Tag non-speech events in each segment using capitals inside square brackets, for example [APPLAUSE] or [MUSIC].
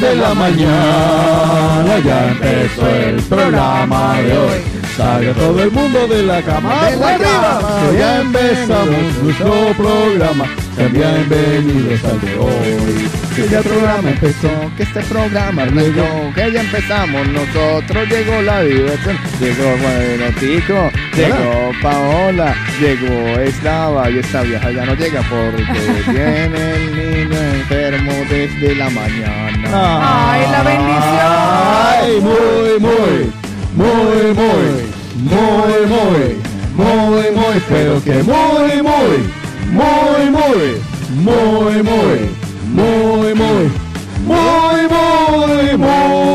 De la mañana. Ya empezó el programa de hoy. Salga todo el mundo de la cama. De la arriba. Ya empezamos nuestro programa. Sean bienvenidos al de hoy. Que ya el programa empezó. Que este programa arrancó. Que ya empezamos nosotros. Llegó la diversión. Llegó Buenotico. Llegó Paola. Llegó Eslava. Y esta vieja ya no llega porque tiene el niño enfermo desde la mañana. ¡Ay, la Ay, muy, muy, muy, muy, muy, muy, muy, muy, pero que muy, muy, muy, muy, muy, muy, muy, muy, muy, muy, muy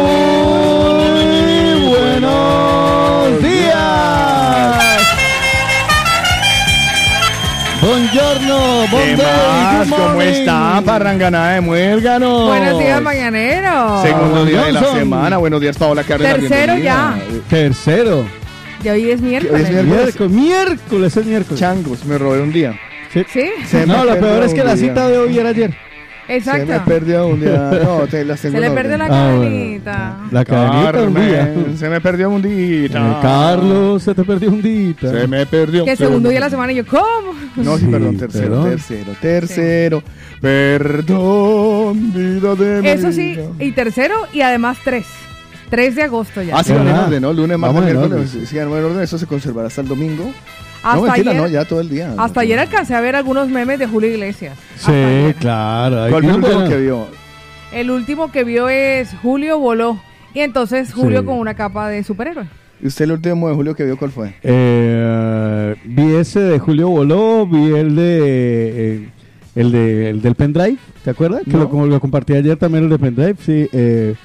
¿Qué más? ¿Cómo está, Parrangana de Muérganos? Buenos días, mañanero. Segundo día de la Johnson. semana. Buenos días, Paola Cárdenas. Tercero bienvenida. Tercero. Ya hoy es miércoles. Hoy es miércoles. Miércoles, miércoles es miércoles. Changos, me robé un día. ¿Sí? Se no, lo perdió peor es que un la día. cita de hoy era ayer. Exacto. Se me perdió un día. [LAUGHS] No, te las tengo Se le en perdió la. Ah, bueno. cadenita. La cadenita un día. Carmen, se me perdió un día. Eh, Carlos, se te perdió un día. Se me perdió. Que se segundo día de la semana y yo, ¿cómo? No, sí, Sí, perdón, tercero, perdón. tercero, tercero. Perdón, vida de mi Eso sí, vida. y tercero y además tres. 3 de agosto ya. Ah, sí, van en orden, ¿no? Lunes, martes, vamos en miércoles. orden. Sí, van en orden. Eso se conservará hasta el domingo. Hasta no, mentira, ayer, no, ya todo el día. hasta ayer alcancé a ver algunos memes de Julio Iglesias. Sí, ayer. claro. ¿Cuál Hay fue el último que vio? El último que vio es Julio voló. Y entonces Julio Sí. con una capa de superhéroe. ¿Y usted el último de julio que vio cuál fue? Eh, vi ese de Julio Boló, vi el de eh, el de el del pendrive, ¿te acuerdas? Que lo, como lo compartí ayer también el de pendrive, sí. eh,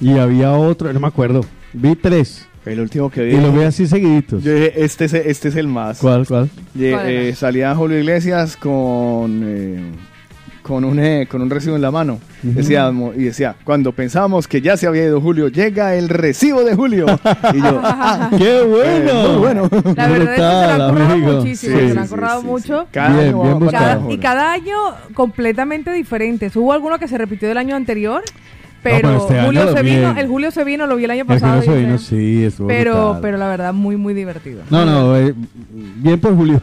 y había otro, no me acuerdo. Vi tres El último que vi. y los vi así seguiditos. Yo dije, este es, este es el más. ¿Cuál, cuál? Y, ¿Cuál era? eh, salía Julio Iglesias con eh, con un eh, con un recibo en la mano. Ujú. Decíamos y decía, cuando pensamos que ya se había ido Julio, llega el recibo de Julio. y yo, [LAUGHS] ah, [LAUGHS] ¡Qué bueno! muy bueno. [LAUGHS] La verdad es que se lo han muchísimo, Sí, se lo han sí, sí, mucho. sí. Cada Bien, año bien va a pasar Cada- buscado. y cada año completamente diferentes. Hubo alguno que se repitió del año anterior, pero pero este Julio el Julio se vino, lo vi el año El pasado. Julio Sevino, ese- sí, estuvo pero, brutal. pero la verdad, muy, muy divertido. No, no, eh, bien por Julio.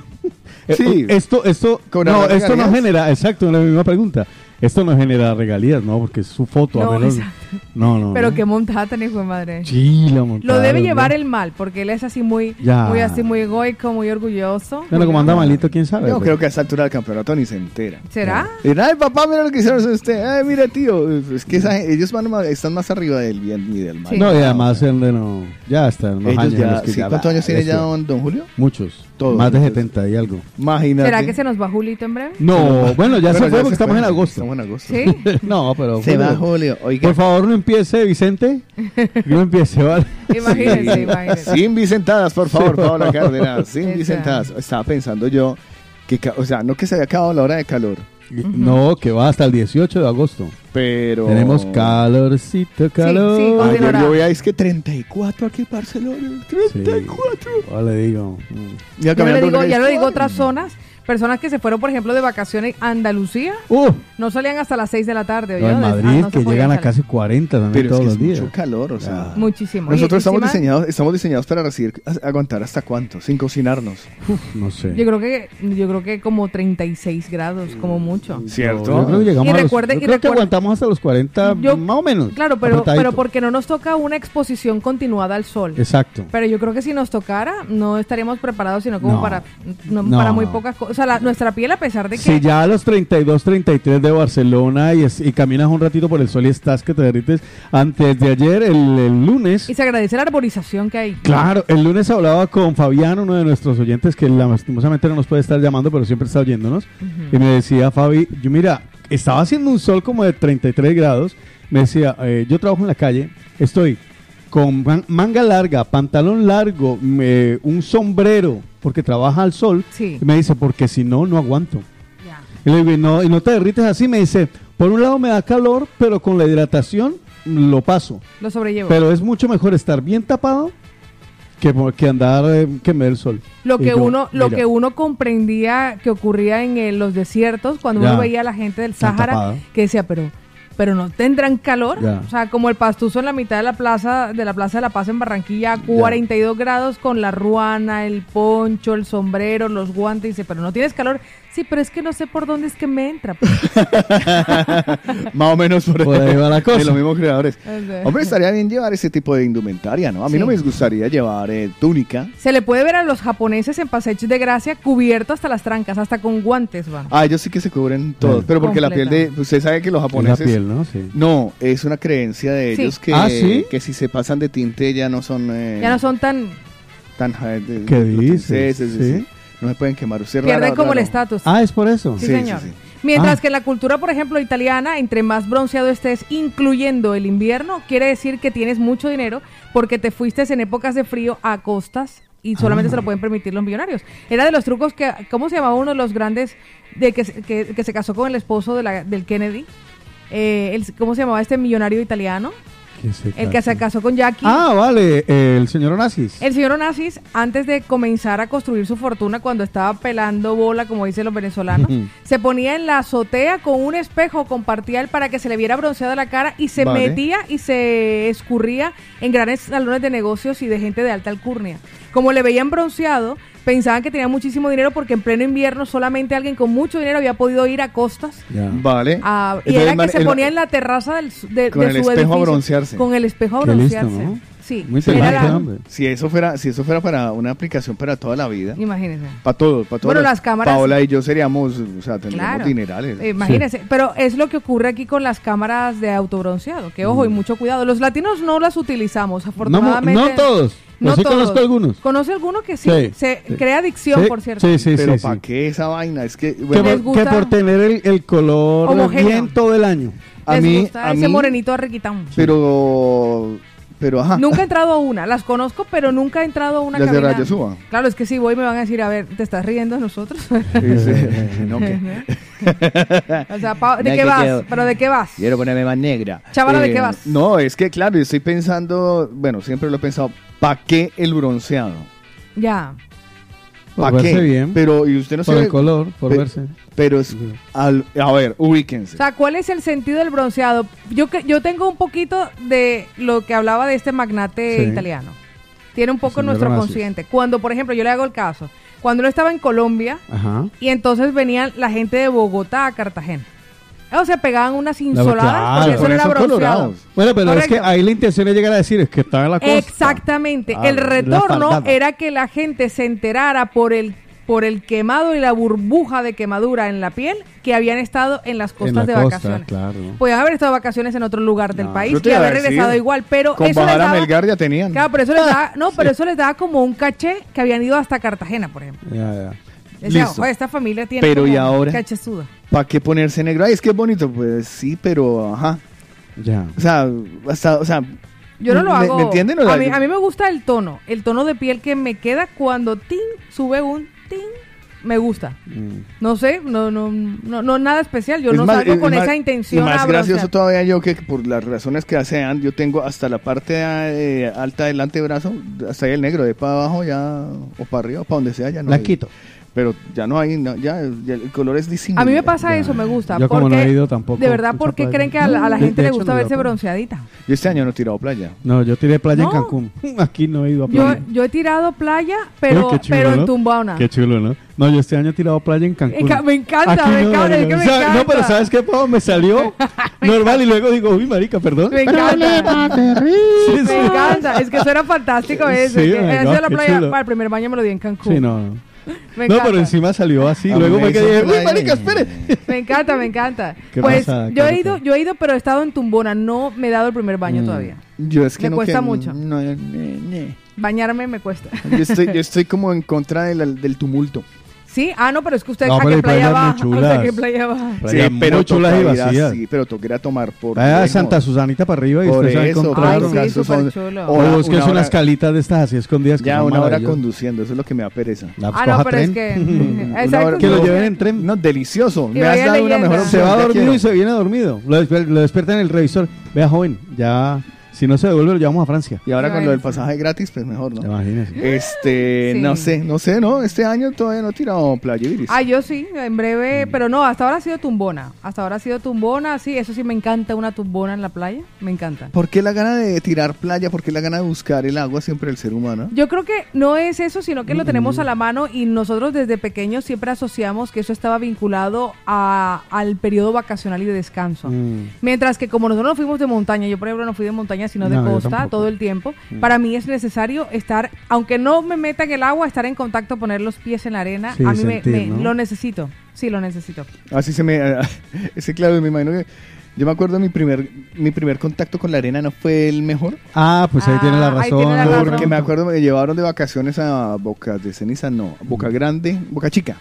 Eh, Sí. Esto, esto, ¿Con no, esto no genera, exacto, la misma pregunta. Esto no genera regalías, ¿no? Porque es su foto, No, a menos. exacto. No, no. Pero no. qué montada tan hijo de madre. Sí, lo Lo montaron, debe ¿no? llevar el mal, porque él es así muy, Ya. muy así, muy egoico, muy orgulloso. Bueno, como anda malito, quién sabe. Yo pues. creo que a esta altura del campeonato ni se entera. ¿Será? Y ay papá, mira lo que hicieron usted. Ay, mira tío. Es que esa- ellos van más- están más arriba del bien y del mal. Sí. No, y además él de no, ya está. unos Ellos años en ya, los que sí, ya ¿Cuántos va, años tiene ya don, don Julio? Muchos. Todos, Más de entonces. 70 y algo. Imagínate. ¿Será que se nos va Julito en breve? No, bueno, ya Bueno, se fue porque estamos en agosto. Estamos en agosto. Sí. [LAUGHS] no, pero. Se va Julio. Oiga. Por favor, no empiece, Vicente. No empiece, ¿vale? Imagínense, imagínense. Sin Vicentadas, por favor, Sí. Paola Cárdenas. Sin. Vicentadas. Estaba pensando yo que, o sea, no que se había acabado la hora de calor, No, que va hasta el 18 de agosto. pero. Tenemos calorcito, calor. sí, Ayer continuará. yo veía es que 34 aquí en Barcelona. 34. Sí, le digo. mm. Ya Ya lo caminando digo, ya lo digo otras zonas, Personas que se fueron, por ejemplo, de vacaciones a Andalucía, Uh, no salían hasta las 6 de la tarde. no, en ah, Madrid, no se que llegan a casi 40 también Pero es todos que los es días. mucho calor, o sea. Muchísimo. Nosotros Y estamos encima, diseñados, estamos diseñados para recibir, aguantar hasta cuánto, sin cocinarnos. Uf, no sé. Yo creo que yo creo que como 36 grados, como mucho. ¿Cierto? Yo creo que llegamos Y a los- recuerde- yo y creo que aguantamos hasta los 40, Yo- más o menos. Claro, pero, apretadito. pero porque no nos toca una exposición continuada al sol. Exacto. Pero yo creo que si nos tocara, no estaríamos preparados, sino como No. para, no- No. para muy pocas cosas. O sea, la- nuestra piel, a pesar de que... Si ya a los 32, 33 de Barcelona y, es- y caminas un ratito por el sol y estás que te derrites, antes de ayer, el, el lunes, Y se agradece la arborización que hay. claro, el lunes hablaba con Fabián, uno de nuestros oyentes que lastimosamente no nos puede estar llamando, pero siempre está oyéndonos, y me decía, Fabi, yo mira, estaba haciendo un sol como de 33 grados, me decía, eh, yo trabajo en la calle, estoy con man- manga larga, pantalón largo, me- un sombrero, porque trabaja al sol, Sí. y me dice, porque si no, no aguanto. Ya. Y le digo, "¿Y no, y no te derrites así, me dice, por un lado me da calor, pero con la hidratación lo paso. Lo sobrellevo. Pero es mucho mejor estar bien tapado que, que andar eh, que me dé el sol. lo que yo, uno lo mira, que uno comprendía que ocurría en eh, los desiertos cuando Ya. uno veía a la gente del tapada. que decía pero pero no tendrán calor. Ya. o sea como el pastuso en la mitad de la plaza de la plaza de la Paz en Barranquilla a 42 grados con la ruana el poncho el sombrero los guantes dice pero no tienes calor sí pero es que no sé por dónde es que me entra pues". [LAUGHS] Más o menos por, Por ahí va la cosa. [LAUGHS] De los mismos creadores. Ok. Hombre, estaría bien llevar ese tipo de indumentaria, ¿no? A mí Sí. no me gustaría llevar eh, túnica. se le puede ver a los japoneses en Passeig de Gracia cubierto hasta las trancas hasta con guantes van Ah, ellos sí que se cubren todo. Sí. Pero porque la piel de. Usted sabe que los es la japoneses. piel, ¿no? Sí. No, es una creencia de Sí. ellos que, Ah, ¿sí? que si se pasan de tinte ya no son. eh, ya no son tan tan. eh, de- ¿Qué dices? sí. No se pueden quemar. Usted pierden raro, como el estatus Ah, es por eso. Sí, señor. sí. Mientras Ah. que en la cultura, por ejemplo, italiana, entre más bronceado estés, incluyendo el invierno, quiere decir que tienes mucho dinero porque te fuiste en épocas de frío a costas y solamente Ah. se lo pueden permitir los millonarios. Era de los trucos que, ¿cómo se llamaba uno de los grandes de que, se- que, que se casó con el esposo de la- del Kennedy? Eh, el- ¿Cómo se llamaba este millonario italiano? El que se casó con Jackie. Ah, vale, el señor Onassis. El señor Onassis, antes de comenzar a construir su fortuna, cuando estaba pelando bola, como dicen los venezolanos, se ponía en la azotea con un espejo, compartía él para que se le viera bronceada la cara y se Vale. metía y se escurría en grandes salones de negocios y de gente de alta alcurnia. Como le veían bronceado, pensaban que tenía muchísimo dinero porque en pleno invierno solamente alguien con mucho dinero había podido ir a costas. Ya. Vale. a- y Entonces, era el que se el- ponía en la terraza del, su- de, Con de el su espejo a broncearse. Con el espejo a listo, broncearse. ¿no? Sí. Muy la- hombre. Si eso fuera, si eso fuera para una aplicación para toda la vida, Imagínense. para todos, para todos. Bueno, las cámaras- Paola y yo seríamos, o sea, tendríamos Claro. dinerales. Eh, Imagínense, pero es lo que ocurre aquí con las cámaras de autobronceado, que ojo y mucho cuidado. Los latinos no las utilizamos, No, mo- afortunadamente. no todos. No No sí todos. conozco algunos. Conoce alguno que sí, Sí, se sí. crea adicción, Sí, por cierto. Sí, sí, Pero sí. ¿para sí. qué esa vaina? Es que, Que, bueno, Les por, gusta- que por tener el, el color Homogéneo. bien todo el año. a Les mí, gusta a ese mí, morenito arrequitán. pero, pero ajá. Nunca he entrado a una, las conozco, pero nunca he entrado a una Las de cabina. Claro, es que si voy me van a decir, a ver, ¿te estás riendo de nosotros? Sí, [LAUGHS] no, ¿qué? o sea, pa- ¿de qué que vas? quedo- ¿Pero de qué vas? Quiero ponerme más negra. Chavala, ¿de Eh, qué vas? No, es que claro, yo estoy pensando, bueno, siempre lo he pensado, ¿para qué el bronceado? Ya. ¿Para verse qué? bien. Pero, y usted no por sabe, el color, por pe- verse. pero es, al- a ver, ubíquense. O sea, ¿cuál es el sentido del bronceado? Yo que yo tengo un poquito de lo que hablaba de este magnate Sí. italiano. Tiene un poco nuestro consciente. Cuando, por ejemplo, yo le hago el caso. Cuando él estaba en Colombia Ajá. y entonces venían la gente de Bogotá a Cartagena. O sea, pegaban unas insoladas claro. porque eso Por no era eso. Bueno, pero es que ahí la intención es llegar a decir es que está en la costa. Exactamente. Ah, el retorno era que la gente se enterara por el por el quemado y la burbuja de quemadura en la piel que habían estado en las En costas la de costa, vacaciones. claro. Podían haber estado de vacaciones en otro lugar del No. país y haber regresado igual, pero Con eso les daba, Melgar ya tenían. claro, pero eso les [LAUGHS] daba, no, pero eso les daba como un caché que habían ido hasta Cartagena, por ejemplo. Ya, ya. Decía, Listo. "Oye, esta familia tiene Pero, como ¿y ahora? cachezuda". ¿Para qué ponerse negro? Ay, es que es bonito. Pues sí, pero ajá. Ya. O sea, hasta, o sea, Yo no lo ¿Me- hago. me entienden? O sea, a, mí, a mí me gusta el tono, el tono de piel que me queda cuando tin sube un tin. Me gusta. Mm. No sé, no, no, no, no nada especial. Yo es no más- salgo es con más- esa intención. Y más gracioso broncear. todavía yo que por las razones que sean, yo tengo hasta la parte eh, alta del antebrazo, hasta ahí el negro, de para abajo ya, o para arriba, o para donde sea, ya no. La hay. quito. Pero ya no hay, no, ya, ya el color es distinto. A mí me pasa eso, me gusta. Yo como no he ido tampoco De verdad, ¿por qué playa. creen que a la, a la De- gente de le gusta no verse bronceadita? Yo este año no he tirado playa. No, yo tiré playa No. en Cancún. [LAUGHS] Aquí no he ido a Yo, playa. yo he tirado playa, pero, Uy, qué chulo, pero en ¿no? Tumbona. Qué chulo, ¿no? No, yo este año he tirado playa en Cancún. Enca- me encanta, Aquí me no, encanta, es marica. que me O sea, No, pero ¿sabes qué, Pau? Me salió [LAUGHS] normal y luego digo, uy, marica, perdón. Me encanta. Sí, [LAUGHS] sí. Me encanta. Es que eso era fantástico eso. Sí, que my he God, sido la qué playa chulo. para el primer baño me lo di en Cancún. Sí, no. [LAUGHS] Me No, encanta. pero encima salió así. Luego me quedé, uy, marica, espere. Me encanta, me encanta. [LAUGHS] ¿Qué Pues pasa, yo he ido, yo he ido, pero he estado en Tumbona. No me he dado el primer baño Mm. todavía. Yo es que Me no cuesta que- mucho. no, ne- ne. Bañarme me cuesta. Yo estoy, yo estoy como en contra del, del tumulto. Sí, ah, no, pero es que usted No, a pero qué playa va. muy ¿A qué playa va? Playa muy chulas y vacías. así, pero toca ir a tomar por Vaya. Santa Susanita para arriba y usted se va a encontrar. Ay, los sí, casos súper son chulo. O busques una hora- unas calitas de estas así escondidas. Ya una hora conduciendo, eso es lo que me da pereza. La Ah, no, pero es que. [LAUGHS] Exacto. Que lo lleven en tren. No, delicioso. Y me has dado una mejor Se va dormido y se viene dormido. Lo despierta en el revisor. Vea, joven, ya. Si no se devuelve, lo llevamos a Francia. Y ahora con lo del pasaje gratis, pues mejor, ¿no? Imagínese. Este, Sí. no sé, no sé, ¿no? Este año todavía no he tirado playa iris. Ah, yo sí, en breve, Mm. pero no, hasta ahora ha sido tumbona. Hasta ahora ha sido tumbona, sí, eso sí me encanta una tumbona en la playa, me encanta. ¿Por qué la gana de tirar playa? ¿Por qué la gana de buscar el agua siempre el ser humano? Yo creo que no es eso, sino que lo tenemos a la mano y nosotros desde pequeños siempre asociamos que eso estaba vinculado a- al periodo vacacional y de descanso. Mm. Mientras que como nosotros no fuimos de montaña, yo por ejemplo no fui de montaña sino de No, costa todo el tiempo, para mí es necesario estar, aunque no me meta en el agua, estar en contacto, poner los pies en la arena, Sí, a mí me- sentir, me, ¿no? lo necesito, sí lo necesito. Así se me... [LAUGHS] ese claro, me imagino que... Yo me acuerdo mi primer, mi primer contacto con la arena no fue el mejor. Ah, pues ahí Ah, tiene la ahí razón. tiene la razón. Porque me acuerdo me llevaron de vacaciones a Boca de Ceniza, no, Boca Grande, Boca Chica.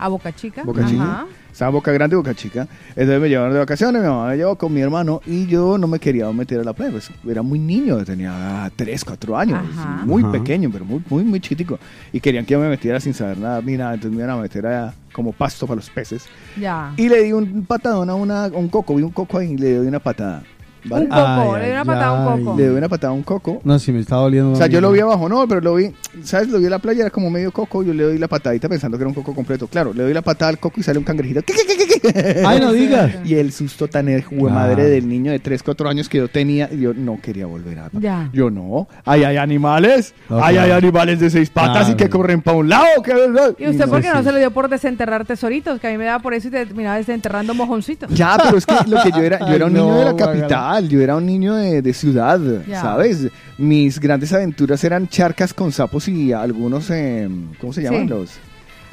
A Boca Chica. Boca Ajá. Chica. Estaba Boca Grande y Boca Chica. Entonces me llevaron de vacaciones, mi mamá me llevó con mi hermano y yo no me quería meter a la playa. Pues era muy niño, tenía 3, 4 años, Ajá. muy Ajá. pequeño, pero muy, muy, muy chiquitico. Y querían que yo me metiera sin saber nada ni nada, entonces me iban a meter a, como pasto para los peces. Ya. Y le di un patadón a, una, a un coco, vi un coco ahí y le doy una patada. ¿Vale? Un coco, Ay, le di una patada a un coco. Le doy una patada a un coco. No, si me estaba doliendo. O sea, yo lo vi abajo, no, pero lo vi, ¿sabes? Lo vi en la playa, era como medio coco, yo le doy la patadita pensando que era un coco completo. Claro, le doy la patada al coco y sale un cangrejito. ¿Qué, qué, qué, qué, qué? [LAUGHS] Ay, no digas. Y el susto tan de Ah. madre del niño de 3, 4 años que yo tenía, yo no quería volver a... Ya. Yo no. Ay, hay animales. No, ay, hay claro. animales de seis patas y que corren para un lado. que- ¿Y usted no. por qué sí, no sí. se le dio por desenterrar tesoritos? Que a mí me daba por eso y terminaba desenterrando mojoncitos. Ya, pero es que lo que yo era, yo era un Ay, niño de la capital, yo era un niño de, de ciudad, Ya. ¿sabes? Mis grandes aventuras eran charcas con sapos y algunos, eh, ¿cómo se llaman Sí. los?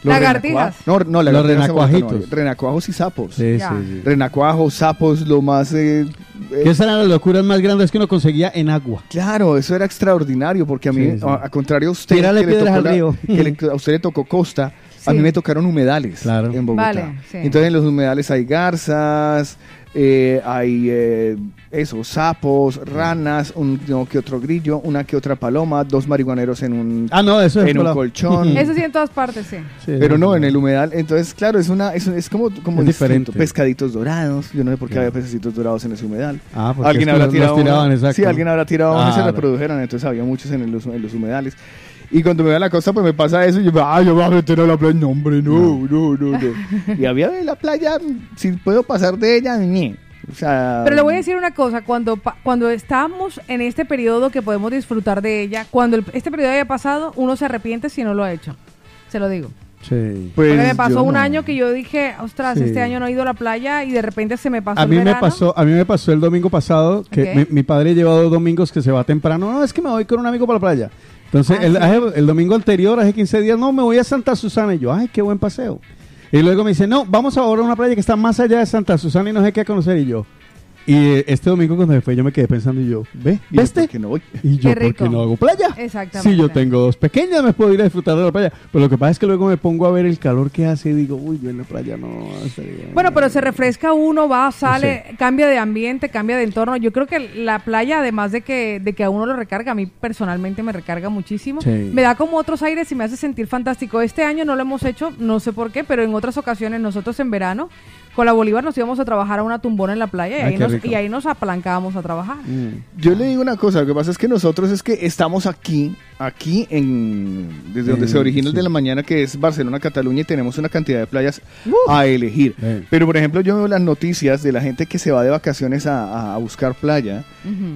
Lagartijas. No, no, Los renacuajitos. Renacuajos y sapos. Sí, sí, sí. Renacuajos, sapos, lo más... eh, eh, Que esas eran las locuras más grandes que uno conseguía en agua. Claro, eso era extraordinario porque a mí, Sí, sí. A, a contrario a usted, Tírale que le tocó al la- río. [LAUGHS] que le- a usted le tocó costa, a mí me tocaron humedales Claro. en Bogotá. Vale, sí. Entonces en los humedales hay garzas, eh, hay eh, eso, sapos, ranas, un no, que otro grillo, una que otra paloma, dos marihuaneros en un, Ah, no, eso es en un colchón. Eso sí en todas partes, sí. Sí, Pero no, en el humedal, entonces claro, es una, es, es como, como Es diferente. Pescaditos dorados, yo no sé por qué había pececitos dorados en ese humedal. Ah, porque Alguien habrá tirado los tiraban, uno. Sí, alguien habrá tirado uno y se reprodujeron, entonces había muchos en, los, en los humedales. Y cuando me voy a la costa, pues me pasa eso y yo, ah, yo me voy a meter a la playa. No, hombre, no, no, no, no. y había de la playa, si puedo pasar de ella, ñe. O sea... Pero le voy a decir una cosa, cuando, cuando estamos en este periodo que podemos disfrutar de ella, cuando el- este periodo haya pasado, uno se arrepiente si no lo ha hecho. Se lo digo. Sí. pues, Porque me pasó yo un no. año que yo dije, ostras, Sí. este año no he ido a la playa y de repente se me pasó A el mí me verano. pasó, a mí me pasó el domingo pasado que mi, mi padre lleva dos domingos que se va temprano. No, es que me voy con un amigo para la playa. Entonces, Ah, el, sí. hace- el domingo anterior, hace 15 días, no, me voy a Santa Susana. Y yo, ay, qué buen paseo. Y luego me dice, no, vamos ahora a una playa que está más allá de Santa Susana y no sé qué conocer. Y yo, y eh, este domingo cuando se fue, yo me quedé pensando y yo, ve, Y yo, ¿veste? ¿por qué no voy? [LAUGHS] Y yo, ¿por qué no hago playa? Exactamente. Si yo tengo dos pequeñas, me puedo ir a disfrutar de la playa. Pero lo que pasa es que luego me pongo a ver el calor que hace y digo, uy, yo en la playa no. Bueno, pero se refresca uno, va, sale, cambia de ambiente, cambia de entorno. Yo creo que la playa, además de que, de que a uno lo recarga, a mí personalmente me recarga muchísimo. Sí. Me da como otros aires y me hace sentir fantástico. Este año no lo hemos hecho, no sé por qué, pero en otras ocasiones nosotros en verano con la Bolívar nos íbamos a trabajar a una tumbona en la playa y, Ay, ahí, nos, y ahí nos aplancábamos a trabajar. Mm. Yo le digo una cosa, lo que pasa es que nosotros es que estamos aquí, aquí en desde donde Eh, se origina el sí. de la mañana, que es Barcelona, Cataluña, y tenemos una cantidad de playas a elegir. Eh. Pero por ejemplo, yo veo las noticias de la gente que se va de vacaciones a, a buscar playa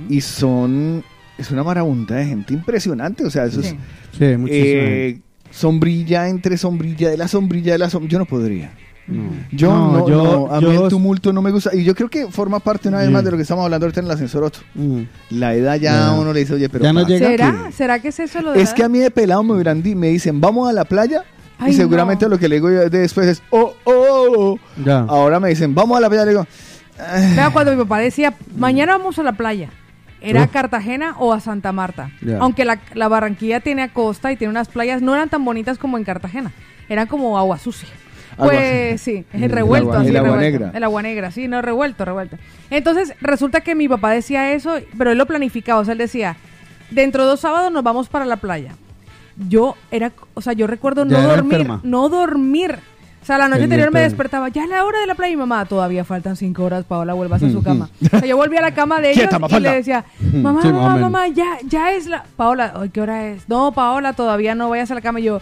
y son es una marabunta de gente impresionante, o sea, eso Sí. es Sí, muchísimo. eh, sombrilla entre sombrilla de la sombrilla de la sombrilla. Yo no podría. No. Yo No, no, yo- no, a mí yo- el tumulto no me gusta. Y yo creo que forma parte una vez más de lo que estamos hablando ahorita en el ascensor otro. Mm. La edad ya uno le dice, oye, pero Ya no llega ¿Será? que- ¿Será que es eso lo de Es que a mí de pelado me hubieran me dicen, vamos a la playa. Ay, y seguramente no. lo que le digo yo después es, oh, oh, oh, oh. Ya. Ahora me dicen, vamos a la playa. Le digo. Vea, cuando mi papá decía, mañana vamos a la playa, era a. Cartagena o a Santa Marta. Aunque la, la Barranquilla tiene costa y tiene unas playas, no eran tan bonitas como en Cartagena. Eran como agua sucia. Pues sí, es El revuelto. agua- así, el agua revuelto. negra. El agua negra, sí, no, revuelto, revuelto. Entonces, resulta que mi papá decía eso, pero él lo planificaba. O sea, él decía, dentro de dos sábados nos vamos para la playa. Yo era, o sea, yo recuerdo Ya no dormir, enferma. no dormir. O sea, la noche Pendiente. anterior me despertaba, ya es la hora de la playa y mi mamá, todavía faltan cinco horas, Paola, vuelvas a su cama. [LAUGHS] O sea, yo volví a la cama de ellos y le decía, mamá, Sí, mamá, mamá, ya, ya es la... Paola, "Ay, ¿qué hora es? No, Paola, todavía no vayas a la cama. Y yo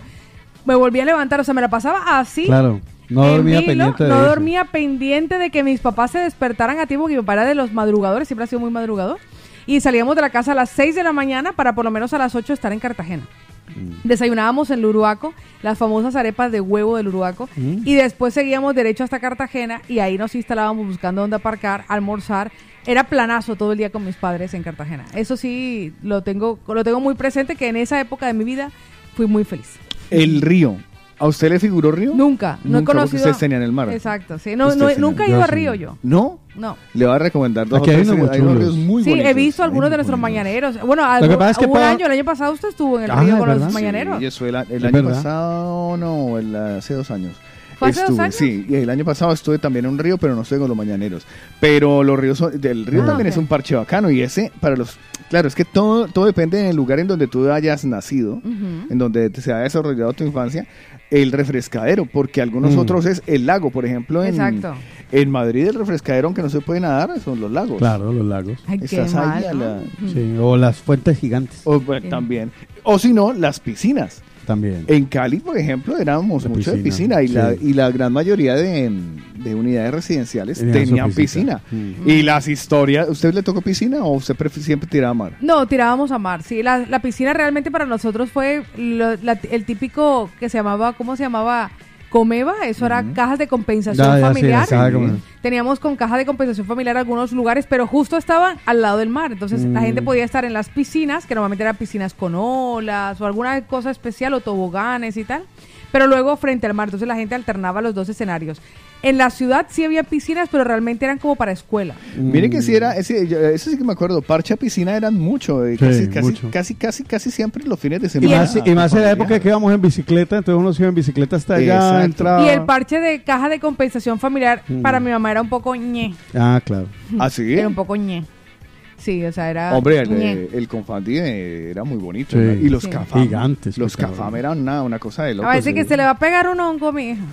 me volví a levantar, o sea, me la pasaba así. Claro. No dormía pendiente de No eso. dormía pendiente de que mis papás se despertaran a tiempo, que mi papá era de los madrugadores, siempre ha sido muy madrugador. Y salíamos de la casa a las 6 de la mañana para por lo menos a las 8 estar en Cartagena. Mm. Desayunábamos en Luruaco, las famosas arepas de huevo del Uruaco, Mm. y después seguíamos derecho hasta Cartagena y ahí nos instalábamos buscando dónde aparcar, almorzar. Era planazo todo el día con mis padres en Cartagena. Eso sí, lo tengo, lo tengo muy presente que en esa época de mi vida fui muy feliz. El río. ¿A usted le figuró río? Nunca, no he Nunca, porque conocido. ustedes tenían el mar. Exacto, sí. No, Ustedes no- tenían- nunca he ido a sí. Río yo. ¿No? No. Le voy a recomendar dos Aquí hay unos muy hay unos chulos. ríos muy Sí, bonitos. he visto algunos Hay de nuestros bonitos. mañaneros. Bueno, que algo- pasa es que hubo un pa- año, el año pasado usted estuvo en el Ah, río ¿es con los mañaneros. Sí, yo soy el Es año verdad. pasado, no, el- hace dos años. ¿Fue hace dos Estuve, años? Sí, y el año pasado estuve también en un río, pero no estuve con los mañaneros. Pero los ríos, son- del río Ah, también es un parche bacano y ese para los, claro, es que todo, todo depende del lugar en donde tú hayas nacido, en donde se ha desarrollado tu infancia, el refrescadero, porque algunos Mm. otros es el lago, por ejemplo, en, Exacto. en Madrid el refrescadero, aunque no se puede nadar, son los lagos. Claro, los lagos. Ay, qué Estás ahí mal, a ¿no? la- Ujú. Sí, o las fuentes gigantes O, bueno, Sí. también. O si no, las piscinas. También. En Cali, por ejemplo, éramos La mucho de piscina, y, sí. la, y la gran mayoría de, de unidades residenciales Tenían piscina. piscina. Mm. Y las historias, ¿usted le tocó piscina o usted siempre tiraba a mar? No, tirábamos a mar. Sí, la, la piscina realmente para nosotros fue lo- la- el típico que se llamaba, ¿cómo se llamaba? Comeva, eso era cajas de compensación Ya, ya, sí, familiar. caja de. Teníamos con caja de compensación familiar algunos lugares, pero justo estaban al lado del mar. Entonces la Mm. gente podía estar en las piscinas, que normalmente eran piscinas con olas o alguna cosa especial o toboganes y tal. Pero luego frente al mar, entonces la gente alternaba los dos escenarios. En la ciudad sí había piscinas, pero realmente eran como para escuela. Miren que si era, ese, yo- eso sí que me acuerdo, parcha piscina eran mucho, eh, Sí, casi, casi, mucho. casi, casi, casi siempre los fines de Y semana. más, y más en la época que íbamos en bicicleta, entonces uno se iba en bicicleta hasta allá, Exacto. entraba. Y el parche de caja de compensación familiar Mm. para mi mamá era un poco ñe. Ah, claro. ¿Ah, sí? Era un poco ñe. Sí, o sea, era. Hombre, el, eh, el Confandi eh, era muy bonito. Sí. ¿no? Y los Sí. Cafam. Gigantes, Los. Cafam eran una, una cosa de A locos. veces que se le va a pegar un hongo, mi hija.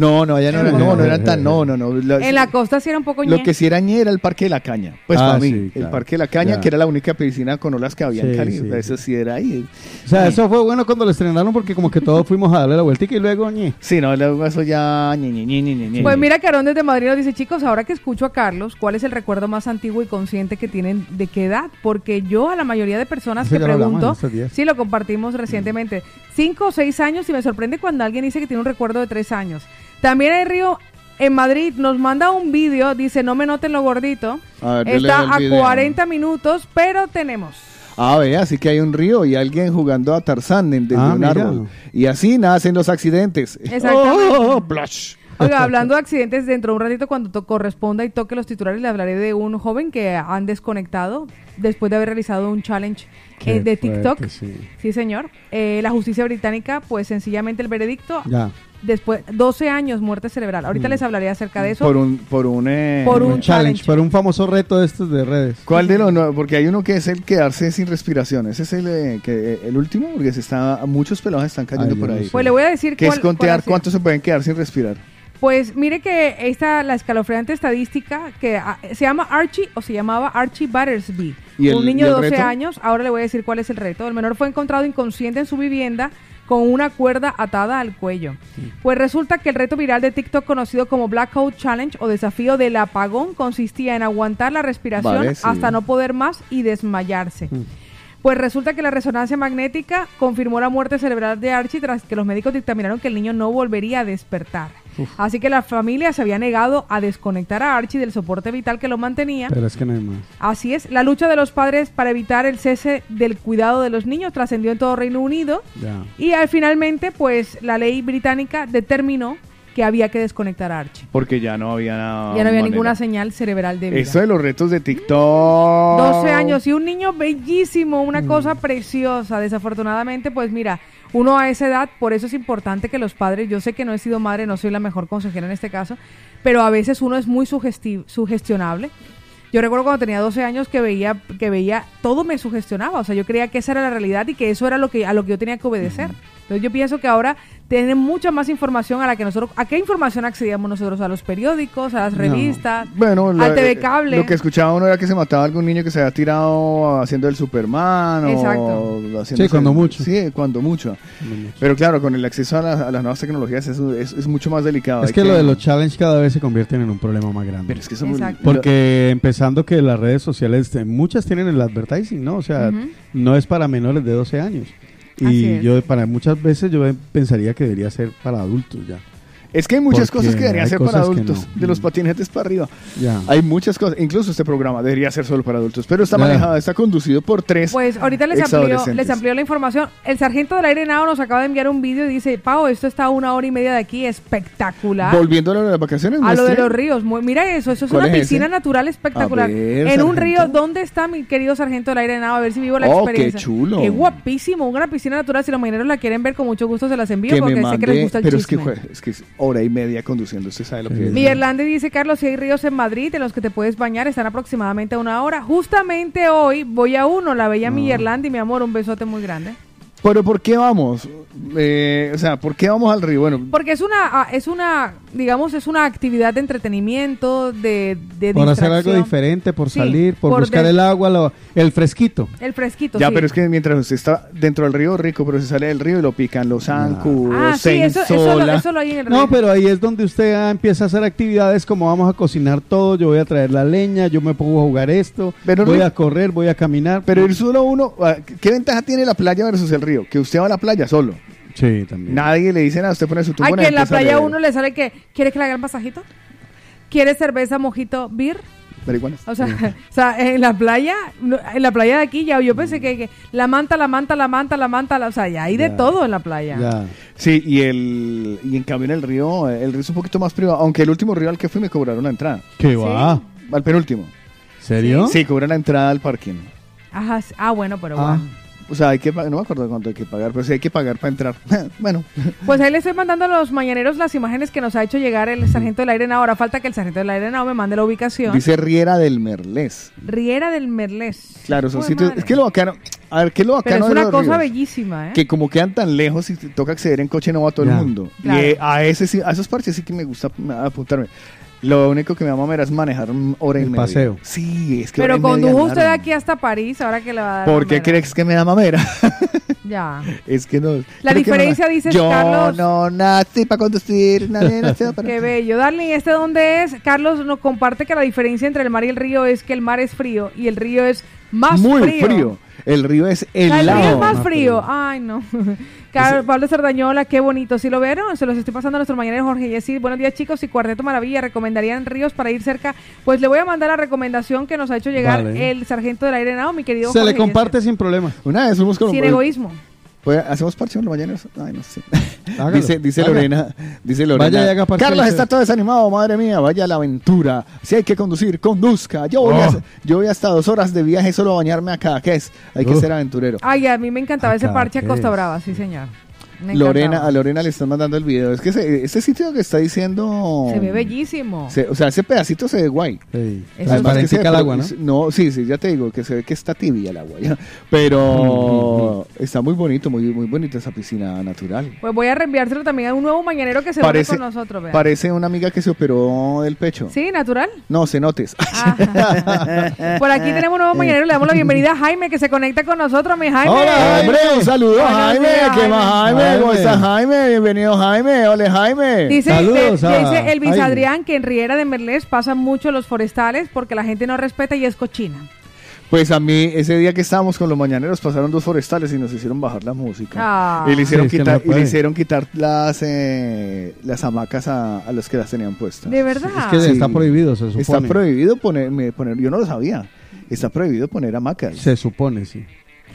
No, no, allá no eran, no, no eran tan, no, no, no. En la costa sí era un poco ñe. Lo que sí era ñe era el Parque de la Caña. Pues Ah, para mí, sí, el. Parque de la Caña, Ya. que era la única piscina con olas que había en Cali. sí. Eso sí era ahí. O sea, eso fue bueno cuando lo estrenaron porque como que todos fuimos a darle la vuelta y luego, ñe. Sí, no, luego eso ya. ñe, ñe, ñe, ñe, ñe, ñe. Pues mira, Carón desde Madrid nos dice, chicos, ahora que escucho a Carlos, ¿cuál es el recuerdo más antiguo y consciente que tienen de qué edad? Porque yo a la mayoría de personas Eso que lo pregunto, sí lo compartimos recientemente, cinco o seis años y me sorprende cuando alguien dice que tiene un recuerdo de tres años. También hay Río en Madrid, nos manda un vídeo, dice, no me noten lo gordito, A ver, está a video. 40 minutos, pero tenemos. Ah, ve, así que hay un río y alguien jugando a Tarzán en- desde Ah, un mira. árbol. Y así nacen los accidentes. Exactamente. [LAUGHS] Oh, plush. Oiga, hablando de accidentes, dentro de un ratito cuando to- corresponda y toque los titulares, le hablaré de un joven que han desconectado después de haber realizado un challenge eh, de TikTok. fuerte, sí. Sí, señor. Eh, la justicia británica, pues sencillamente el veredicto, Ya. Después 12 años muerte cerebral. Ahorita Mm. les hablaré acerca de eso. Por un, por un, eh, Por Un, un challenge, challenge. por un famoso reto de estos de redes. ¿Cuál de los no? Porque hay uno que es el quedarse sin respiración. Ese es el, eh, que, el último, porque se está, muchos pelados están cayendo Ay, por ahí. Pues le voy a decir Que es contear cuántos se pueden quedar sin respirar. Pues mire que esta, la escalofriante estadística que ah, se llama Archie o se llamaba Archie Battersby. ¿Y el- un niño de el 12 reto? años, ahora le voy a decir cuál es el reto. El menor fue encontrado inconsciente en su vivienda con una cuerda atada al cuello. Pues resulta que el reto viral de TikTok conocido como Blackout Challenge o desafío del apagón consistía en aguantar la respiración Vale, sí. hasta no poder más y desmayarse. Pues resulta que la resonancia magnética confirmó la muerte cerebral de Archie tras que los médicos dictaminaron que el niño no volvería a despertar. Así que la familia se había negado a desconectar a Archie del soporte vital que lo mantenía. Pero es que no hay más. Así es, la lucha de los padres para evitar el cese del cuidado de los niños trascendió en todo Reino Unido Ya. y al finalmente pues la ley británica determinó que había que desconectar a Archie. Porque ya no había nada. ya no había manera. ninguna señal cerebral de vida. Esto de los retos de TikTok. 12 años y un niño bellísimo, una cosa preciosa. Desafortunadamente, pues mira, uno a esa edad, por eso es importante que los padres, yo sé que no he sido madre, no soy la mejor consejera en este caso, pero a veces uno es muy sugesti- sugestionable. Yo recuerdo cuando tenía 12 años que veía que veía todo me sugestionaba, o sea, yo creía que esa era la realidad y que eso era lo que a lo que yo tenía que obedecer. Entonces yo pienso que ahora tienen mucha más información a la que nosotros ¿a qué información accedíamos nosotros? A los periódicos, a las revistas, Bueno, la- al TV cable. Lo que escuchaba uno era que se mataba algún niño que se había tirado haciendo el Superman. Exacto. O haciendo Sí, cuando mucho. Sí, cuando mucho. Pero claro, con el acceso a, la- a las nuevas tecnologías es, es- es mucho más delicado. Es que lo de los challenge cada vez se convierten en un problema más grande. Pero es que eso Exacto. Porque empezando que las redes sociales, eh, muchas tienen el advertising, ¿no? O sea, no es para menores de 12 años. Y yo, para muchas veces, yo pensaría que debería ser para adultos ya. Es que hay muchas Porque cosas que deberían ser para que adultos. no. De los patinetes para arriba. Ya. Hay muchas cosas. Incluso este programa debería ser solo para adultos. Pero está manejado, está conducido por tres. Pues ahorita les amplió, les amplió la información. El sargento del aire nao nos acaba de enviar un vídeo y dice, Pau, esto está a una hora y media de aquí, espectacular. Volviendo a lo de las vacaciones. a lo de los ríos. Mira eso, eso es ¿Cuál una es piscina ese? natural espectacular. Ver, en un río, ¿dónde está mi querido sargento del aire nao? A ver si vivo la Oh, qué experiencia. chulo. Qué guapísimo, una piscina natural. Si los marineros la quieren ver, con mucho gusto se las envío que porque sé que les gusta el pero es que, chisme. es que es hora y media conduciendo, usted sabe lo que es. Mi Irlanda dice, Carlos, si hay ríos en Madrid en los que te puedes bañar, están aproximadamente a una hora. Justamente hoy voy a uno, la bella Mi Irlanda y mi amor, un besote muy grande. Pero ¿por qué vamos? Eh, o sea, ¿por qué vamos al río? Bueno, Porque es una, ah, es una, digamos, es una actividad de entretenimiento, de, de Por hacer algo diferente, por Sí, salir, por, por buscar el agua, lo- el fresquito. El fresquito, ya, sí. pero es que mientras usted está dentro del río, rico, pero se sale del río y lo pican los zancudos, Ah, sí, eso, eso, lo, insola. eso lo hay en el No, río. pero ahí es donde usted empieza a hacer actividades como vamos a cocinar todo, yo voy a traer la leña, yo me pongo a jugar esto, Pero voy no- a correr, voy a caminar. Pero ir solo uno, ah, ¿qué ventaja tiene la playa versus el río? Que usted va a la playa solo. Sí, también. Nadie le dice nada, usted pone su Ay, tubo que en la a playa uno le sale que, ¿quiere que le haga el masajito? ¿Quiere cerveza, mojito, beer? Marihuanas. O sea, [LAUGHS] o sea, en la playa, en la playa de aquí ya yo pensé que, que la manta, la manta, la manta, la manta, la- o sea, ya hay de Ya. todo en la playa. Ya. Sí, y el y en cambio en el río, el río es un poquito más privado, aunque el último río al que fui me cobraron la entrada. ¿Qué va? Al penúltimo. ¿Serio? Sí, cobran la entrada al parking. Ajá, sí. ah, bueno, pero Ah. bueno. O sea, hay que pagar, no me acuerdo cuánto hay que pagar, pero sí hay que pagar para entrar. [LAUGHS] bueno, Pues ahí le estoy mandando a los mañaneros las imágenes que nos ha hecho llegar el sargento del aire Nao. Ahora falta que el sargento del aire Nao me mande la ubicación. dice Riera del Merlés. Riera del Merlés. Claro, son sitios. madre. Es que lo bacano. A ver, ¿qué es lo Pero bacano es de una los cosa ríos? bellísima, ¿eh? Que como quedan tan lejos y te toca acceder en coche no va todo Ya. el mundo. Claro. Y eh, a ese sí- a esos parches sí que me gusta apuntarme. Lo único que me va a es manejar hora y El media. paseo. Sí, es que hora Pero media condujo usted de largo. aquí hasta París, ahora que le va a dar. ¿Por qué mamera. crees que me da mamera? [LAUGHS] Ya. [LAUGHS] es que no. La diferencia, no- dices, Yo Carlos- no nací para conducir. Nadie nació para... Qué bello. Darling, ¿este dónde es? Carlos nos comparte que la diferencia entre el mar y el río es que el mar es frío y el río es más Muy frío. frío. El río es O sea, helado. el río es más Más frío. frío. Ay, no. [LAUGHS] Carlos, Pablo Sardañola, qué bonito. ¿Sí lo vieron? Se los estoy pasando a nuestro mañanero Jorge Yesí. Buenos días, chicos. Y Cuarteto Maravilla, ¿recomendarían ríos para ir cerca? Pues le voy a mandar la recomendación que nos ha hecho llegar Vale. el sargento del aire Nao, mi querido Se le comparte sin problema. Una vez fuimos con Sin egoísmo. Pues, ¿Hacemos parche en los mañaneros? Ay, no sé. [LAUGHS] Hágalo. dice dice. Lorena, dice Lorena. Vaya y haga parche Carlos usted". está todo desanimado, madre mía, vaya a la aventura. Si hay que conducir, conduzca. Yo voy, Oh. a- yo voy hasta dos horas de viaje solo a bañarme acá. ¿Qué es? Hay que ser aventurero. Ay, a mí me encantaba ese parche a ¿qué Costa es? Brava, sí, señor. Me Lorena, a Lorena le están mandando el video. Es que se- este sitio que está diciendo. Se ve bellísimo. se- o sea, ese pedacito se ve guay. Sí. Además que se Transparentica ve- el agua, ¿no? No, sí, sí, ya te digo que se ve que está tibia el agua. ya. Pero [LAUGHS] está muy bonito, muy, muy bonita esa piscina natural. Pues voy a reenviárselo también a un nuevo mañanero que se une Parece, con nosotros. vea. parece una amiga que se operó el pecho. Sí, natural. No, cenotes. Ah. [LAUGHS] Por aquí tenemos un nuevo mañanero. Le damos la bienvenida a Jaime que se conecta con nosotros, mi Jaime. Hola, hombre, un saludo, Buenos Jaime. días, ¿Qué más, Jaime? Jaime. ¿Cómo estás, Jaime? Bienvenido, Jaime. Hola, Jaime. Dice, Saludos de- a dice Elvis Jaime. Adrián que en Riera de Merlés pasan mucho los forestales porque la gente no respeta y es cochina. Pues a mí, ese día que estábamos con los mañaneros, pasaron dos forestales y nos hicieron bajar la música. Ah. Y le hicieron, Sí, quitar, y le hicieron quitar las, eh, las hamacas a, a los que las tenían puestas. De verdad. Es que Sí. está prohibido, se supone. Está prohibido poner, poner, yo no lo sabía, está prohibido poner hamacas. Se supone, sí.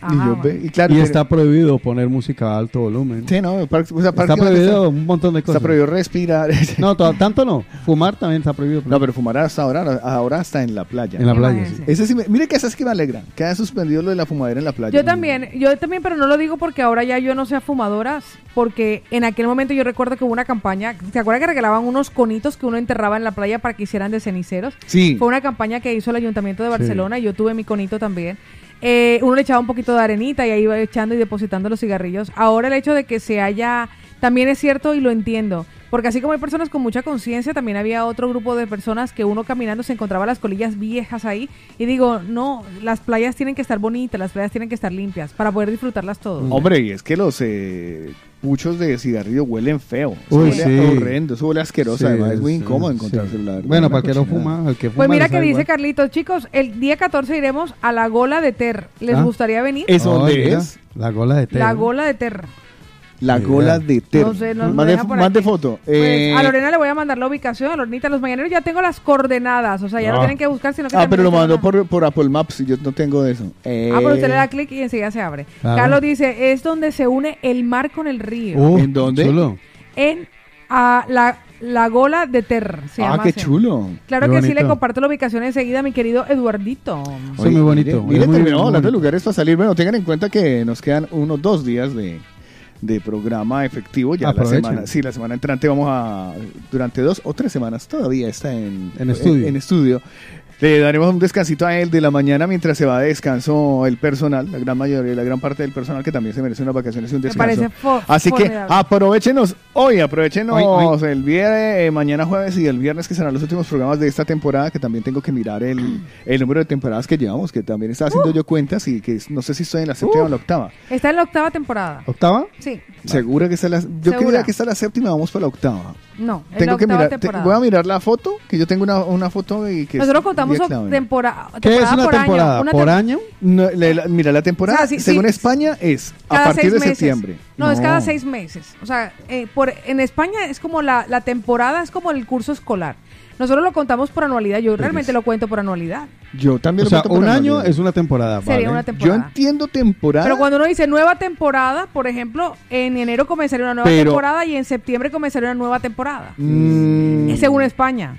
Ajá, y, yo bueno. ve- y claro, y pero- está prohibido poner música a alto volumen. Sí, no, par- o sea, está prohibido un montón de Está, cosas. prohibido respirar. [LAUGHS] No, to- tanto no. Fumar también está prohibido. no, pero fumar hasta ahora, ahora hasta en la playa. En la playa, sí. Ese sí me- mire que esa es que me alegra, que haya suspendido lo de la fumadera en la playa. Yo también, yo también, pero no lo digo porque ahora ya yo no sea fumadora, porque en aquel momento yo recuerdo que hubo una campaña, ¿te acuerdas que regalaban unos conitos que uno enterraba en la playa para que hicieran de ceniceros? Sí. Fue una campaña que hizo el Ayuntamiento de Barcelona y yo tuve mi conito también. Eh, uno le echaba un poquito de arenita y ahí iba echando y depositando los cigarrillos. Ahora el hecho de que se haya, también es cierto y lo entiendo, porque así como hay personas con mucha conciencia, también había otro grupo de personas que uno caminando se encontraba las colillas viejas ahí y digo, no, las playas tienen que estar bonitas, las playas tienen que estar limpias para poder disfrutarlas todos. Hombre, y es que los eh, puchos de cigarrillo huelen feo. Eso Uy, huele sí. horrendo, eso huele asqueroso. Sí, además, es muy sí, incómodo la verdad, Bueno, para el que no fuma, el que fuma. Pues mira que dice igual. Carlitos, chicos, el día 14 iremos a la Gola de Ter. ¿Les Ah. gustaría venir? ¿Eso Ay, dónde es? La gola de té. La Gola de Ter. La gola de Ter. No sé, nos mande aquí. foto. Pues, Eh, a Lorena le voy a mandar la ubicación, a Lorenita, los mañaneros ya tengo las coordenadas, o sea, ya no Ah. tienen que buscar, sino que ah, pero lo mandó por, por Apple Maps y yo no tengo de eso. Eh, Ah, pero usted le da clic y enseguida se abre. Claro. Carlos dice, es donde se une el mar con el río. Uh, ¿En dónde? chulo. En a la, la Gola de Ter, se ah, llama qué así. chulo. Claro Qué que sí, le bonito. comparto la ubicación enseguida, mi querido Eduardito. Sí, muy bonito, Mire, mire, muy, muy hablando de bonito. lugares para salir. Bueno, tengan en cuenta que nos quedan unos dos días de, de programa efectivo. Ya la semana, sí, la semana entrante vamos a, durante dos o tres semanas, todavía está en, En estudio. en estudio. Le daremos un descansito a él de la mañana mientras se va de descanso el personal, la gran mayoría, la gran parte del personal que también se merece unas vacaciones y un Me descanso. parece fo- Así que aprovechenos hoy, aprovechenos Hoy, el viernes, eh, mañana jueves y el viernes que serán los últimos programas de esta temporada, que también tengo que mirar el, [CLEARS THROAT] el número de temporadas que llevamos, que también estaba haciendo yo cuentas y que no sé si estoy en la séptima o la octava. Está en la octava temporada. ¿Octava? Sí, Segura que está la, yo Segura. creía que está la séptima, vamos para la octava. no, en la Tengo que mirar, te- voy a mirar la foto, que yo tengo una, una foto y que es Nosotros contamos temporada, ¿Qué es una por temporada? año. Una ¿Por tem- año? No, la- mira, la temporada, O sea, sí, según sí, España, es a cada partir seis de meses. septiembre. No, es cada seis meses. O sea, eh, por, en España es como la, la temporada, es como el curso escolar. Nosotros lo contamos por anualidad. Yo realmente lo cuento por anualidad. Yo también O lo sea, cuento por un año es una temporada. Sería vale. una Yo temporada. entiendo temporada. Pero cuando uno dice nueva temporada, por ejemplo, en enero comenzaría una nueva Pero- temporada y en septiembre comenzaría una nueva temporada. Mm, Es Según España.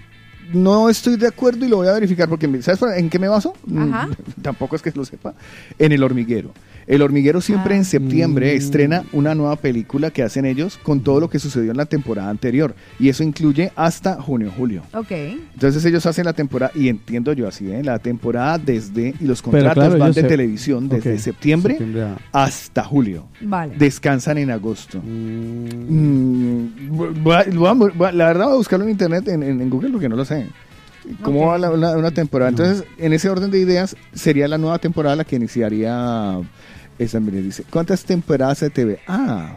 No estoy de acuerdo y lo voy a verificar porque, ¿sabes en qué me baso? Ajá. [LAUGHS] Tampoco es que lo sepa. En El Hormiguero. El Hormiguero siempre Ah. en septiembre Mm. estrena una nueva película que hacen ellos con todo lo que sucedió en la temporada anterior. Y eso incluye hasta junio, julio. Ok. Entonces ellos hacen la temporada, y entiendo yo así, ¿eh? la temporada desde, y los contratos claro, van de se- televisión desde septiembre, septiembre a- hasta julio. Vale. Descansan en agosto. Mm, Mm, voy a- voy a- voy a- la verdad voy a buscarlo en internet, en, en- Google, porque no lo sé. ¿Cómo va la- una temporada? Entonces, en ese orden de ideas, sería la nueva temporada la que iniciaría esa. Mire, dice, ¿cuántas temporadas se te ve? Ah,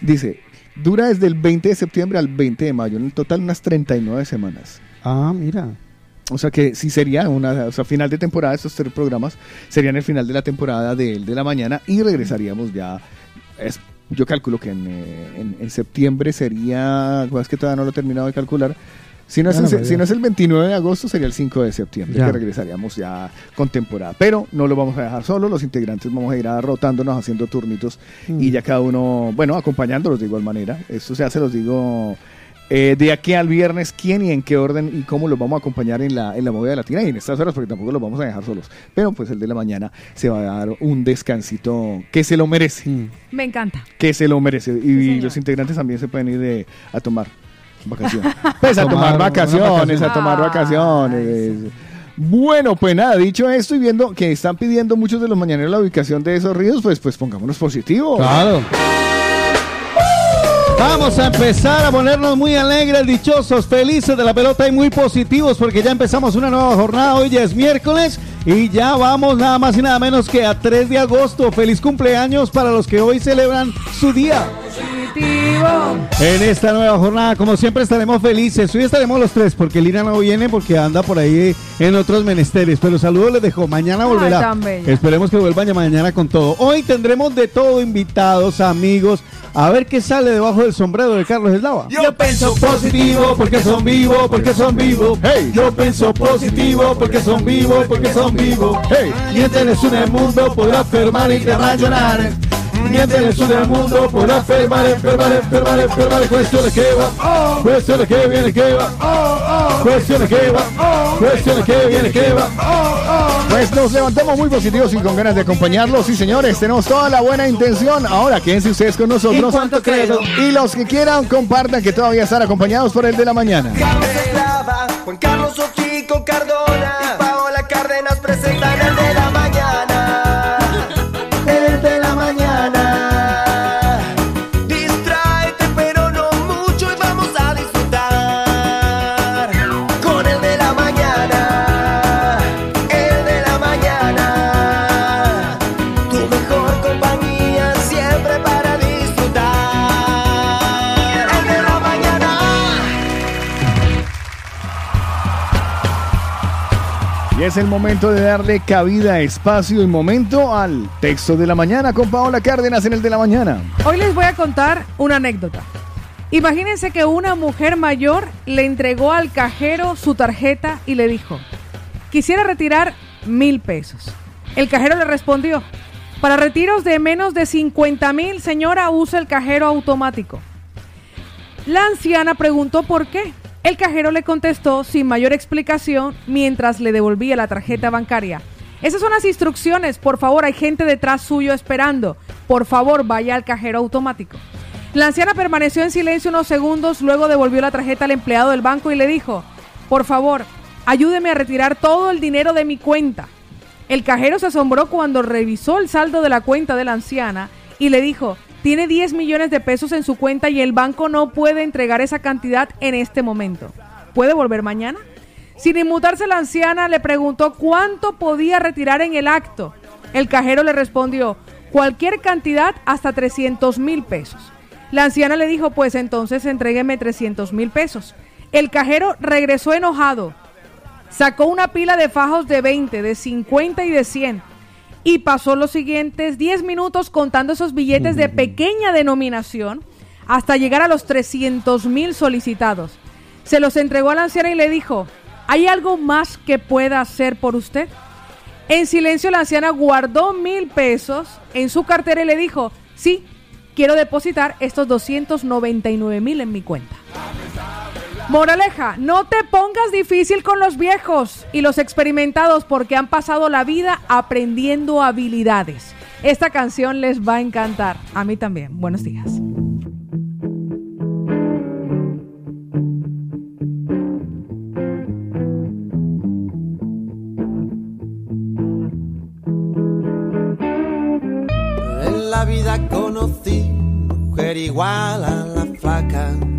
dice, dura desde el 20 de septiembre al 20 de mayo, en total unas 39 semanas. Ah, mira. O sea que sí sería una, o sea, final de temporada, estos tres programas serían el final de la temporada de de la Mañana y regresaríamos ya, es, yo calculo que en, eh, en- en septiembre sería, pues es que todavía no lo he terminado de calcular, si no, es, pues si no es el 29 de agosto sería el 5 de septiembre, Ya. que regresaríamos ya con temporada, pero no lo vamos a dejar solo, los integrantes vamos a ir a rotándonos, haciendo turnitos Mm. y ya cada uno, bueno, acompañándolos de igual manera, esto se hace, los digo Eh, de aquí al viernes, quién y en qué orden y cómo los vamos a acompañar en la, en la movida latina y en estas horas, porque tampoco los vamos a dejar solos. Pero pues el de la mañana se va a dar un descansito que se lo merece. Mm. Me encanta. Que se lo merece. Y los integrantes también se pueden ir de- a tomar vacaciones. Pues a Tomar vacaciones, a tomar Ay, vacaciones. Bueno, pues nada, dicho esto y viendo que están pidiendo muchos de los mañaneros la ubicación de esos ríos, pues, pues pongámonos positivos. Claro. Vamos a empezar a ponernos muy alegres, dichosos, felices de la pelota y muy positivos porque ya empezamos una nueva jornada. Hoy ya es miércoles y ya vamos nada más y nada menos que a 3 de agosto. Feliz cumpleaños para los que hoy celebran su día. Positivo. En esta nueva jornada, como siempre, estaremos felices. Hoy estaremos los tres porque Lina no viene porque anda por ahí en otros menesteres. Pero saludos les dejo. Mañana Ay, volverá. bella. Esperemos que vuelvan ya mañana con todo. Hoy tendremos de todo, invitados, amigos. A ver qué sale debajo del sombrero de Carlos Eslava. Yo pienso positivo porque son vivos, porque son vivos. Hey. Yo pienso positivo porque son vivos, porque son vivos. Hey. Mientras en el mundo podrá enfermar y te va a llorar. Mientras en el mundo podrá enfermar, enfermar, enfermar, enfermar. Cuestiones que va, cuestiones que viene, que va, cuestiones que va, cuestiones que viene, que va. Pues nos levantamos muy positivos y con ganas de acompañarlos. Sí, señores, tenemos toda la buena intención. Ahora quédense ustedes con nosotros. ¿Y cuánto credo? Y los que quieran, compartan que todavía están acompañados por el de la mañana. Carlos Juan Carlos Ochico Cardona Es el momento de darle cabida, espacio y momento al texto de la mañana con Paola Cárdenas en el de la mañana. Hoy les voy a contar una anécdota. Imagínense que una mujer mayor le entregó al cajero su tarjeta y le dijo, quisiera retirar mil pesos. El cajero le respondió, para retiros de menos de 50 mil, señora, usa el cajero automático. La anciana preguntó por qué. El cajero le contestó sin mayor explicación mientras le devolvía la tarjeta bancaria. Esas son las instrucciones. Por favor, hay gente detrás suyo esperando. Por favor, vaya al cajero automático. La anciana permaneció en silencio unos segundos, luego devolvió la tarjeta al empleado del banco y le dijo, por favor, ayúdeme a retirar todo el dinero de mi cuenta. El cajero se asombró cuando revisó el saldo de la cuenta de la anciana y le dijo, tiene 10 millones de pesos en su cuenta y el banco no puede entregar esa cantidad en este momento. ¿Puede volver mañana? Sin inmutarse la anciana le preguntó cuánto podía retirar en el acto. El cajero le respondió, cualquier cantidad hasta 300 mil pesos. La anciana le dijo, pues entonces entrégueme 300 mil pesos. El cajero regresó enojado, sacó una pila de fajos de 20, de 50 y de 100 y pasó los siguientes 10 minutos contando esos billetes de pequeña denominación hasta llegar a los 300 mil solicitados. Se los entregó a la anciana y le dijo, ¿hay algo más que pueda hacer por usted? En silencio la anciana guardó mil pesos en su cartera y le dijo, sí, quiero depositar estos 299 mil en mi cuenta. Moraleja, no te pongas difícil con los viejos y los experimentados porque han pasado la vida aprendiendo habilidades. Esta canción les va a encantar. A mí también. Buenos días. En la vida conocí mujer igual a la flaca,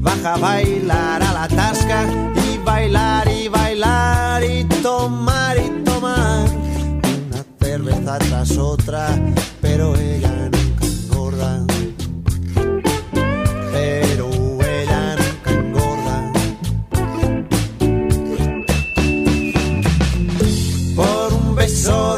baja a bailar a la tasca y bailar y bailar y tomar y tomar una cerveza tras otra, pero ella nunca engorda. Pero ella nunca engorda. Por un beso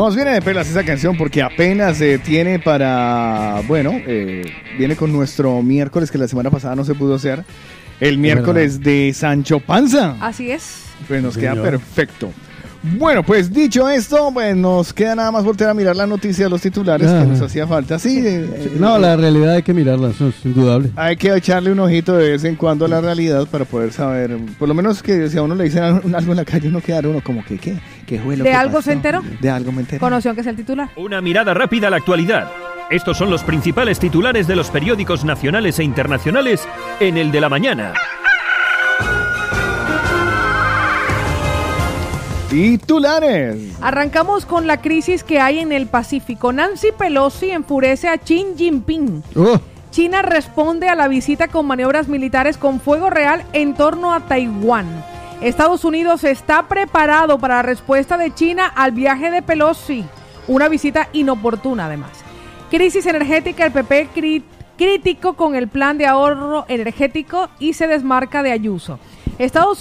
Nos viene de pelas esa canción porque apenas se tiene para, bueno, eh, viene con nuestro miércoles que la semana pasada no se pudo hacer, el miércoles de Sancho Panza. Así es. Pues nos queda Señor. perfecto. Bueno, pues dicho esto, pues nos queda nada más volver a mirar la noticia de los titulares Ah. que nos hacía falta. Sí, eh, No, la realidad hay que mirarla, eso es indudable. hay que echarle un ojito de vez en cuando a la realidad para poder saber, por lo menos que si a uno le dicen algo [LAUGHS] algo en la calle, uno queda uno como que, ¿qué? ¿Qué fue lo ¿De que algo pasó? se enteró? De algo me enteré. Conoció que es el titular. Una mirada rápida a la actualidad. Estos son los principales titulares de los periódicos nacionales e internacionales en el de la mañana. Titulares. Arrancamos con la crisis que hay en el Pacífico. Nancy Pelosi enfurece a Xi Jinping. Oh, China responde a la visita con maniobras militares con fuego real en torno a Taiwán. Estados Unidos está preparado para la respuesta de China al viaje de Pelosi, una visita inoportuna además. Crisis energética, el PP crítico con el plan de ahorro energético y se desmarca de Ayuso. Estados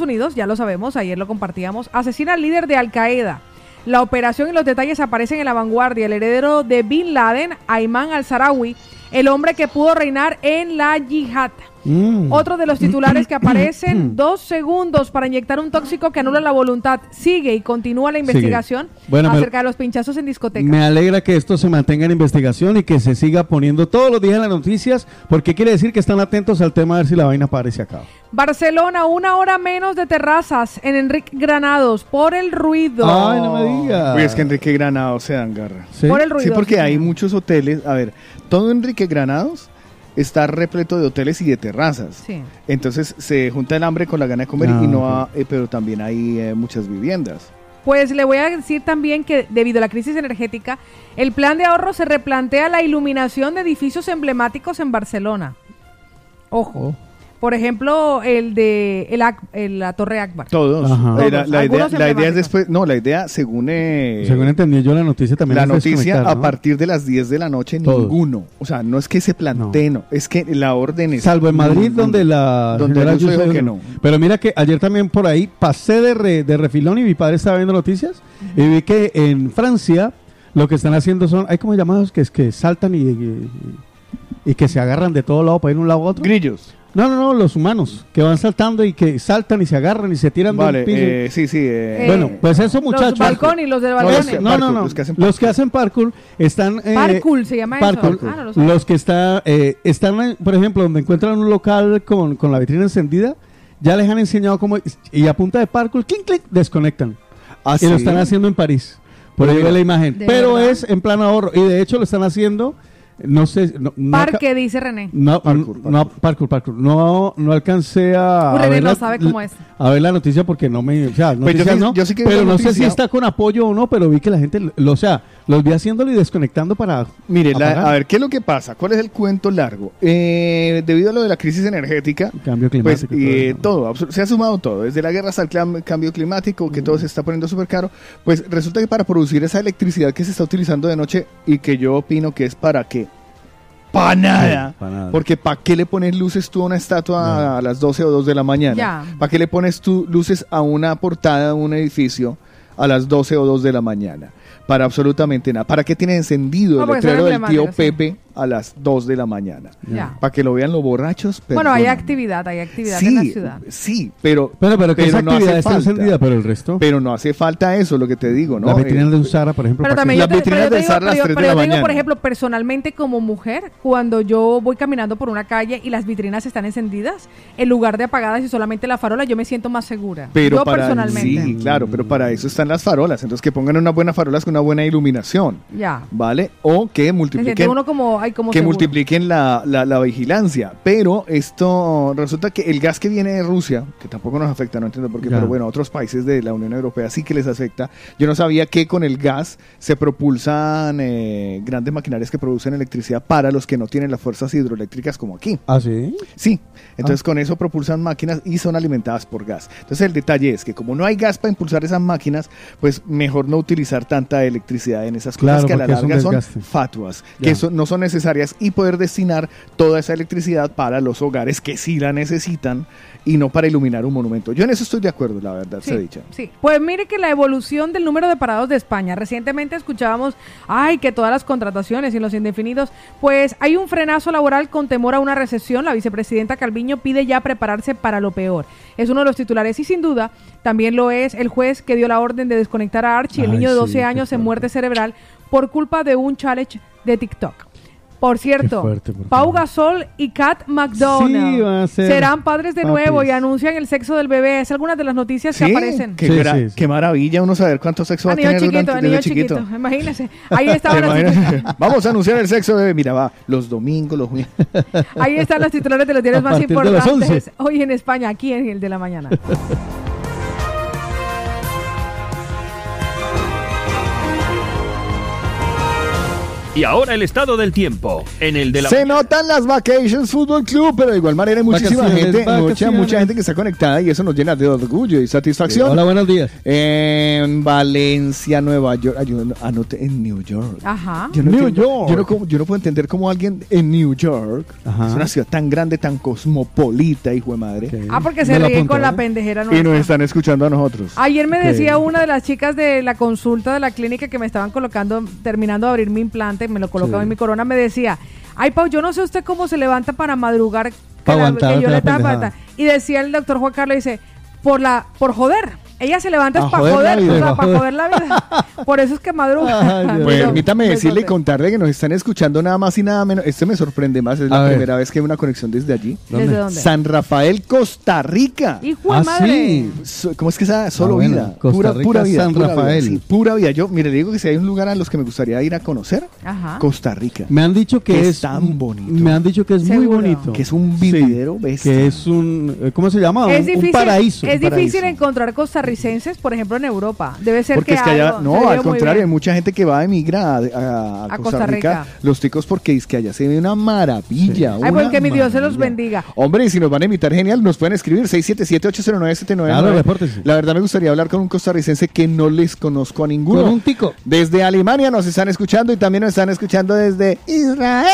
Unidos, ya lo sabemos, ayer lo compartíamos, asesina al líder de Al Qaeda. La operación y los detalles aparecen en la vanguardia. El heredero de Bin Laden, Ayman al-Sarawi, el hombre que pudo reinar en la yihad. mm. Otro de los titulares que [CLEARS THROAT] aparecen, dos segundos para inyectar un tóxico que anula la voluntad. Sigue y continúa la investigación Bueno, me- acerca de los pinchazos en discotecas. Me alegra que esto se mantenga en investigación y que se siga poniendo todos los días en las noticias, porque quiere decir que están atentos al tema a ver si la vaina parece acá. Barcelona, una hora menos de terrazas en Enrique Granados por el ruido. Ay, no me diga. Uy, es que Enrique Granados se dan garra. ¿Sí? Por el ruido. Sí, porque sí, hay muchos hoteles. A ver, todo Enrique Granados está repleto de hoteles y de terrazas. Sí. Entonces se junta el hambre con la gana de comer Ah, y no ok. ha- eh, pero también hay eh, muchas viviendas. Pues le voy a decir también que debido a la crisis energética, el plan de ahorro se replantea la iluminación de edificios emblemáticos en Barcelona. Ojo. Oh. Por ejemplo, el de el Ac- el- la Torre Akbar. Todos. Ajá. Era- Todos, la, idea, la es después, no, la idea según, eh, Según entendí yo la noticia también la noticia a ¿no? partir de las 10 de la noche Todos. ninguno. O sea, no es que se plantee, no. es que la orden es Salvo en Madrid, ninguno. donde la Donde Ayuso dijo que no. Pero mira que ayer también por ahí pasé de, re- de refilón y mi padre estaba viendo noticias y vi que en Francia lo que están haciendo son, hay como llamados que es que saltan y, y, y que se agarran de todo lado para ir de un lado a otro. Grillos. No, no, no, los humanos que van saltando y que saltan y se agarran y se tiran Vale, del piso. eh, sí, sí. eh, bueno, pues eso, muchachos. Los balcones, los del No, balcón. los que- No, no, parkour, no. los que hacen Los que hacen parkour están. eh, Parkour se llama parkour. eso. Ah, no los que está, eh, están, eh, por ejemplo, donde encuentran un local con, con la vitrina encendida, ya les han enseñado cómo. Y a punta de parkour, clic, clic, desconectan. ¿ah, y lo están haciendo en París. Por Pero ahí ve la imagen. ¿De Pero verdad? es en plan ahorro. Y de hecho lo están haciendo. No sé. No, no Parque, dice René. no, Parkour, no, parkour, parkour. No, no alcancé a, Uy, a René ver no la, sabe cómo es. a ver la noticia porque no me, o sea, Pues yo no, yo sí que pero no sé si noticia. está con apoyo o no, pero vi que la gente, lo- o sea, los vi haciéndolo y desconectando para Mire, la- a ver, ¿qué es lo que pasa? ¿Cuál es el cuento largo? Eh, debido a lo de la crisis energética, cambio pues climático. y todo eh, todo, se ha sumado todo, desde la guerra hasta el cambio climático, que todo se está poniendo súper caro, pues resulta que para producir esa electricidad que se está utilizando de noche y que yo opino que es para qué, para nada. Sí, pa' nada. Porque ¿para qué le pones luces tú a una estatua No. a las 12 o 2 de la mañana? Ya. ¿Para qué le pones tú luces a una portada de un edificio a las 12 o 2 de la mañana? Para absolutamente nada. ¿Para qué tiene encendido el letrero del tío sí. A las 2 de la mañana? Ya. Para que lo vean los borrachos. Bueno, hay actividad, hay actividad sí, en la ciudad. Sí, pero, Pero, pero que esa no actividad hace está falta. encendida, pero el resto. Pero no hace falta eso, lo que te digo, ¿no? la vitrina Eh, de un Zara, por ejemplo. Pero también Las vitrinas pero yo te del digo, Zara a las pero yo- 3 de la digo, mañana. por ejemplo, personalmente como mujer, cuando yo voy caminando por una calle y las vitrinas están encendidas, en lugar de apagadas y solamente la farola, yo me siento más segura. Pero yo para, personalmente. Sí, claro, pero para eso están las farolas. Entonces que pongan unas buenas farolas con una buena iluminación, Ya. ¿vale? O que multipliquen uno como, ay, como que seguro. multipliquen la, la, la vigilancia. Pero esto resulta que el gas que viene de Rusia, que tampoco nos afecta, no entiendo por qué, Ya. pero bueno, a otros países de la Unión Europea sí que les afecta. Yo no sabía que con el gas se propulsan eh, grandes maquinarias que producen electricidad para los que no tienen las fuerzas hidroeléctricas como aquí. Ah, sí. Sí, Ah. entonces con eso propulsan máquinas y son alimentadas por gas. Entonces el detalle es que como no hay gas para impulsar esas máquinas, pues mejor no utilizar tanta electricidad en esas cosas Claro, que a la larga son fatuas, Ya. que eso no son necesarias y poder destinar toda esa electricidad para los hogares que sí la necesitan y no para iluminar un monumento. Yo en eso estoy de acuerdo, la verdad, se ha Sí, dicho. sí. Pues mire que la evolución del número de parados de España. Recientemente escuchábamos, ay, que todas las contrataciones y los indefinidos, pues hay un frenazo laboral con temor a una recesión. La vicepresidenta Calviño pide ya prepararse para lo peor. Es uno de los titulares y sin duda también lo es el juez que dio la orden de desconectar a Archie, el Ay, niño de sí, 12 qué años en muerte cerebral por culpa de un challenge de TikTok. Por cierto, fuerte, por Pau. Gasol y Kat McDonald Sí, van a ser serán padres de nuevo y anuncian el sexo del bebé. Es algunas de las noticias que aparecen. Qué, Sí, gra- sí, sí. qué maravilla uno saber cuánto sexo va A tener chiquito, durante a niño chiquito. chiquito. Imagínense. Ahí estaban ¿Te las? Vamos a anunciar el sexo, bebé. Mira, va, los domingos, los jueves. Ahí están los titulares de los diarios A más de importantes 11. hoy en España, aquí en el de la mañana. [LAUGHS] Y ahora el estado del tiempo, en el de la Se notan las Vacations Football Club, pero de igual manera hay muchísima Vacaciones, gente, mucha, vacaciones. mucha gente que está conectada y eso nos llena de orgullo y satisfacción. Hola, buenos días. En Valencia, Nueva York, yo no- anoté en New York. Ajá. Yo no, New entiendo- York. Yo, no, yo no puedo entender cómo alguien en New York, Ajá. es una ciudad tan grande, tan cosmopolita, hijo de madre. Ah, porque se ríen con la ¿eh? pendejera y nos nuestra. están escuchando a nosotros. Ayer me decía una de las chicas de la consulta de la clínica que me estaban colocando, terminando de abrir mi implante, me lo colocaba Sí. en mi corona, me decía, ay Pau, yo no sé usted cómo se levanta para madrugar, que, Pa' la- aguantar que yo la le tapa- pendejada. Y decía el doctor Juan Carlos, dice, por la, por joder. Ella se levanta para joder la joder, vida. o sea, para joder la vida. [LAUGHS] Por eso es que madruga. Ay. Pues permítame me decirle y contarle que nos están escuchando nada más y nada menos. Este me sorprende más, es A la ver. primera vez que hay una conexión desde allí. ¿Desde dónde? San Rafael, Costa Rica. Hijo de Ah, madre. sí. ¿Cómo es que esa solo Ah, bueno, vida? Costa pura, Rica, pura vida. San pura vida, Rafael. sí, pura vida. Yo, mire, le digo que si hay un lugar a los que me gustaría ir a conocer, Ajá. Costa Rica. Me han dicho que Que es, es tan bonito. Me han dicho que es muy bonito. Que es un Sí, vividero bestia. que es un eh, ¿cómo se llama? Es un, difícil, un paraíso. es difícil paraíso. encontrar costarricenses, por ejemplo, en Europa. Debe ser Porque que es que allá, no, al contrario, hay mucha gente que va a emigrar a, a- a A Costa, Costa Rica, Rica. los ticos, porque es que allá se ve una maravilla. Ay, una pues que mi Dios se los bendiga. Hombre, y si nos van a invitar, genial, nos pueden escribir 677-809-799. Claro. La verdad me gustaría hablar con un costarricense que no les conozco a ninguno. Con un tico. Desde Alemania nos están escuchando y también nos están escuchando desde Israel,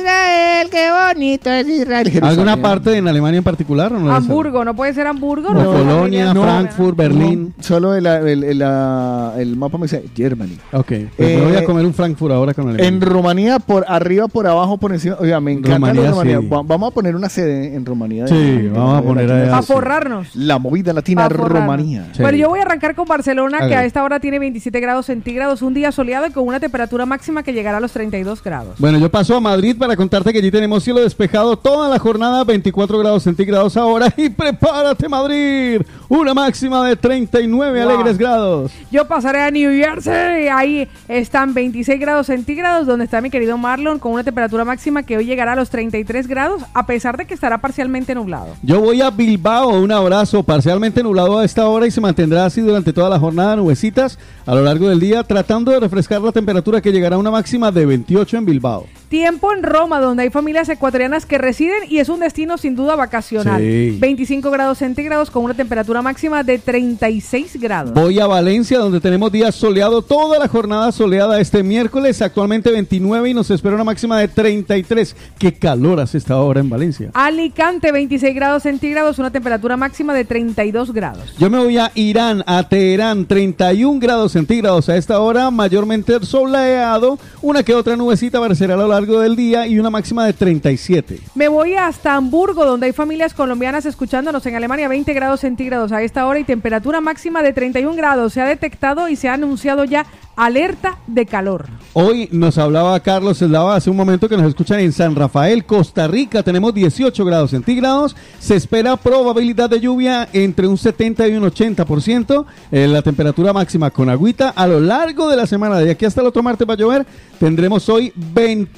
Israel, qué bonito es Israel. ¿Alguna parte en Alemania en particular? o no la Hamburgo, no puede ser Hamburgo. no, no, Frankfurt, Berlín. No, solo el, el, el, la- el mapa me dice Germany. Ok, pues Eh, me voy a comer un Frankfurt ahora con Alemania. En Rumanía, por arriba, por abajo, por encima. Oiga, me encanta Rumanía, Rumanía. sí. Va- vamos a poner una sede en Rumanía. Sí, de- de- vamos a poner allá. Para forrarnos. La movida latina. Rumanía. Sí. Bueno, yo voy a arrancar con Barcelona, que a esta hora tiene 27 grados centígrados, un día soleado y con una temperatura máxima que llegará a los 32 grados. Bueno, yo paso a Madrid para contarte que allí tenemos cielo despejado toda la jornada, 24 grados centígrados ahora. Y prepárate, Madrid, una máxima de 39 Wow. alegres grados. Yo pasaré a New Jersey, ahí están 26 grados centígrados, donde está mi querido Marlon, con una temperatura máxima que hoy llegará a los 33 grados, a pesar de que estará parcialmente nublado. Yo voy a Bilbao, un abrazo, parcialmente nublado a esta hora y se mantendrá así durante toda la jornada, nubecitas a lo largo del día, tratando de refrescar la temperatura que llegará a una máxima de 28 en Bilbao. Tiempo en Roma, donde hay familias ecuatorianas que residen y es un destino sin duda vacacional. Sí. 25 grados centígrados con una temperatura máxima de 36 grados. Voy a Valencia, donde tenemos días soleados, toda la jornada soleada este miércoles, actualmente 29 y nos espera una máxima de 33. Qué calor hace esta hora en Valencia. Alicante, 26 grados centígrados, una temperatura máxima de 32 grados. Yo me voy a Irán, a Teherán, 31 grados centígrados a esta hora, mayormente soleado, una que otra nubecita aparecerá a lo largo del día y una máxima de 37. Me voy hasta Hamburgo, donde hay familias colombianas escuchándonos en Alemania, 20 grados centígrados a esta hora y temperatura máxima de 31 grados. Se ha detectado y se ha anunciado ya alerta de calor. Hoy nos hablaba Carlos Eslava hace un momento que nos escuchan en San Rafael, Costa Rica. Tenemos 18 grados centígrados. Se espera probabilidad de lluvia entre un 70 y un 80%. Eh, la temperatura máxima con agüita a lo largo de la semana, de aquí hasta el otro martes va a llover. Tendremos hoy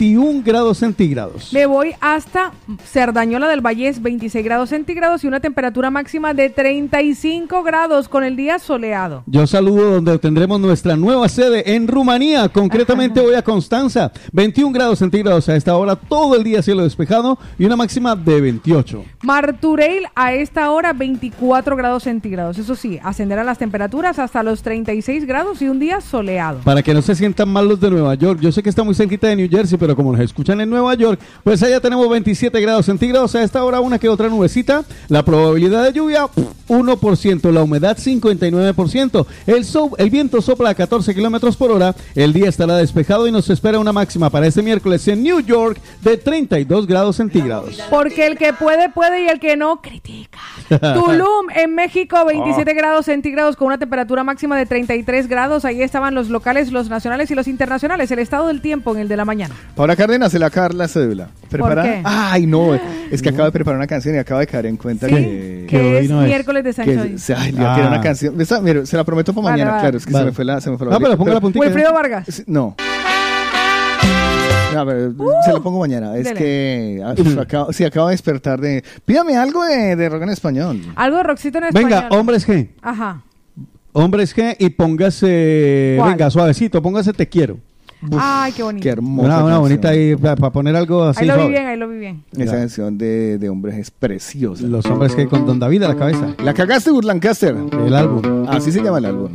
21 grados centígrados. Me voy hasta Cerdañola del Vallés, 26 grados centígrados y una temperatura máxima de 35 grados con el día soleado. Yo saludo donde tendremos nuestra nueva sede en Rumanía. Concretamente voy a Constanza. 21 grados centígrados a esta hora, todo el día cielo despejado y una máxima de 28. Martureil a esta hora 24 grados centígrados. Eso sí, ascenderán las temperaturas hasta los 36 grados y un día soleado. Para que no se sientan mal los de Nueva York. Yo sé que está muy cerquita de New Jersey, pero como nos escuchan en Nueva York, pues allá tenemos 27 grados centígrados. A esta hora una que otra nubecita. La probabilidad de lluvia, pff, 1%. La humedad, 59%. El, so- el viento sopla a 14 kilómetros por hora. El día estará despejado y nos espera una máxima para este miércoles en New York de 32 grados centígrados. Porque el que puede, puede y el que no, critica. [LAUGHS] Tulum, en México, 27 grados centígrados con una temperatura máxima de 33 grados. Ahí estaban los locales, los nacionales y los internacionales. El estado del tiempo en el de la mañana. Paula Cárdenas se la Carla Cédula. ¿Preparada? qué? Ay, no. Es que acabo de preparar una canción y acabo de caer en cuenta Sí, que. que que hoy es no es. miércoles de que Sancho. se- ay, le iba a tirar Ah. una canción. Esa, mire, se la prometo para mañana, vale. claro. Es que Vale. se me fue la, se me fue la No, pero ponga la puntica. Wilfrido Vargas. No. No, pero se la pongo mañana. Es dele. que ah, uf, acabo, sí, acabo de despertar de. Pídame algo de, de rock en español. Algo de Roxito en español. Venga, hombres G. Ajá. Hombres G y póngase. ¿Cuál? Venga, suavecito, póngase te quiero. Ay, qué bonito. Qué hermosa. Una, bonita ahí para poner algo así. Ahí lo vi bien, ahí lo vi bien. Esa Ya. canción de, de hombres es preciosa. Los hombres G con Don David a la cabeza. La cagaste, Lancaster. El álbum. Así se llama el álbum.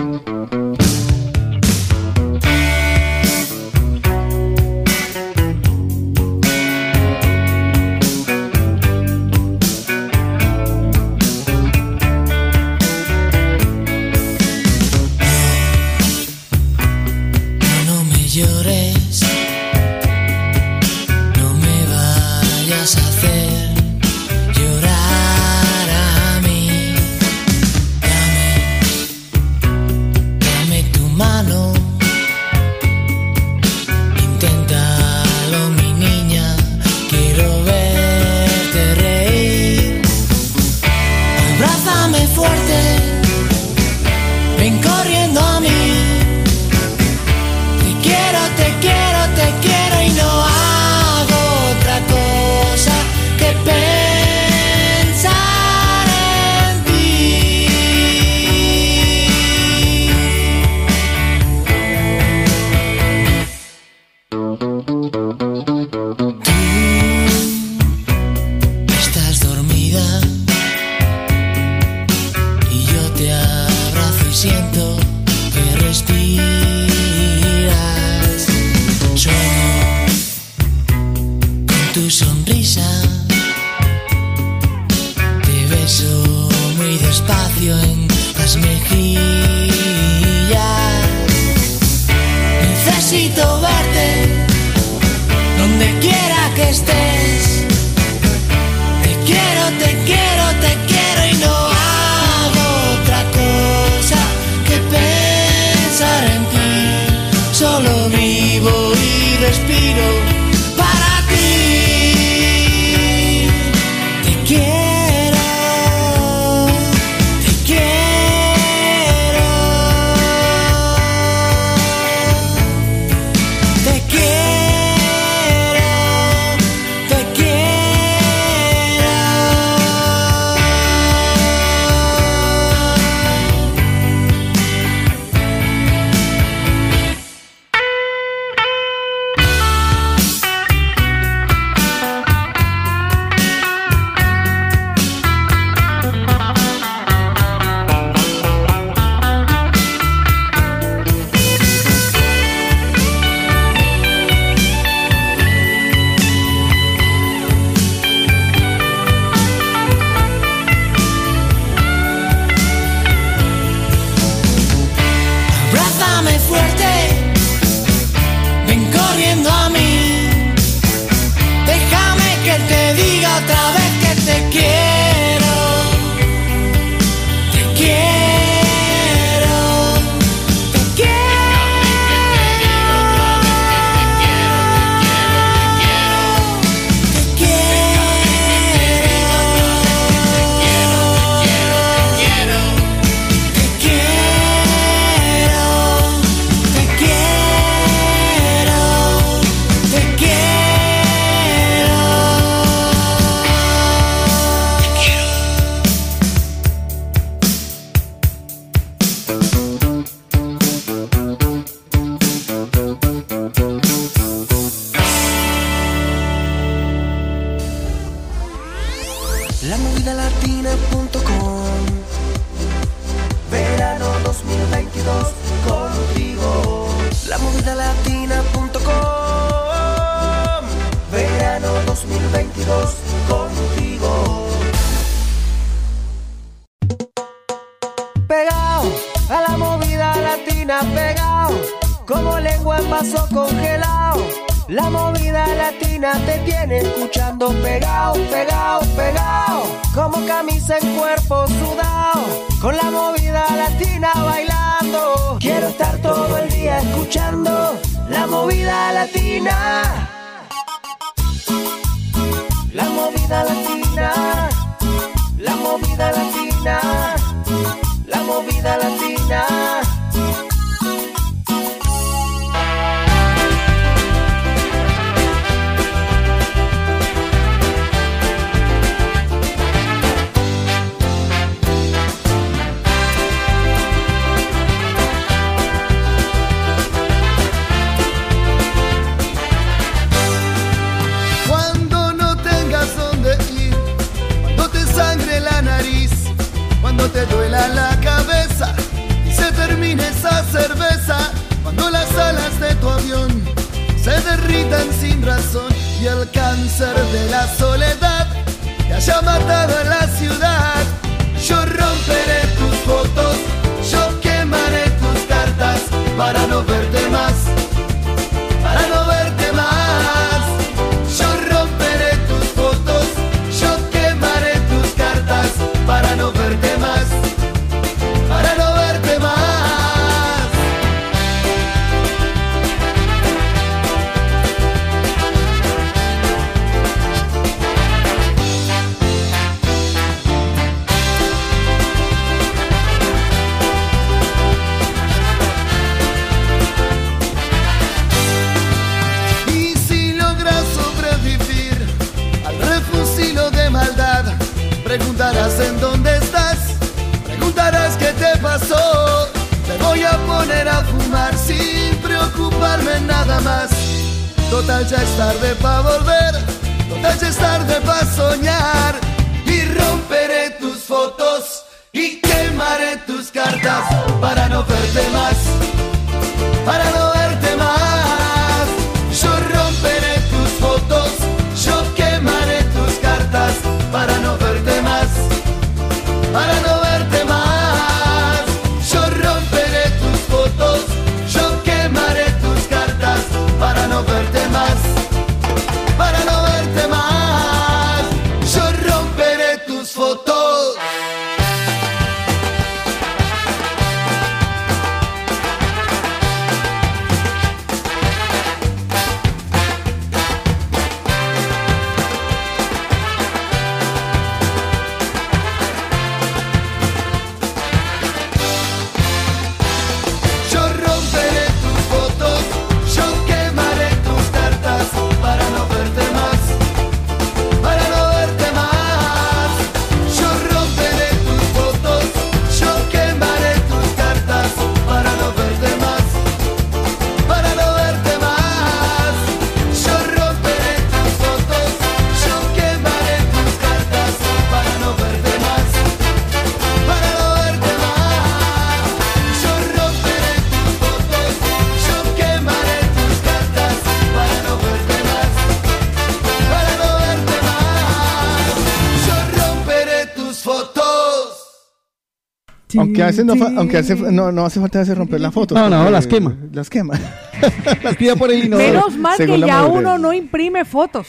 No, aunque hace, no, no hace falta hacer romper la foto. No, no, las quema. Las quema. [LAUGHS] Las tira por el inodoro. Menos mal que ya madurez. uno no imprime fotos.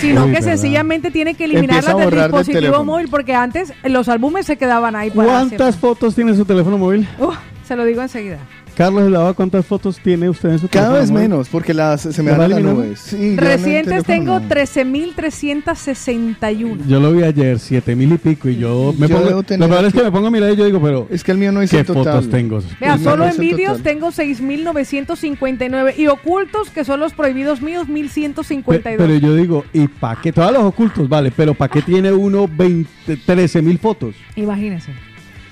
Sino Uy, que verdad. sencillamente tiene que eliminarlas del dispositivo móvil porque antes los álbumes se quedaban ahí para ¿Cuántas fotos tiene su teléfono móvil? Uf, se lo digo enseguida. Carlos Lava, ¿cuántas fotos tiene usted en su Cada teléfono vez menos, porque las, se me ¿Lo va van las eliminando? nubes. Sí, Recientes tengo no. 13.361. Yo lo vi ayer, siete mil y pico, y yo me Yo pongo, lo peor es que me pongo a mirar y yo digo, pero Es que el mío no dice ¿qué total. fotos tengo? Vea, solo no en es vídeos tengo 6.959 y ocultos, que son los prohibidos míos, Pe- 1.152. Pero yo digo, ¿y para qué? Todos los ocultos, vale, pero ¿para qué tiene uno 20, 13 mil fotos? Imagínese.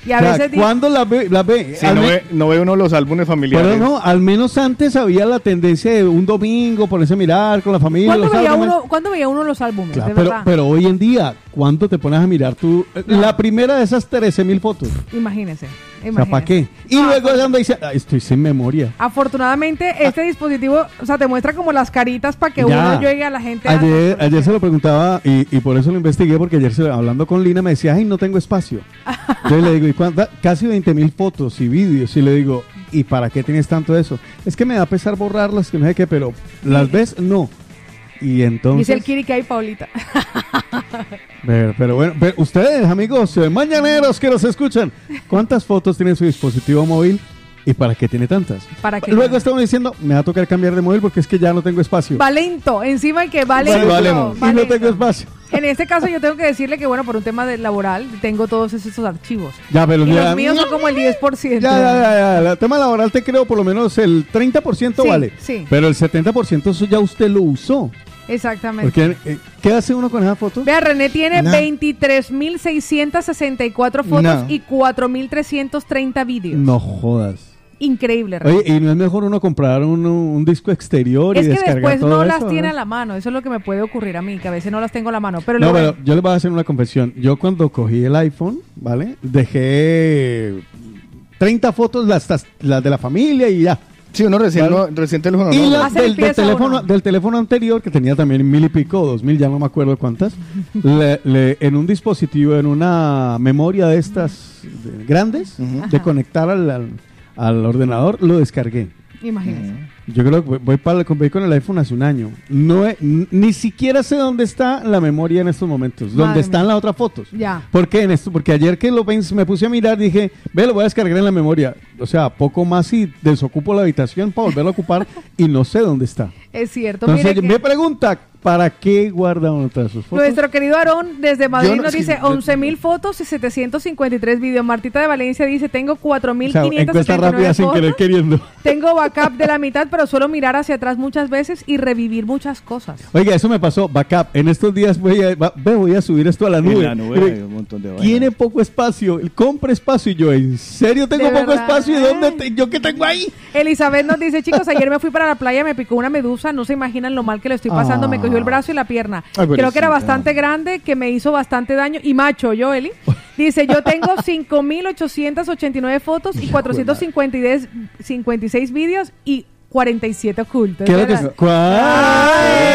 Y a O sea, veces di- ¿Cuándo las ve? Las ve? Si Al no, ve, no ve uno los álbumes familiares. pero no, al menos antes había la tendencia de un domingo ponerse a mirar con la familia. ¿cuándo, los veía uno, ¿cuándo veía uno los álbumes? Claro, de pero, verdad. pero hoy en día, ¿cuándo te pones a mirar tú? eh, La primera de esas 13 mil fotos. Imagínese. O sea, imagínese. ¿para qué? Y No, luego es donde dice, "Ah, estoy sin memoria. Afortunadamente, este dispositivo, o sea, te muestra como las caritas para que Ya. uno llegue a la gente. Ayer, ayer se lo preguntaba y, y por eso lo investigué, porque ayer se- hablando con Lina me decía, ay, no tengo espacio. [LAUGHS] [LAUGHS] Yo le digo, ¿y cuánta? Casi 20 mil fotos y vídeos. Y le digo, ¿y para qué tienes tanto eso? Es que me da pesar borrarlas, que no sé qué, pero ¿las ves? No. Y entonces... Dice el Kiri que hay Paulita. [LAUGHS] Pero, pero bueno, pero ustedes, amigos, eh, mañaneros que nos escuchan, ¿cuántas fotos tiene su dispositivo móvil y para qué tiene tantas? ¿Para qué? Luego estamos diciendo, me va a tocar cambiar de móvil porque es que ya no tengo espacio. Valento, encima el que vale. Sí, valemos. y no tengo espacio. En este caso yo tengo que decirle que, bueno, por un tema de laboral, tengo todos esos archivos. Ya, pero Y ya, los míos son como el 10%. ya, ya, ya, ya, el tema laboral te creo por lo menos el 30% Sí, vale. sí. Pero el 70% eso ya usted lo usó. Exactamente. Porque, eh, ¿qué hace uno con esas fotos? Vea, René tiene No. 23.664 fotos No. y 4.330 vídeos. No jodas. Increíble. Oye, ¿y no es mejor uno comprar un, un disco exterior y es que descargar después no eso, las tiene ¿no? a la mano. Eso es lo que me puede ocurrir a mí, que a veces no las tengo a la mano. Pero, No, pero yo les voy a hacer una confesión. Yo cuando cogí el iPhone, ¿vale? Dejé 30 fotos, las, las de la familia y ya. Sí, uno recién, Vale. no, recién teléfono y no. las del, teléfono, del teléfono anterior, que tenía también mil y pico, dos mil, ya no me acuerdo cuántas, [LAUGHS] le- le- en un dispositivo, en una memoria de estas de- grandes, Ujú. de conectar al, al- al ordenador, lo descargué. Imagínense. Yo creo que voy- voy, para, voy con el iPhone hace un año. No he- ni siquiera sé dónde está la memoria en estos momentos. Madre Dónde están mía. las otras fotos. Ya. ¿Por qué en esto? Porque ayer que lo me puse a mirar dije, ve, lo voy a descargar en la memoria. O sea, poco más y desocupo la habitación para volverlo a ocupar y no sé dónde está. Es cierto. Entonces que me pregunta, ¿para qué guarda uno todas sus fotos? nuestro querido Aarón desde Madrid no- nos sí, dice yo- 11.000 fotos y 753 vídeos. Martita de Valencia dice, tengo O sea, 4.579 encuesta rápida sin fotos. querer [LAUGHS] queriendo. Tengo backup de la mitad, pero suelo mirar hacia atrás muchas veces y revivir muchas cosas. Oiga, eso me pasó, backup. En estos días voy a, va- ve, voy a subir esto a la En nube. la nube Mire, hay un montón de Tiene vainas. poco espacio, compra espacio y yo, ¿en serio tengo ¿De poco verdad? espacio? ¿Y dónde te- yo qué tengo ahí? Elizabeth nos dice, [LAUGHS] chicos, ayer me fui para la playa, me picó una medusa, no se imaginan lo mal que le estoy pasando, me cogió el brazo y la pierna. Ay, Creo que era bastante grande, que me hizo bastante daño. Y macho, yo, Eli. [LAUGHS] Dice, yo tengo 5.889 fotos y 456 56 vídeos y 47 ocultos. ¿Qué es lo que. Ay,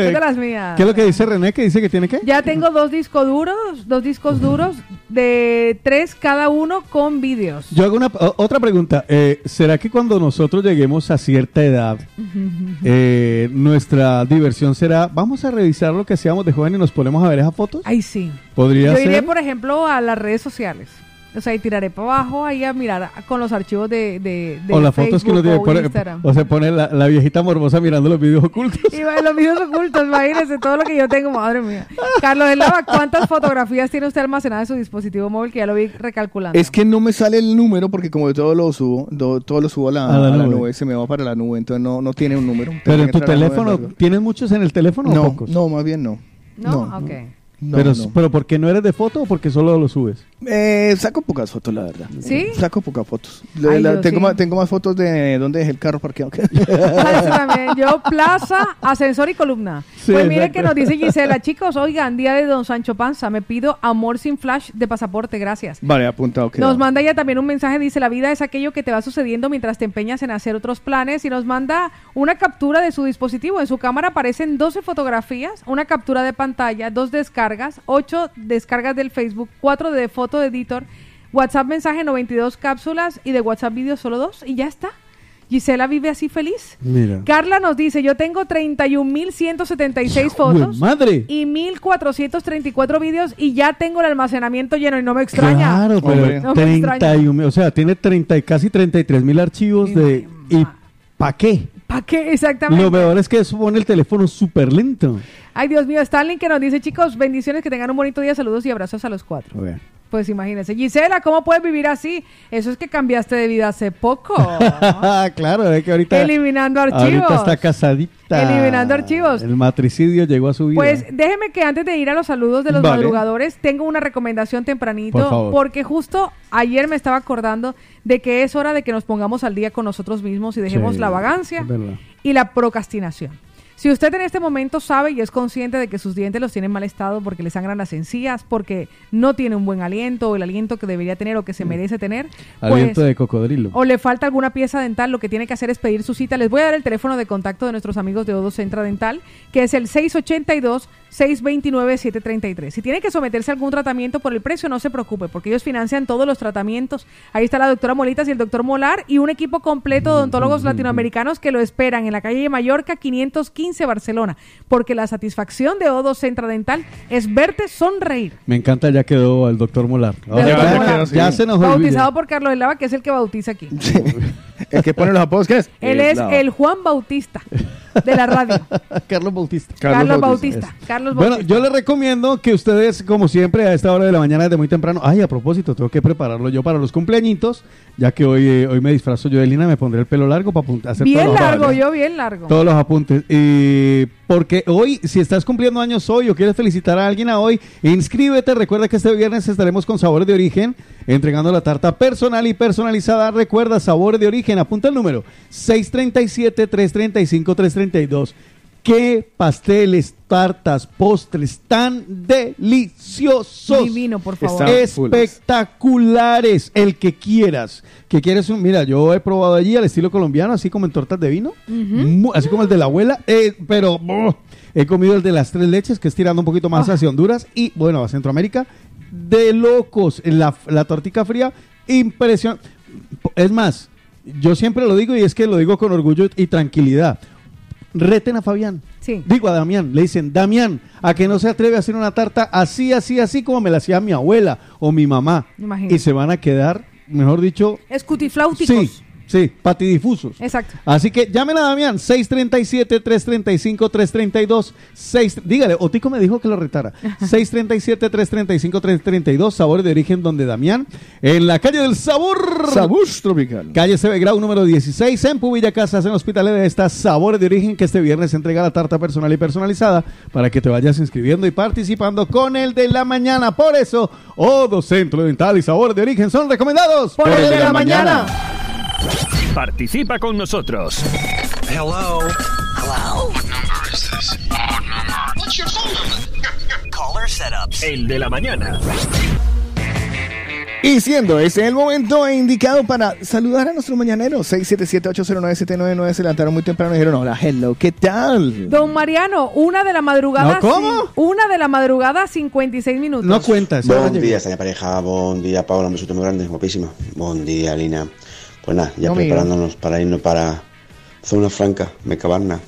¿Qué te las las mías. ¿Qué es lo que dice René? ¿Que dice que tiene qué? Ya tengo dos discos duros, dos discos duros de tres cada uno con vídeos. Yo hago una otra pregunta. Eh, ¿Será que cuando nosotros lleguemos a cierta edad, [LAUGHS] eh, nuestra diversión será, vamos a revisar lo que hacíamos de joven y nos ponemos a ver esas fotos? Ay, sí. ¿Podría Yo ser? iré, por ejemplo, a las redes sociales. O sea, y tiraré para abajo ahí a mirar con los archivos de, de, de o las fotos que uno tiene. o pone- Instagram. o se pone la, la viejita morbosa mirando los videos ocultos. Y va, los videos ocultos, imagínense todo lo que yo tengo, madre mía. Carlos de Lava, ¿cuántas fotografías tiene usted almacenadas en su dispositivo móvil? Que ya lo vi recalculando. Es que no me sale el número porque como yo todo lo subo, do- todo lo subo a la, A la a la nube. nube. se me va para la nube, entonces no, no tiene un número. Pero en tu teléfono. ¿tienes muchos en el teléfono o No, pocos? no, más bien no. ¿No? no, ok. no, pero, no. pero ¿por qué no eres de foto o porque solo lo subes? Eh, saco pocas fotos, la verdad. ¿Sí? Saco pocas fotos. Ay, la- tengo, sí. más, tengo más fotos de dónde dejé el carro parqueado. [LAUGHS] también. Yo, plaza, ascensor y columna. Sí, pues mire que nos dice Gisela, chicos, oigan, día de Don Sancho Panza, me pido amor sin flash de pasaporte, gracias. vale, apuntado. queda. Nos manda ella también un mensaje, dice, la vida es aquello que te va sucediendo mientras te empeñas en hacer otros planes y nos manda una captura de su dispositivo. En su cámara aparecen 12 fotografías, una captura de pantalla, dos descargas, 8 descargas del Facebook, 4 de foto de editor, WhatsApp mensaje 92 cápsulas y de WhatsApp video solo 2 y ya está. Gisela vive así feliz. Mira. Carla nos dice, yo tengo 31.176 fotos madre! y 1.434 vídeos y ya tengo el almacenamiento lleno y no me extraña. Claro, pero. No me 31, o sea, tiene 30 y casi 33 mil archivos de... ¿Y para qué? ¿Para qué exactamente? Lo peor es que eso pone el teléfono súper lento. Ay, Dios mío, Stalin que nos dice, chicos, bendiciones, que tengan un bonito día, saludos y abrazos a los cuatro. Pues imagínense. Gisela, ¿cómo puedes vivir así? Eso es que cambiaste de vida hace poco. [LAUGHS] claro, es que ahorita... Eliminando archivos. Ahorita está casadita. Eliminando archivos. El matricidio llegó a su vida. Pues déjeme que antes de ir a los saludos de los Vale. madrugadores, tengo una recomendación tempranito, Por porque justo ayer me estaba acordando de que es hora de que nos pongamos al día con nosotros mismos y dejemos Sí, la vagancia y la procrastinación. Si usted en este momento sabe y es consciente de que sus dientes los tienen en mal estado porque le sangran las encías, porque no tiene un buen aliento o el aliento que debería tener o que se merece tener, Aliento pues, de cocodrilo. o le falta alguna pieza dental, lo que tiene que hacer es pedir su cita. Les voy a dar el teléfono de contacto de nuestros amigos de Odo Centra Dental, que es el 682-629-733. Si tiene que someterse a algún tratamiento por el precio, no se preocupe, porque ellos financian todos los tratamientos. Ahí está la doctora Molitas y el doctor Molar y un equipo completo de odontólogos latinoamericanos que lo esperan en la calle de Mallorca 515 Barcelona, porque la satisfacción de Odo Centra Dental es verte sonreír. Me encanta, ya quedó el doctor Molar. Ahora Ya, ya, ya quedó, sí. ya se nos olvidó. Bautizado por Carlos Lava, que es el que bautiza aquí. El que pone los apodos, ¿qué es? [LAUGHS] Él es la- el Juan Bautista de la radio. [LAUGHS] Carlos Bautista. Carlos, Bautista. Bautista. Carlos Bueno, Bautista. yo les recomiendo que ustedes, como siempre, a esta hora de la mañana, desde muy temprano. Ay, a propósito, tengo que prepararlo yo para los cumpleañitos, ya que hoy, eh, hoy me disfrazo yo de Lina, me pondré el pelo largo para hacer bien todos los- largo, yo bien largo. todos los apuntes. Y porque hoy, si estás cumpliendo años hoy o quieres felicitar a alguien a hoy, inscríbete. Recuerda que este viernes estaremos con Sabores de Origen, entregando la tarta personal y personalizada. Recuerda, Sabores de Origen, apunta el número 637-335-332. ¿Qué pasteles, tartas, postres tan deliciosos? Divino, por favor. Espectaculares, el que quieras. Que quieres un, mira, yo he probado allí al estilo colombiano, así como en tortas de vino, así como el de la abuela, eh, pero oh, he comido el de las tres leches, que es tirando un poquito más Ah. hacia Honduras y bueno, a Centroamérica, de locos. La, la tortica fría, impresionante. Es más, yo siempre lo digo y es que lo digo con orgullo y tranquilidad. Reten a Fabián. Sí. Digo a Damián, le dicen, Damián, a que no se atreve a hacer una tarta así, así, así como me la hacía mi abuela o mi mamá. Imagínate. Y se van a quedar, mejor dicho, Escutifláuticos. sí, sí, patidifusos. Exacto. Así que llamen a Damián, 637-335-332. 6, dígale, Otico me dijo que lo retara. [LAUGHS] 637-335-332, sabores de origen donde Damián, en la calle del sabor. Sabor tropical. Calle CB Grau número 16 en Pubilla Casas en Hospitalet de estas Sabores de Origen que este viernes se entrega la tarta personal y personalizada para que te vayas inscribiendo y participando con el de la mañana. Por eso, Odo Centro Dental y Sabores de Origen son recomendados Por el de la mañana. Participa con nosotros. Hello. Hello. What number is this? What number? What's your phone number? Caller setups. El de la mañana. Y siendo ese el momento indicado para saludar a nuestro mañanero, 677-809-799, se levantaron muy temprano y dijeron, hola, hello, ¿qué tal? Don Mariano, una de la madrugada. No, ¿cómo? Una de la madrugada, 56 minutos. No cuenta eso. Buen día, esta pareja. Buen día, Paula. Un besote muy grande, guapísima. Buen día, Lina. Pues nada, ya No, mío. preparándonos para irnos para Zona Franca, Mecabarna.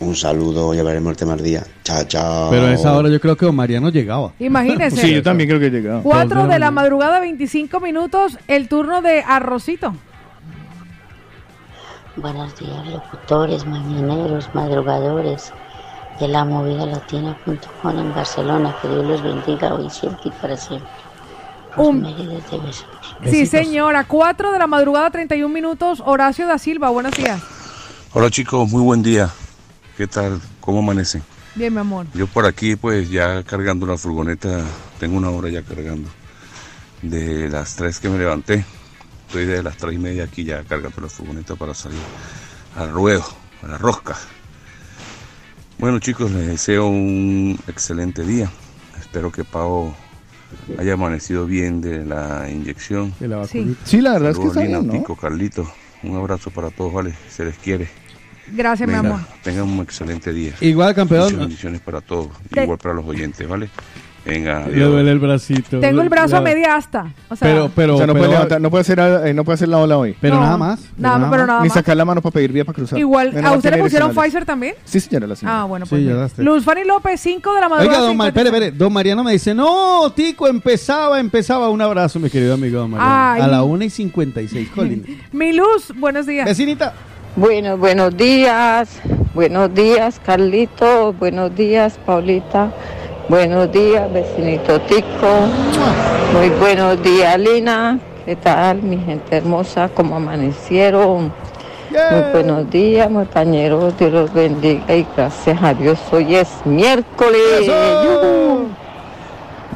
Un saludo, ya veremos el tema del día. Chao, chao. Pero a esa hora yo creo que Don Mariano llegaba. Imagínese. [LAUGHS] Sí, yo también creo que he llegado. 4 de la madrugada, 25 minutos, el turno de Arrocito. Buenos días, locutores, mañaneros, madrugadores de la movida latina.com en Barcelona. Que Dios los bendiga hoy, siempre y para siempre. Un- desde. Sí, señora. 4 de la madrugada, 31 minutos, Horacio da Silva. Buenos días. Hola chicos, muy buen día. ¿Qué tal? ¿Cómo amanecen? Bien, mi amor. Yo por aquí pues ya cargando la furgoneta, tengo una hora ya cargando. De las 3 que me levanté, estoy de las 3 y media aquí ya cargando la furgoneta para salir al ruedo, a la rosca. Bueno chicos, les deseo un excelente día. Espero que Pau haya amanecido bien de la inyección. De la Sí. vacunita. Sí, la verdad es que está Lina, bien, ¿no? Tico, Carlito. Un abrazo para todos, vale. Se les quiere. Gracias, mi amor. tengan un excelente día. Igual, Muchas campeón. bendiciones para todos. Te- Igual para los oyentes, ¿vale? Venga, Le duele el bracito. Tengo el brazo a media asta. O sea, Pero, pero, o sea, no, pero, puede levantar, no, puede hacer, eh, no puede hacer la ola hoy. pero No, nada más. nada, pero nada Ni más. sacar la mano para pedir vía para cruzar. Igual, Menos ¿a usted le pusieron. Pfizer también? Sí, señora, la señora. Ah, bueno, Sí, pues. ya. Luz Fanny López, 5 de la madrugada. Oiga, don Mar, 50. espere, espere. Don Mariano me dice, no, Tico, empezaba, empezaba. Un abrazo, mi querido amigo Don Mariano. Ay. A la 1 y 56, Colin. [LAUGHS] Mi Luz, buenos días. Vecinita. Bueno, buenos días, buenos días Carlito, buenos días Paulita, buenos días vecinito Tico, muy buenos días Lina, ¿qué tal mi gente hermosa? ¿Cómo amanecieron? Muy buenos días montañeros, Dios los bendiga y gracias a Dios hoy es miércoles.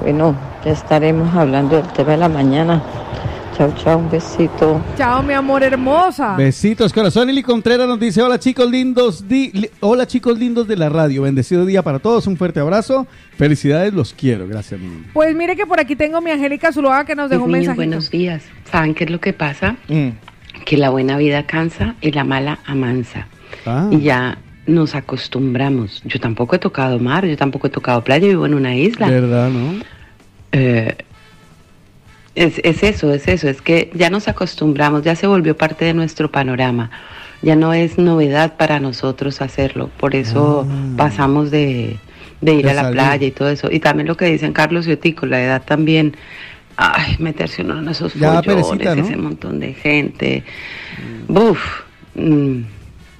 Bueno, ya estaremos hablando del tema de la mañana. Chao, chao, un besito. Chao, mi amor hermosa. Besitos, corazón. Eli Contreras nos dice, hola chicos lindos, di- li- hola chicos lindos de la radio. Bendecido día para todos, un fuerte abrazo. Felicidades, los quiero. Gracias, mi niño. Pues mire que por aquí tengo mi Angélica Zuluaga que nos dejó un niños, buenos días. ¿Saben qué es lo que pasa? Mm. Que la buena vida cansa y la mala amansa. Ah, Y ya nos acostumbramos. Yo tampoco he tocado mar, yo tampoco he tocado playa, vivo en una isla. ¿verdad, no? Eh, es, es eso, es eso, es que ya nos acostumbramos, ya se volvió parte de nuestro panorama. Ya no es novedad para nosotros hacerlo. Por eso pasamos de, de ir a la playa y todo eso. Y también lo que dicen Carlos y Otico, la edad también. Ay, meterse uno en esos Ya follones, perecita, ¿no? ese montón de gente. Buf, mm,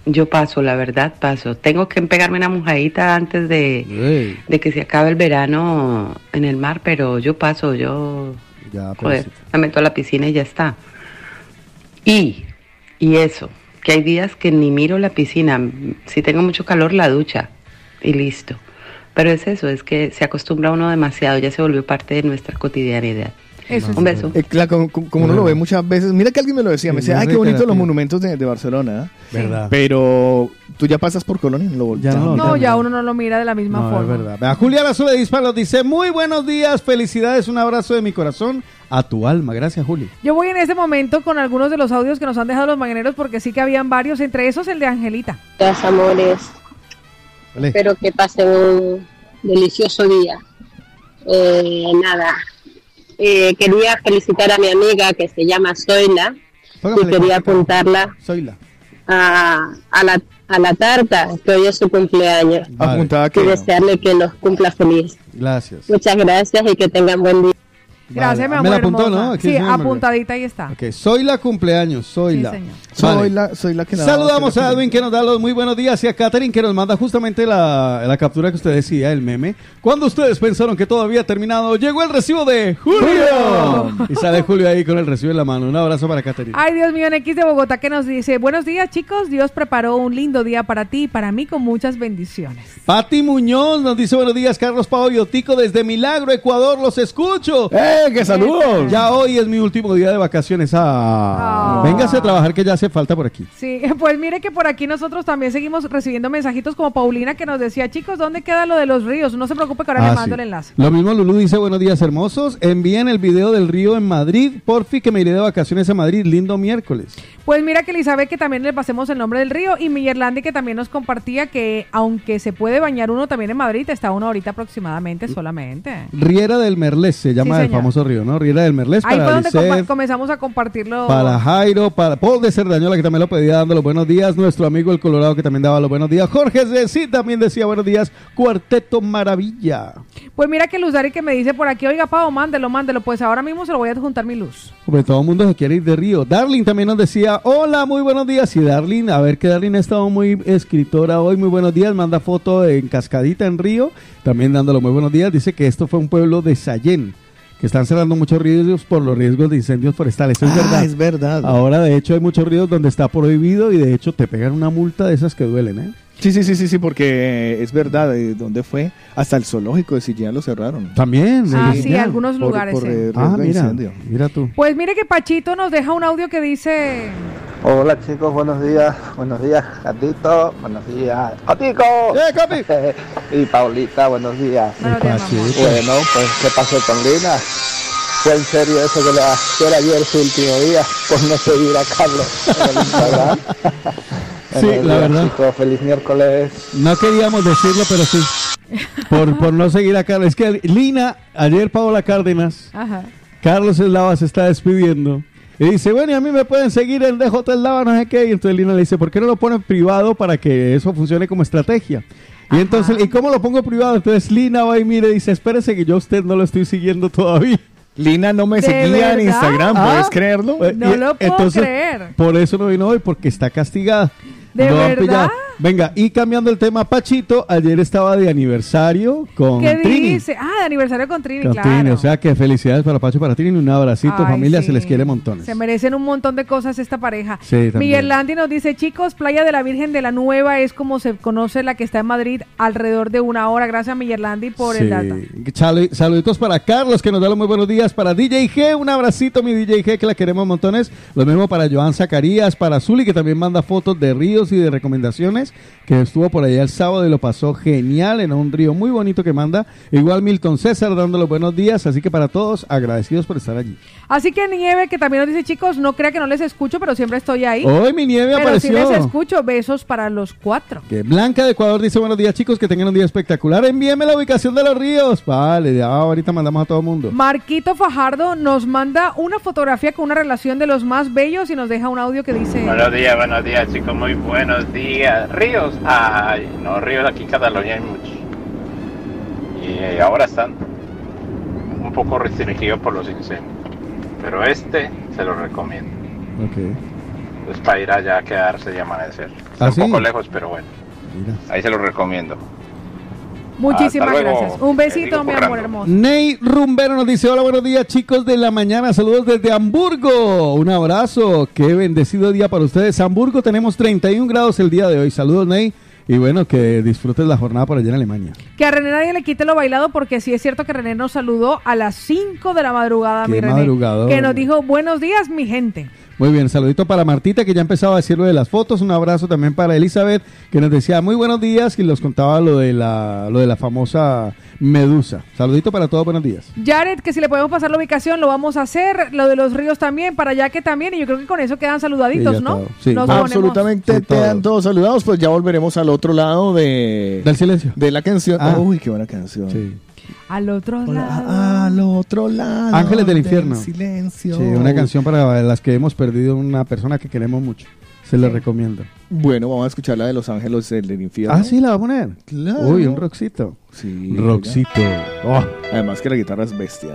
yo paso, la verdad, paso. Tengo que pegarme una mojadita antes de, de que se acabe el verano en el mar, pero yo paso, yo ya, joder, me meto a la piscina y ya está. Y, y eso, que hay días que ni miro la piscina, si tengo mucho calor la ducha y listo. Pero es eso, es que se acostumbra uno demasiado, ya se volvió parte de nuestra cotidianidad. Eso Un beso. Eh, claro, como, uno lo ve muchas veces. Mira que alguien me lo decía. Me decía, ay, qué la los piel". monumentos de, de Barcelona. ¿eh? ¿Verdad? Pero tú ya pasas por Colonia. Lo, Ya no, No, ya ya no. uno no lo mira de la misma No, es forma. verdad. Vea, Julia Azul de Disparo dice, muy buenos días, felicidades, un abrazo de mi corazón a tu alma. Gracias, Juli. Yo voy en este momento con algunos de los audios que nos han dejado los mañaneros porque sí que habían varios, entre esos el de Angelita. Gracias, amores. Vale. Espero que pasen un delicioso día. Eh, nada, eh, quería felicitar a mi amiga que se llama Zoila y quería apuntarla a, a la, a la tarta, que hoy es su cumpleaños, Vale, y desearle que los cumpla feliz. Gracias. Muchas gracias y que tengan buen día. Gracias, Vale. mi Me amor. la apuntó, hermosa. ¿no? Aquí sí, me apuntadita ahí está. Ok, soy la cumpleaños, soy Sí, la. señor. Soy, la, soy la que nada. Saludamos a Edwin que nos da los muy buenos días y a Katherine que nos manda justamente la, la captura que usted decía, el meme. Cuando ustedes pensaron que todo había terminado, llegó el recibo de Julio. Y sale Julio ahí con el recibo en la mano. Un abrazo para Katherine. Ay, Dios mío, en X de Bogotá que nos dice, buenos días chicos, Dios preparó un lindo día para ti y para mí con muchas bendiciones. Pati Muñoz nos dice buenos días, Carlos Pau y Otico desde Milagro, Ecuador, los escucho. ¡Eh, qué saludos! Ya hoy es mi último día de vacaciones. Ah, Ah. Véngase a trabajar que ya hace falta por aquí. Sí, [LAUGHS] pues mire que por aquí nosotros también seguimos recibiendo mensajitos como Paulina que nos decía, chicos, ¿dónde queda lo de los ríos? No se preocupe que ahora Ah, le mando sí. el enlace. Lo mismo Lulú dice, buenos días hermosos. Envíen el video del río en Madrid. Porfi que me iré de vacaciones a Madrid. Lindo miércoles. Pues mira que Elizabeth que también le pasemos el nombre del río y Millerlandi que también nos compartía que aunque se puede bañar uno también en Madrid, está una horita aproximadamente solamente. Riera del Merlés se llama Sí, el señor. Famoso río, ¿no? Riera del Merlés Ahí fue donde comenzamos a compartirlo. para Jairo, para Paul de Cerdañola que también lo pedía dando los buenos días. Nuestro amigo el Colorado que también daba los buenos días. Jorge sí también decía buenos días. Cuarteto Maravilla. Pues mira que Luzari que me dice por aquí, oiga Pau, mándelo, mándelo. Pues ahora mismo se lo voy a adjuntar mi luz. Hombre, todo el mundo se quiere ir de río. Darling también nos decía, hola, muy buenos días. Y Darling, a ver que Darling ha estado muy escritora hoy, muy buenos días. Manda foto en Cascadita, en Río, también dándolo muy buenos días. Dice que esto fue un pueblo de Sayén, que están cerrando muchos ríos por los riesgos de incendios forestales. Es Ah, verdad. es verdad. Ahora, de hecho, hay muchos ríos donde está prohibido y de hecho te pegan una multa de esas que duelen, ¿eh? Sí, sí, sí, sí, sí, porque es verdad. eh, ¿Dónde fue? Hasta el zoológico de Sillán lo cerraron. También. Ah, eh, sí, algunos Por- lugares. por, sí. eh, Ah, riesgo de mira, incendio. mira tú. Pues mire que Pachito nos deja un audio que dice... Hola chicos, buenos días, buenos días, Gatito, buenos días, Otico. [LAUGHS] y Paulita, buenos días. Buenos días, mamá. Bueno, pues ¿qué pasó con Lina? Fue en serio eso que, la, que era ayer su último día por no seguir a Carlos en el Instagram. [LAUGHS] Sí, la verdad. chicos, feliz miércoles. No queríamos decirlo, pero sí. Por, por no seguir a Carlos. Es que Lina, ayer Paola Cárdenas, Ajá. Carlos Eslava se está despidiendo. Y dice, bueno, y a mí me pueden seguir en DJ Eslava, no sé qué. Y entonces Lina le dice, ¿por qué no lo ponen privado para que eso funcione como estrategia? Y entonces, ¿y cómo lo pongo privado? Entonces Lina va y mire y dice, espérese que yo a usted no lo estoy siguiendo todavía. Lina no me ¿De seguía en? Instagram, ¿puedes Ah. creerlo? No y lo puedo entonces, creer. Por eso no vino hoy, porque está castigada. ¿De Lo han verdad? pillado. Venga, y cambiando el tema, Pachito, ayer estaba de aniversario con ¿Qué Trini. dice? Ah, de aniversario con Trini, Con claro. Trini, o sea que felicidades para Pacho, para Trini, un abracito, Ay, familia, sí. se les quiere montones. Se merecen un montón de cosas esta pareja. Sí, también. Miguel Landi nos dice, chicos, Playa de la Virgen de la Nueva es como se conoce la que está en Madrid, alrededor de una hora. Gracias, Miguel Landi, por el dato. Saluditos para Carlos, que nos da los muy buenos días. Para DJ G, un abracito, mi DJ G, que la queremos montones. Lo mismo para Joan Zacarías, para Zuli, que también manda fotos de ríos y de recomendaciones, que estuvo por allá el sábado y lo pasó genial en un río muy bonito que manda. Igual Milton César dando los buenos días, así que para todos, agradecidos por estar allí. Así que Nieve, que también nos dice, chicos, no crea que no les escucho, pero siempre estoy ahí. Hoy mi nieve pero apareció. sí les escucho. Besos para los cuatro. Que Blanca de Ecuador dice buenos días chicos, que tengan un día espectacular. Envíenme la ubicación de los ríos. Vale, ya ahorita mandamos a todo el mundo. Marquito Fajardo nos manda una fotografía con una relación de los más bellos y nos deja un audio que dice... Buenos días, buenos días chicos, muy buenos días. Ríos, ay, no, ríos aquí en Cataluña hay muchos. Y ahora están un poco restringidos por los incendios. Pero este se lo recomiendo. Ok. Es para ir allá a quedarse y amanecer. Está ¿Ah, un sí? poco lejos, pero bueno. Mira. Ahí se lo recomiendo. Muchísimas gracias. Un besito, mi amor hermoso. Ney Rumbero nos dice, hola, buenos días chicos de la mañana, saludos desde Hamburgo, un abrazo, qué bendecido día para ustedes. Hamburgo tenemos 31 grados el día de hoy, saludos Ney, y bueno, que disfrutes la jornada por allá en Alemania. Que a René nadie le quite lo bailado porque sí es cierto que René nos saludó a las 5 de la madrugada, Qué mi René. madrugador. Que nos dijo, buenos días, mi gente. Muy bien, saludito para Martita que ya empezaba a decir lo de las fotos, un abrazo también para Elizabeth que nos decía muy buenos días y nos contaba lo de la, lo de la famosa medusa. Saludito para todos, buenos días. Jared, que si le podemos pasar la ubicación, lo vamos a hacer. Lo de los ríos también, para allá que también. Y yo creo que con eso quedan saludaditos, Sí, ¿no? todo. Sí, Nos ponemos- absolutamente quedan todos saludados, pues ya volveremos al otro lado de... Del silencio. De la canción. Ah. Uy, qué buena canción. Al otro lado. Al otro lado. Ángeles del infierno. silencio. Sí, una canción para las que hemos perdido una persona que queremos mucho. Se les recomiendo. Bueno, vamos a escuchar la de Los Ángeles del Infierno. Ah, sí, la va a poner. Claro. Uy, un rockcito. Sí. Rockcito. Oh. Además que la guitarra es bestia.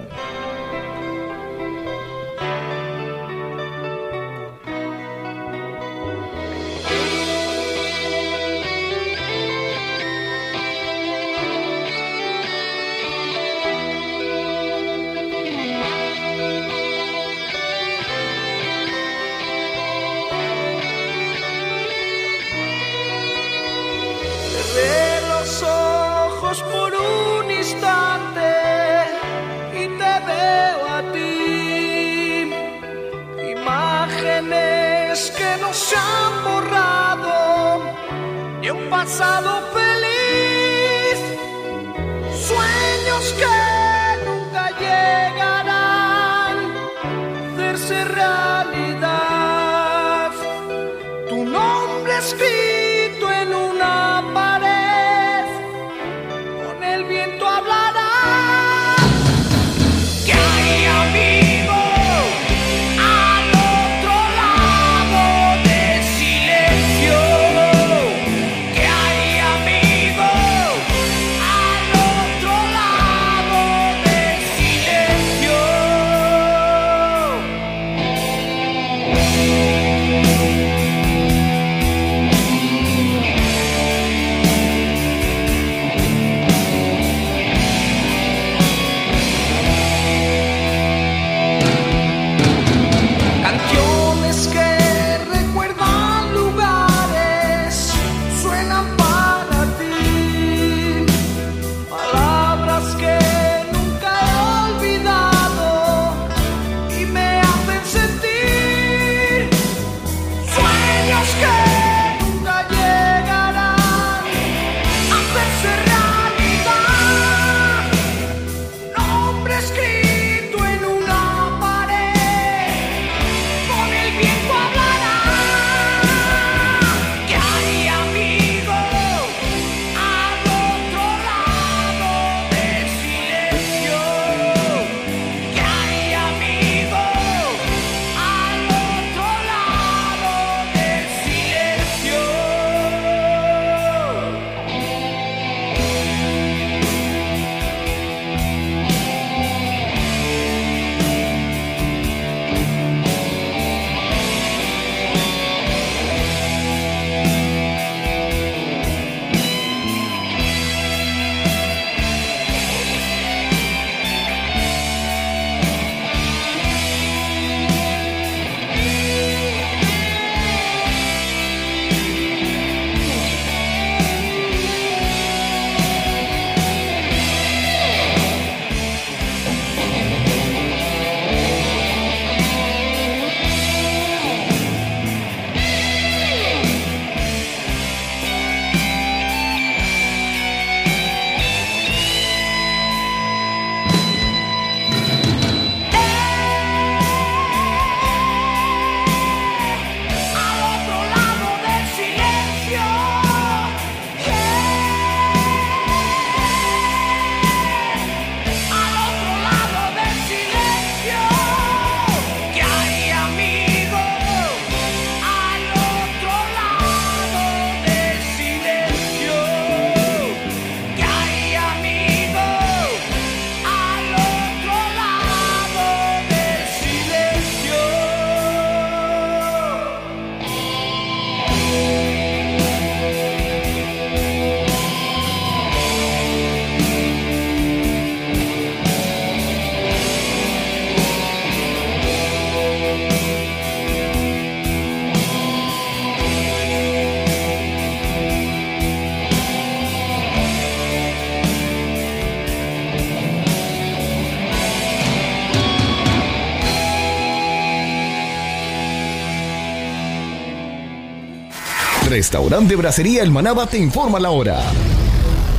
Restaurante Bracería El Manaba te informa la hora.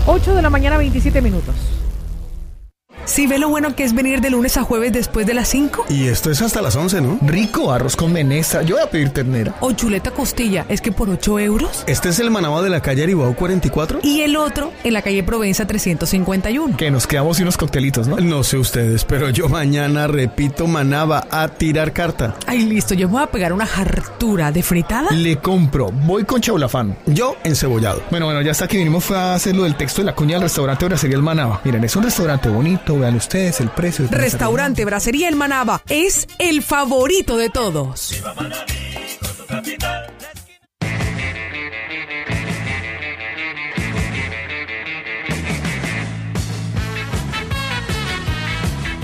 8 de la mañana, 27 minutos. Sí, ve lo bueno que es venir de lunes a jueves después de las 5. Y esto es hasta las 11, ¿no? Rico arroz con menestra. Yo voy a pedir ternera. O chuleta costilla, es que por 8 euros. Este es el Manaba de la calle Aribao 44. Y el otro en la calle Provenza 351. Que nos quedamos y unos coctelitos, ¿no? No sé ustedes, pero yo mañana repito Manaba a tirar carta. Ay, listo, yo me voy a pegar una hartura de fritada. Le compro. Voy con chaulafán. Yo encebollado. Bueno, bueno, ya está que vinimos fue a hacer lo del texto de la cuña del restaurante Bracería El Manaba. Miren, es un restaurante bonito, vean ustedes el precio. Restaurante Bracería El Manaba es el favorito de todos.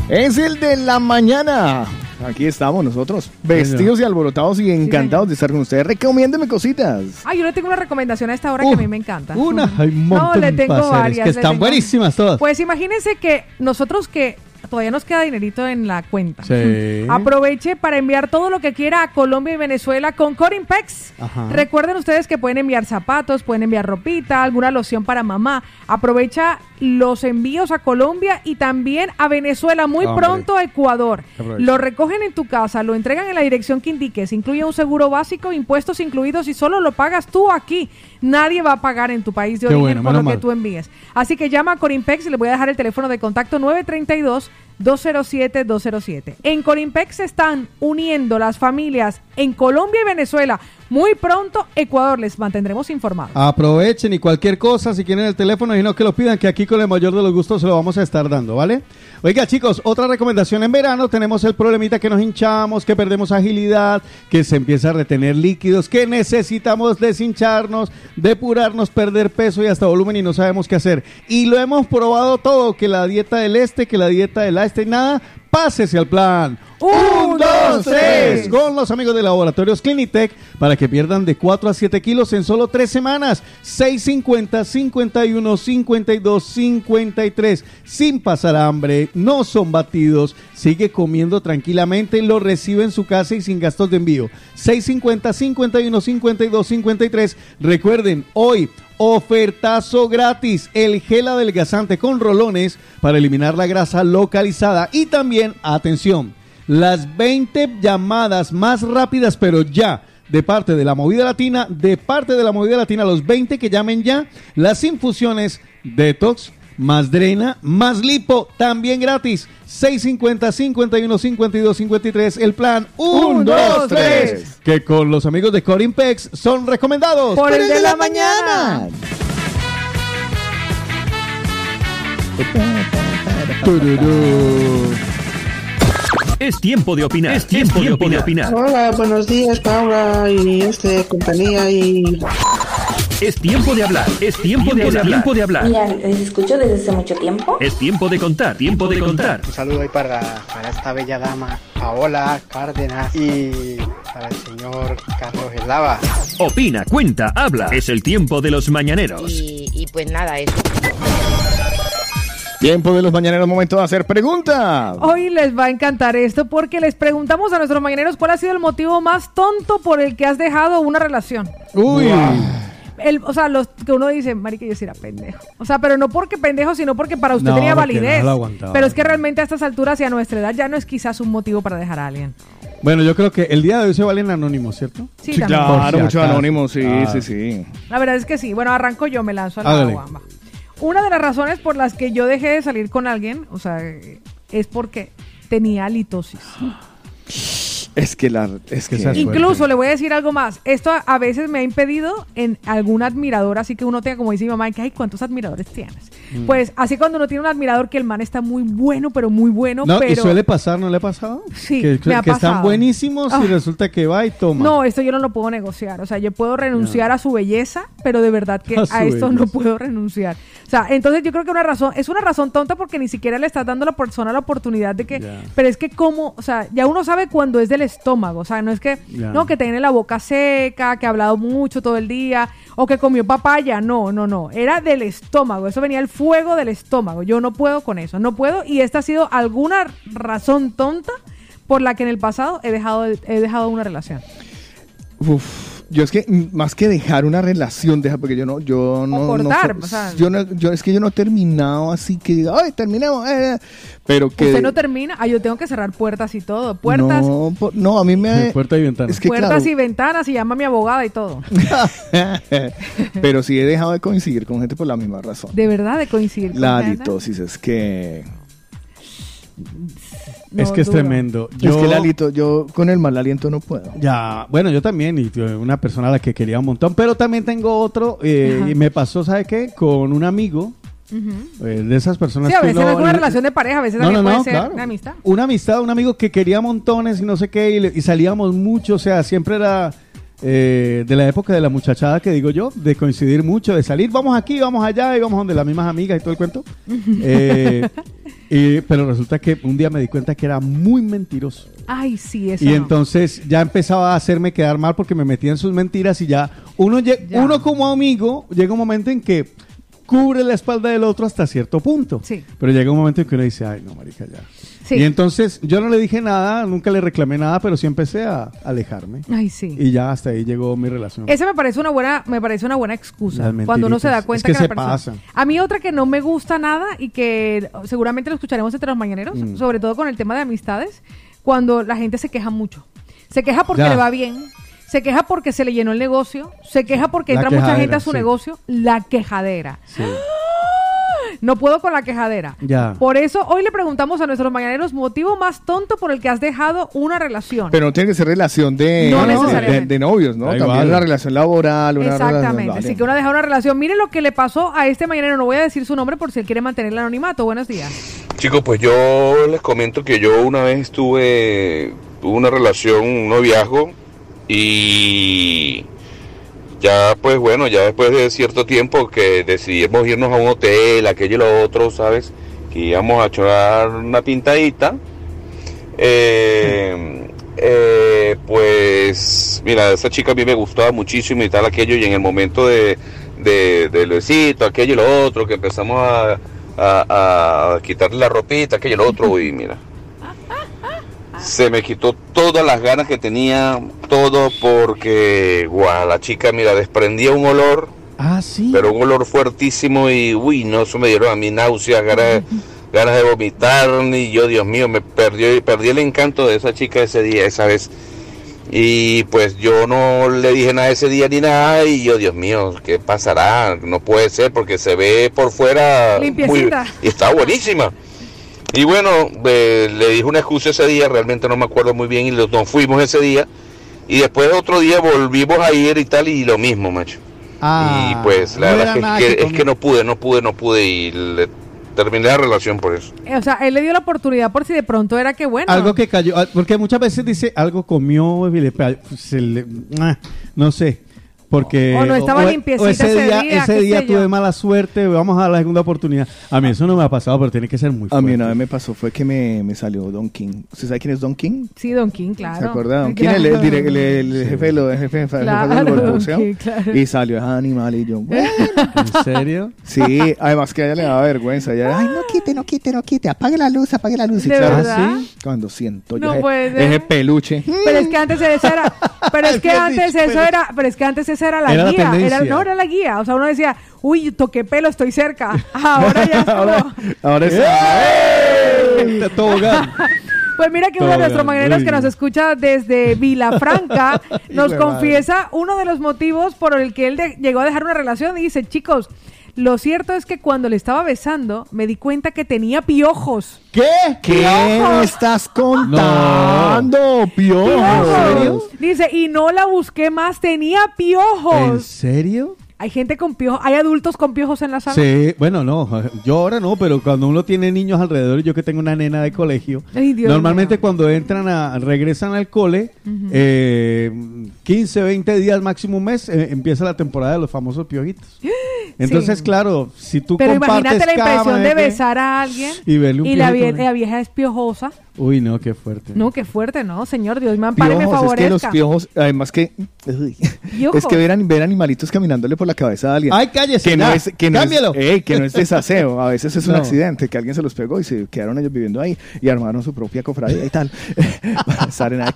Es el de la mañana. Aquí estamos nosotros, vestidos y alborotados y encantados de estar con ustedes. Recomiéndeme cositas. Ay, yo le tengo una recomendación a esta hora que a mí me encanta. Una, hay un No, le tengo varias. que están tengo- buenísimas todas. Pues imagínense que nosotros que todavía nos queda dinerito en la cuenta. Sí. [LAUGHS] Aproveche para enviar todo lo que quiera a Colombia y Venezuela con Corimpex. Ajá. Recuerden ustedes que pueden enviar zapatos, pueden enviar ropita, alguna loción para mamá. Aprovecha los envíos a Colombia y también a Venezuela, muy Hombre. pronto a Ecuador. Aprovecha. Lo recogen en tu casa, lo entregan en la dirección que indiques, incluye un seguro básico, impuestos incluidos y solo lo pagas tú aquí. Nadie va a pagar en tu país de Qué origen bueno, por lo que tú envíes. Así que llama a Corimpex y le voy a dejar el teléfono de contacto 932 207 207. En Corimpex se están uniendo las familias en Colombia y Venezuela. Muy pronto Ecuador les mantendremos informados. Aprovechen y cualquier cosa, si quieren el teléfono y no que lo pidan, que aquí con el mayor de los gustos se lo vamos a estar dando, ¿vale? Oiga, chicos, otra recomendación en verano, tenemos el problemita que nos hinchamos, que perdemos agilidad, que se empieza a retener líquidos, que necesitamos deshincharnos, depurarnos, perder peso y hasta volumen y no sabemos qué hacer. Y lo hemos probado todo, que la dieta del este, que la dieta del este, nada, pásese al plan. Un, dos, tres. Con los amigos de Laboratorios Clinitec para que pierdan de 4 a 7 kilos en solo 3 semanas. 650, 51, 52, 53. Sin pasar hambre, no son batidos. Sigue comiendo tranquilamente, lo recibe en su casa y sin gastos de envío. 650, 51, 52, 53. Recuerden, hoy Ofertazo gratis, el gel adelgazante con rolones para eliminar la grasa localizada y también, atención, las 20 llamadas más rápidas pero ya de parte de la movida latina, de parte de la movida latina, los 20 que llamen ya, las infusiones detox, más drena, más lipo, también gratis. 650, 51, 52, 53, el plan 1, 2, 3. Que con los amigos de Corimpex son recomendados. Por el de la mañana. [LAUGHS] Es tiempo de opinar. Es tiempo, de opinar. Hola, buenos días, Paula y este compañía y Es tiempo de hablar. Es tiempo de hablar. Tiempo de hablar. Mira, les escucho desde hace mucho tiempo. Es tiempo de contar. Tiempo de contar. Un saludo ahí para, para esta bella dama, Paola Cárdenas, y para el señor Carlos Eslava. Opina, cuenta, habla. Es el tiempo de los mañaneros. Y, y pues nada, eso. Tiempo de los mañaneros, momento de hacer preguntas. Hoy les va a encantar esto porque les preguntamos a nuestros mañaneros cuál ha sido el motivo más tonto por el que has dejado una relación. Uy. El, o sea, los que uno dice, marica, yo sí era pendejo. O sea, pero no porque pendejo, sino porque para usted No, tenía validez. no pero es que realmente a estas alturas y a nuestra edad ya no es quizás un motivo para dejar a alguien. Bueno, yo creo que el día de hoy se valen anónimos, ¿cierto? Sí, Sí, también. claro, si muchos anónimos, sí, Ah. sí, sí. La verdad es que sí. Bueno, arranco yo, me lanzo a la Hágale. Una de las razones por las que yo dejé de salir con alguien, o sea, es porque tenía halitosis. [GASPS] Es que la. Es que. Incluso le voy a decir algo más. Esto a, a veces me ha impedido en algún admirador, así que uno tenga, como dice mi mamá, que ay, ¿cuántos admiradores tienes? Mm. Pues así cuando uno tiene un admirador que el man está muy bueno, pero muy bueno, No, pero... y suele pasar, ¿no le ha pasado? Sí, que, me ha que están buenísimos Ah. y resulta que va y toma. No, esto yo no lo puedo negociar. O sea, yo puedo renunciar a su belleza, pero de verdad que [LAUGHS] A esto no puedo renunciar. O sea, entonces yo creo que una razón, es una razón tonta porque ni siquiera le estás dando a la persona la oportunidad de que, pero es que como, o sea, ya uno sabe cuando es del estómago, o sea, no es que, no, que tiene la boca seca, que ha hablado mucho todo el día, o que comió papaya, no, no, no, era del estómago, eso venía el fuego del estómago, yo no puedo con eso, no puedo, y esta ha sido alguna razón tonta por la que en el pasado he dejado, he dejado una relación. Uf, yo es que más que dejar una relación, deja, porque yo no, yo no, cortar, o sea. yo no, yo es que yo no he terminado así que diga, ay, terminemos, eh, eh", pero que Usted no termina, ah, yo tengo que cerrar puertas y todo, puertas, no, po- no, a mí me [LAUGHS] Puerta y ventana. es que puertas claro, y ventanas y llama a mi abogada y todo. [LAUGHS] pero sí he dejado de coincidir con gente por la misma razón. De verdad de coincidir. con La halitosis es que No, es que es tremendo. es Yo, que el alito, yo con el mal aliento no puedo. Ya, bueno, yo también, y una persona a la que quería un montón, pero también tengo otro, eh, y me pasó, ¿sabe qué? Con un amigo, eh, de esas personas Sí, a que veces uno- no es una relación de pareja, a veces No, también no, puede ser claro. una amistad. Una amistad, un amigo que quería montones y no sé qué, y, le- y salíamos mucho, o sea, siempre era eh, de la época de la muchachada que digo yo, de coincidir mucho, de salir, vamos aquí, vamos allá, y vamos donde las mismas amigas y todo el cuento. [LAUGHS] Eh, y- pero resulta que un día me di cuenta que era muy mentiroso. Ay, sí, eso Y no. entonces ya empezaba a hacerme quedar mal porque me metía en sus mentiras y ya uno, Ya. uno como amigo llega un momento en que cubre la espalda del otro hasta cierto punto. Sí. Pero llega un momento en que uno dice, ay, no, marica, ya. Sí. Y entonces yo no le dije nada, nunca le reclamé nada, pero sí empecé a alejarme. Ay, sí. Y ya hasta ahí llegó mi relación. Esa me parece una buena, me parece una buena excusa. Cuando uno se da cuenta Es que la se persona-. A mí otra que no me gusta nada y que seguramente lo escucharemos entre los mañaneros, Mm. sobre todo con el tema de amistades, cuando la gente se queja mucho. Se queja porque Ya. le va bien, se queja porque se le llenó el negocio, se queja porque La entra mucha gente a su sí. negocio, la quejadera. Sí. [GASPS] No puedo con la quejadera. Ya. Por eso hoy le preguntamos a nuestros mañaneros motivo más tonto por el que has dejado una relación. Pero no tiene que ser relación de, No de- necesariamente. de- de novios, ¿no? También igual. una relación laboral, una Exactamente. relación... Así que uno deja una relación. Mire lo que le pasó a este mañanero. No voy a decir su nombre por si él quiere mantener el anonimato. Buenos días. Chicos, pues yo les comento que yo una vez estuve, tuve una relación, un noviazgo, y ya pues bueno, ya después de cierto tiempo que decidimos irnos a un hotel, aquello y lo otro, ¿sabes? Que íbamos a echar una pintadita. Eh, eh, pues mira, esa chica a mí me gustaba muchísimo y tal aquello y en el momento de, de, del besito, aquello y lo otro, que empezamos a, a, a quitarle la ropita, aquello y lo otro, [LAUGHS] y mira, se me quitó todas las ganas que tenía, todo porque, guau, la chica, mira, desprendía un olor, Ah, sí. pero un olor fuertísimo y, uy, no, eso me dieron a mí náuseas, ganas, ganas de vomitar, y yo, Dios mío, me perdió, perdí el encanto de esa chica ese día, esa vez. Y pues yo no le dije nada ese día ni nada y yo, Dios mío, ¿qué pasará? No puede ser porque se ve por fuera muy, y está buenísima. Y bueno, eh, le dije una excusa ese día, realmente no me acuerdo muy bien y nos fuimos ese día. Y después otro día volvimos a ir y tal y lo mismo, macho. Ah, y pues la no verdad es que, que es que no pude, no pude, no pude y le terminé la relación por eso. Eh, O sea, él le dio la oportunidad por si de pronto era que bueno. Algo que cayó, ah, porque muchas veces dice algo comió y le pe- se le- ah, no sé, porque O no estaba limpiecita ese ese día, día, ese día tuve yo. mala suerte, vamos a dar la segunda oportunidad. A mí eso no me ha pasado, pero tiene que ser muy A fuerte. mí una vez me pasó fue que me, me salió Don King. ¿Usted sabe quién es Don King? Sí, Don King, claro. ¿Se acuerda? de Don King, el, el, el- el jefe de los el jefe, el jefe Claro, del Don boxeo. King, claro. Y salió ese animal y yo, [LAUGHS] bueno. ¿En serio? Sí, además que a ella le daba vergüenza. Ella, ay, no quite, no quite, no quite, apague la luz, apague la luz. Y ¿De claro, verdad? ¿sí? cuando siento No yo puede ser. ese peluche. Pero es que antes eso era, pero [LAUGHS] es que antes eso era, pero es que antes esa era la Era la guía, era, no era la guía, o sea, uno decía, uy, toqué pelo, estoy cerca. [LAUGHS] Ahora ya es [LAUGHS] ahora, ahora es. [LAUGHS] ¡Eh! Tobogán. Pues mira que uno de nuestros mañaneros que nos escucha desde Vilafranca nos confiesa uno de los motivos por el que él de- llegó a dejar una relación y dice, chicos, lo cierto es que cuando le estaba besando me di cuenta que tenía piojos. ¿Qué? ¿Qué me estás [LAUGHS] contando? Piojos. Piojos. Dice, y no la busqué más, tenía ¿En piojos. serio? Hay gente con piojos, hay adultos con piojos en la sala. Sí, bueno, no, yo ahora no, pero cuando uno tiene niños alrededor, yo que tengo una nena de colegio, Ay, Dios normalmente cuando entran a, regresan al cole, Ujú. eh, 15, 20 días, máximo un mes, eh, empieza la temporada de los famosos piojitos. [GASPS] Entonces, Sí. claro, si tú Pero compartes imagínate la impresión de besar a alguien Y verle un la, piojito, vie- ¿eh? la vieja es piojosa. Uy, no, qué fuerte. No, qué fuerte, ¿no? Señor Dios, me ampare y me Piojos, es que los favorezca. piojos, además que uy, [LAUGHS] es que ver, ver animalitos caminándole por la cabeza a alguien. Ay, cállese, que no ya, es que no cámbialo. es, ey, que no es desaseo, [LAUGHS] a veces es un No. accidente, que alguien se los pegó y se quedaron ellos viviendo ahí y armaron su propia cofradía y tal. Para estar en la,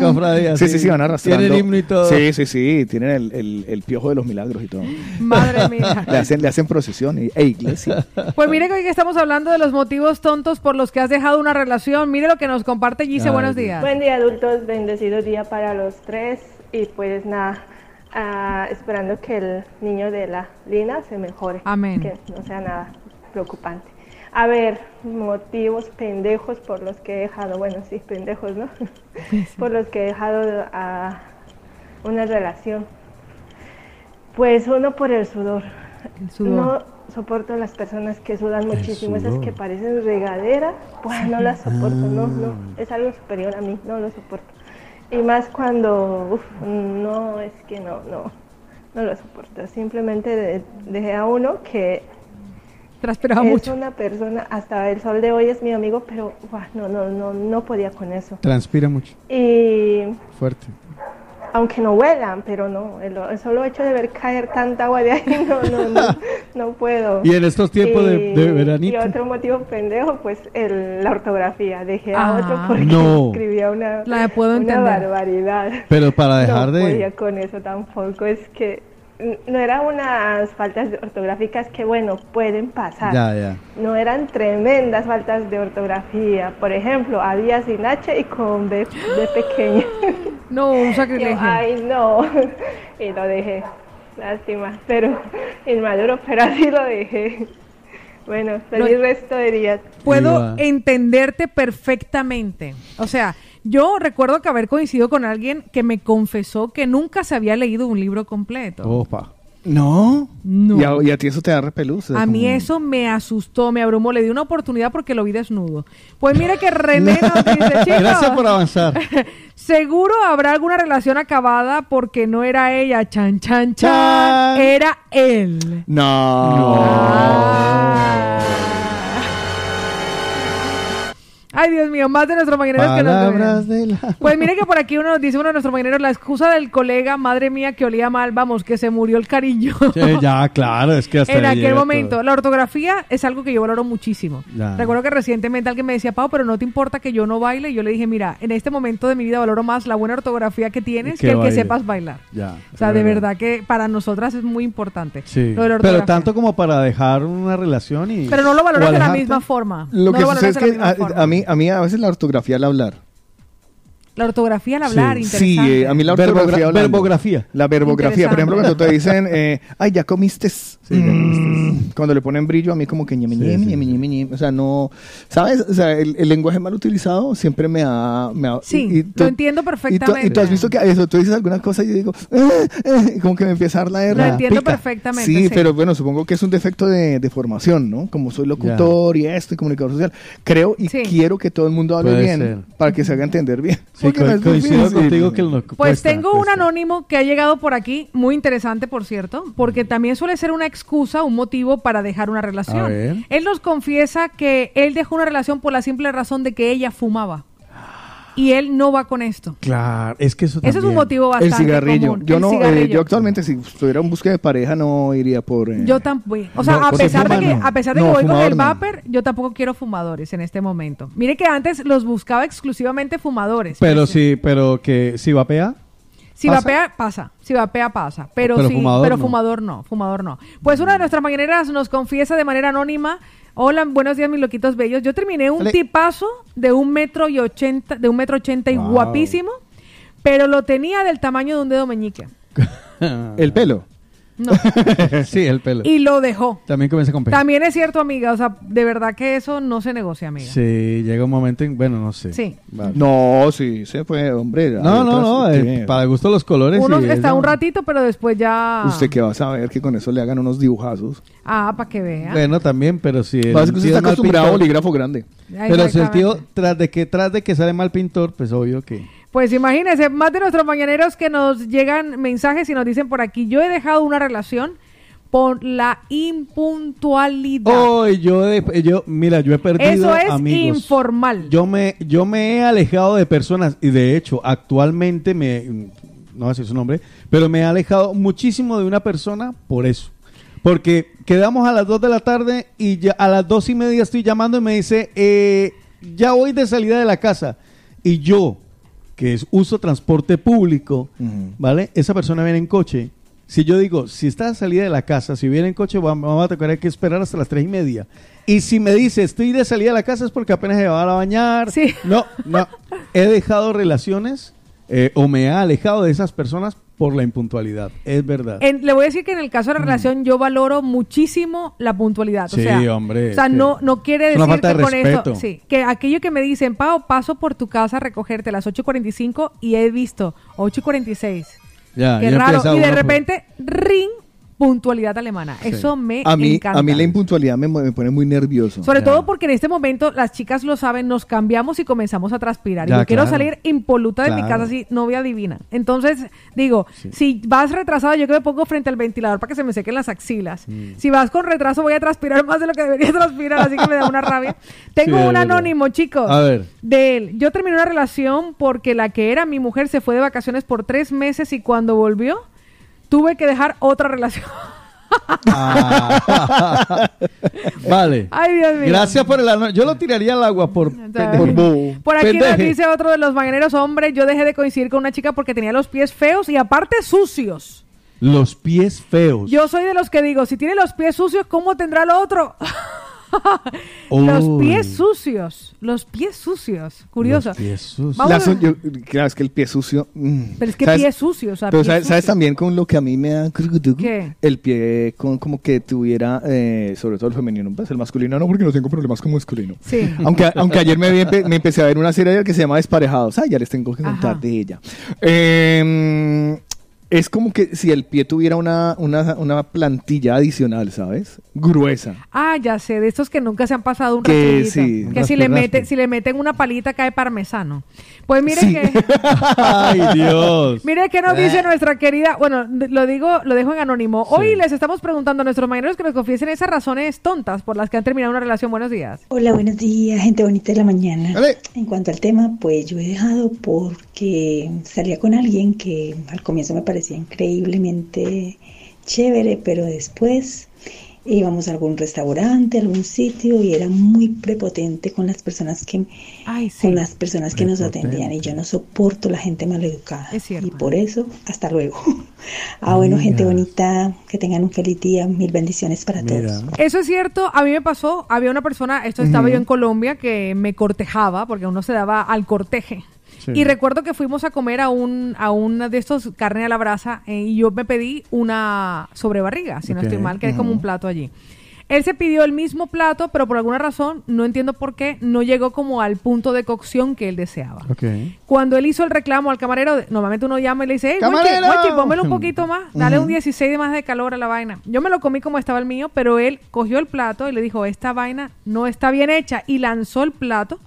cofradía, Sí, sí. sí, van arrastrando. Tiene el himno y todo. Sí, sí, sí, tienen el, el, el piojo de los milagros y todo. Madre [LAUGHS] mía. Le hacen, le hacen procesión y, e iglesia. [LAUGHS] Pues mire que hoy que estamos hablando de los motivos tontos por los que has dejado una relación. Mire lo que nos comparte Gise. Ay, Buenos días. Buen día adultos, bendecido día para los tres y pues nada, ah, esperando que el niño de la Lina se mejore. Amén. Que no sea nada preocupante. A ver, motivos pendejos por los que he dejado, bueno, sí, pendejos, ¿no? [LAUGHS] por los que he dejado a una relación. Pues uno por el sudor. sudor. No soporto las personas que sudan muchísimo, esas que parecen regadera, pues no las soporto, no, no, es algo superior a mí, no lo soporto. Y más cuando, uf, no, es que no, no, no lo soporto. Simplemente de- dejé a uno que Transpiraba es mucho. una persona, hasta el sol de hoy es mi amigo, pero uf, no, no, no, no podía con eso. Transpira mucho, Y fuerte. Aunque no huelan, pero no, el, el solo hecho de ver caer tanta agua de ahí, [LAUGHS] no, no, no, no puedo. Y en estos tiempos de- de Y- veranito. Y otro motivo pendejo, pues el, la ortografía. Dejé a Ah. otro porque No. escribía una, La puedo una barbaridad. Pero para dejar no de- podía con eso tampoco, es que no eran unas faltas ortográficas que, bueno, pueden pasar. Ya, ya. No eran tremendas faltas de ortografía. Por ejemplo, había sin H y con B, B pequeña. [GASPS] No, un sacrilegio. Ay, no. [LAUGHS] Y lo dejé. Lástima. Pero inmaduro, pero así lo dejé. Bueno, feliz No- resto de día. Puedo entenderte perfectamente. O sea, yo recuerdo que haber coincidido con alguien que me confesó que nunca se había leído un libro completo. Opa. No. No. Y a, y a ti eso te da repelús. A mí eso me asustó, me abrumó, le di una oportunidad porque lo vi desnudo. Pues mira que René [LAUGHS] nos dice, chicos, Gracias por avanzar. [LAUGHS] seguro habrá alguna relación acabada porque no era ella, chan, chan, chan, Chan. era él. No. Ay, Dios mío, más de nuestros mañaneros que nos de la... Pues mire que por aquí uno nos dice uno de nuestros mañaneros, la excusa del colega, madre mía, que olía mal, vamos, que se murió el cariño. [LAUGHS] Sí, ya, claro, es que hasta en aquel momento. todo. La ortografía es algo que yo valoro muchísimo. Ya. Recuerdo que recientemente alguien me decía, Pau, pero no te importa que yo no baile. Y yo le dije, mira, en este momento de mi vida valoro más la buena ortografía que tienes Que que, el que sepas bailar. Ya. O sea, de verdad que para nosotras es muy importante. Sí. lo de la Pero tanto como para dejar una relación y. Pero no lo valoras de la misma forma. Lo no que lo sucede es que a mí, a mí a veces la ortografía al hablar. La ortografía al hablar, Sí, interesante. eh, a mí la Verbogra- ortografía hablando. verbografía. La verbografía, por ejemplo, cuando te dicen, eh, ay, ya comiste. Mm, Cuando le ponen brillo, a mí como que ñeme, Sí, ñeme, sí, ñeme, ñeme, ñeme. O sea, no. ¿Sabes? O sea, el, el lenguaje mal utilizado siempre me ha. Me ha Sí, y- y tú- lo entiendo y tú, perfectamente. y tú has visto que eso, tú dices alguna cosa y yo digo, eh, eh, como que me empieza a dar la R. Lo entiendo pica. perfectamente, Sí, sí. pero bueno, supongo que es un defecto de, de formación, ¿no? Como soy locutor y esto, y comunicador social. Creo y quiero que todo el mundo hable Puede bien ser. para que se haga entender bien. Sí, Porque no co- es coincido difícil. contigo que lo Pues cuesta, tengo un anónimo que ha llegado por aquí, muy interesante, por cierto, porque también suele ser una excusa, un motivo para dejar una relación. Él nos confiesa que él dejó una relación por la simple razón de que ella fumaba. Y él no va con esto. Claro, es que eso Ese es un también. motivo bastante El cigarrillo. común. Yo El no, eh, cigarrillo. yo actualmente si estuviera en búsqueda de pareja no iría por. eh, Yo tampoco. O sea, No, a pesar de que, no. a pesar de que voy con el no. vapor, yo tampoco quiero fumadores en este momento. Mire que antes los buscaba exclusivamente fumadores. Pero sí, pero que si vapea. Si ¿Pasa? vapea, pasa. Si vapea, pasa. Pero, Pero sí, fumador pero no. fumador no. Fumador no. Pues una de nuestras mañaneras nos confiesa de manera anónima. Hola, buenos días, mis loquitos bellos. Yo terminé un Ale. tipazo de un metro y ochenta, de un metro ochenta y Wow. guapísimo, pero lo tenía del tamaño de un dedo meñique. [LAUGHS] El pelo. No. [LAUGHS] sí, el pelo. Y lo dejó. También comienza con P. También es cierto, amiga. O sea, de verdad que eso no se negocia, amiga. Sí, llega un momento en. Bueno, no sé. Sí. Vale. No, sí, se fue, hombre. No, no, no. eh, para gusto los colores. Uno está un ratito, pero después ya. Usted que va a saber que con eso le hagan unos dibujazos. Ah, para que vea. Bueno, también, pero si. el usted está acostumbrado a bolígrafo grande. Pero si el tío, tras de que tras de que sale mal pintor, pues obvio que. Pues imagínense, más de nuestros mañaneros que nos llegan mensajes y nos dicen por aquí, yo he dejado una relación por la impuntualidad. Oh, yo, yo, mira, yo he perdido Eso es amigos. informal. Yo me, yo me he alejado de personas y de hecho actualmente me, no decir su nombre, pero me he alejado muchísimo de una persona por eso. Porque quedamos a las 2 de la tarde y ya a las dos y media estoy llamando y me dice, eh, ya voy de salida de la casa. Y yo, que es uso transporte público, ¿vale? Esa persona viene en coche. Si yo digo, si está a salida de la casa, si viene en coche, va- vamos a tener que esperar hasta las tres y media. Y si me dice, estoy de salida de la casa, es porque apenas se va a bañar. No, no. He dejado relaciones eh, o me he alejado de esas personas por la impuntualidad. Es verdad. En- le voy a decir que en el caso de la relación yo valoro muchísimo la puntualidad. Mm. Sí, sea, hombre, O sea, no, no quiere una decir falta que de con respeto. sí, que aquello que me dicen, Pau, paso por tu casa a recogerte a las 8.45 y he visto 8.46. Ya, Qué ya raro. Y de por- repente, ring, puntualidad alemana. Eso me a mí, encanta. a mí la impuntualidad me, me pone muy nervioso. Sobre todo porque en este momento las chicas lo saben, nos cambiamos y comenzamos a transpirar. y yo quiero salir impoluta de mi casa así, novia divina. Entonces, digo, si vas retrasado, yo que me pongo frente al ventilador para que se me sequen las axilas. Mm. Si vas con retraso, voy a transpirar más de lo que debería transpirar, así que me da una rabia. [LAUGHS] Tengo Sí, un anónimo, chicos. A ver. De él. Yo terminé una relación porque la que era mi mujer se fue de vacaciones por tres meses y cuando volvió, tuve que dejar otra relación. [LAUGHS] Vale. Ay, Dios mío. Gracias por el. Yo lo tiraría al agua por. Por bobo. Por aquí nos dice otro de los mañaneros, hombre, yo dejé de coincidir con una chica porque tenía los pies feos y aparte sucios. Los pies feos. Yo soy de los que digo, si tiene los pies sucios, ¿cómo tendrá lo otro? [LAUGHS] [LAUGHS] Los pies sucios, los pies sucios, curioso. Los pies sucios. Vamos La a- su- yo- claro, es que el pie sucio. mm, Pero es que ¿sabes? pie sucio, o sea, Pero pie ¿sabes, sabes también con lo que a mí me da. El pie con como que tuviera, eh, sobre todo el femenino, pues el masculino no, porque no tengo problemas con masculino. Sí. [LAUGHS] Aunque, aunque ayer me, vi- me empecé a ver una serie que se llama Desparejados. Ah, ya les tengo que contar Ajá. de ella. Eh, es como que si el pie tuviera una, una, una plantilla adicional, ¿sabes? Gruesa. Ah, ya sé, de estos que nunca se han pasado un Que sí, que si le meten, si le meten una palita cae parmesano. Pues mire Sí. que [LAUGHS] Ay, Dios. Mire que nos dice nuestra querida, bueno, lo digo, lo dejo en anónimo. Hoy les estamos preguntando a nuestros mañaneros que nos confiesen esas razones tontas por las que han terminado una relación. Buenos días. Hola, buenos días, gente bonita de la mañana. En cuanto al tema, pues yo he dejado porque salía con alguien que al comienzo me parecía increíblemente chévere, pero después íbamos a algún restaurante, algún sitio y era muy prepotente con las personas que con las personas que nos atendían y yo no soporto la gente maleducada. Y por eso, hasta luego. [LAUGHS] ah, bueno, gente bonita, que tengan un feliz día, mil bendiciones para todos. Eso es cierto, a mí me pasó, había una persona, esto estaba yo en Colombia, que me cortejaba, porque uno se daba al corteje. Sí. Y recuerdo que fuimos a comer a un a una de estos carne a la brasa eh, y yo me pedí una sobrebarriga, si no estoy mal, que es como un plato allí. Él se pidió el mismo plato, pero por alguna razón, no entiendo por qué, no llegó como al punto de cocción que él deseaba. Cuando él hizo el reclamo al camarero, normalmente uno llama y le dice, hey, ¡Camarero! Guachi, pónmelo un poquito más, dale un 16 de más de calor a la vaina. Yo me lo comí como estaba el mío, pero él cogió el plato y le dijo, esta vaina no está bien hecha, y lanzó el plato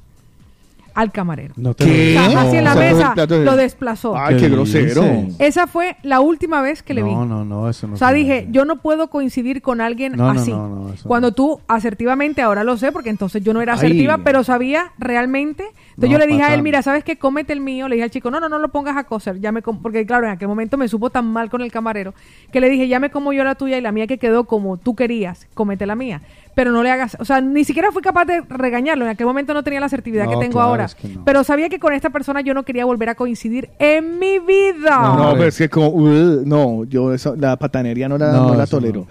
al camarero. No te ¿Qué? En la O sea, coge mesa, de- lo desplazó. Ay, qué grosero. Esa fue la última vez que le vi. No, no, no, eso no O sea, se dije, yo no puedo coincidir con alguien así. no, no, eso Cuando tú asertivamente, ahora lo sé, porque entonces yo no era Ay. asertiva, pero sabía realmente. Entonces No, yo le dije a él, mira, ¿sabes qué? Cómete el mío. Le dije al chico, no, no, no lo pongas a coser. Ya me com-", porque claro, en aquel momento me supo tan mal con el camarero que le dije, ya me como yo la tuya y la mía que quedó como tú querías, cómete la mía. Pero no le hagas, o sea, ni siquiera fui capaz de regañarlo. En aquel momento no tenía la asertividad No, que tengo claro, ahora. es que no. Pero sabía que con esta persona yo no quería volver a coincidir en mi vida. No, pero es que como, uh, no, yo eso, la patanería no la, No, no la tolero.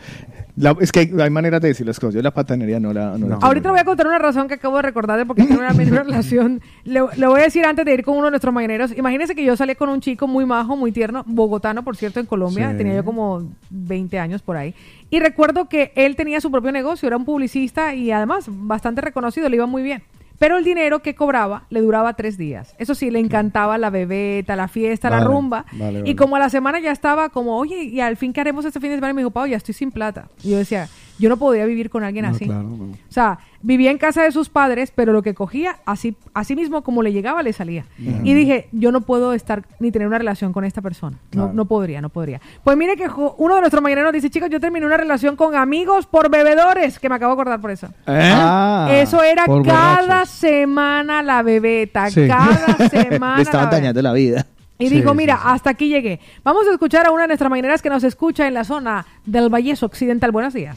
La- es que hay, hay maneras de decir las cosas. Yo la patanería no la, no la Ahorita le voy a contar una razón que acabo de recordar de por qué tengo una misma [LAUGHS] relación. Le, le voy a decir antes de ir con uno de nuestros mañaneros. Imagínense que yo salí con un chico muy majo, muy tierno, bogotano, por cierto, en Colombia. Sí. Tenía yo como 20 años por ahí. Y recuerdo que él tenía su propio negocio, era un publicista y además bastante reconocido, le iba muy bien. Pero el dinero que cobraba le duraba tres días. Eso sí, le encantaba la bebeta, la fiesta, la rumba. vale, Y como a la semana ya estaba como, oye, ¿y al fin qué haremos este fin de semana? Y me dijo, Pau, ya estoy sin plata. Y yo decía, yo no podía vivir con alguien así. O sea, vivía en casa de sus padres, pero lo que cogía, así, así mismo como le llegaba, le salía. Y dije, yo no puedo estar ni tener una relación con esta persona. No, Claro. no podría, no podría. Pues mire que uno de nuestros mañaneros dice, chicos, yo terminé una relación con amigos por bebedores, que me acabo de acordar por eso. Ah, eso era cada borrachos. semana la bebeta, Sí. cada [LAUGHS] semana. Le estaban la dañando la vida. Y dijo, mira, hasta aquí llegué. Vamos a escuchar a una de nuestras mañaneras que nos escucha en la zona del Valles Occidental. Buenos días.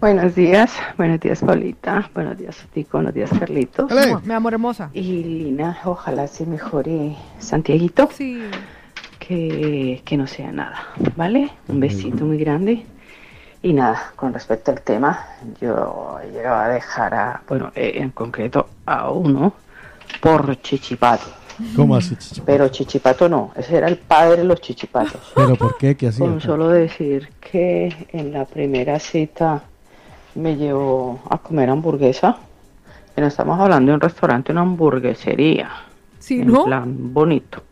Buenos días, buenos días Paulita, buenos días Tico, buenos días Carlitos. Amor- Mi amor hermosa. Y Lina, ojalá se mejore Santiaguito. Sí. Que, que no sea nada, ¿vale? Un besito muy grande. Y nada, con respecto al tema, yo llegaba a dejar a, bueno, eh, en concreto a uno por chichipato. ¿Cómo así, chichi? Pero chichipato no, ese era el padre de los chichipatos. [LAUGHS] ¿Pero por qué? ¿Qué hacía? Con solo decir que en la primera cita me llevó a comer hamburguesa. Y no estamos hablando de un restaurante, una hamburguesería. Sí, en ¿no? plan bonito.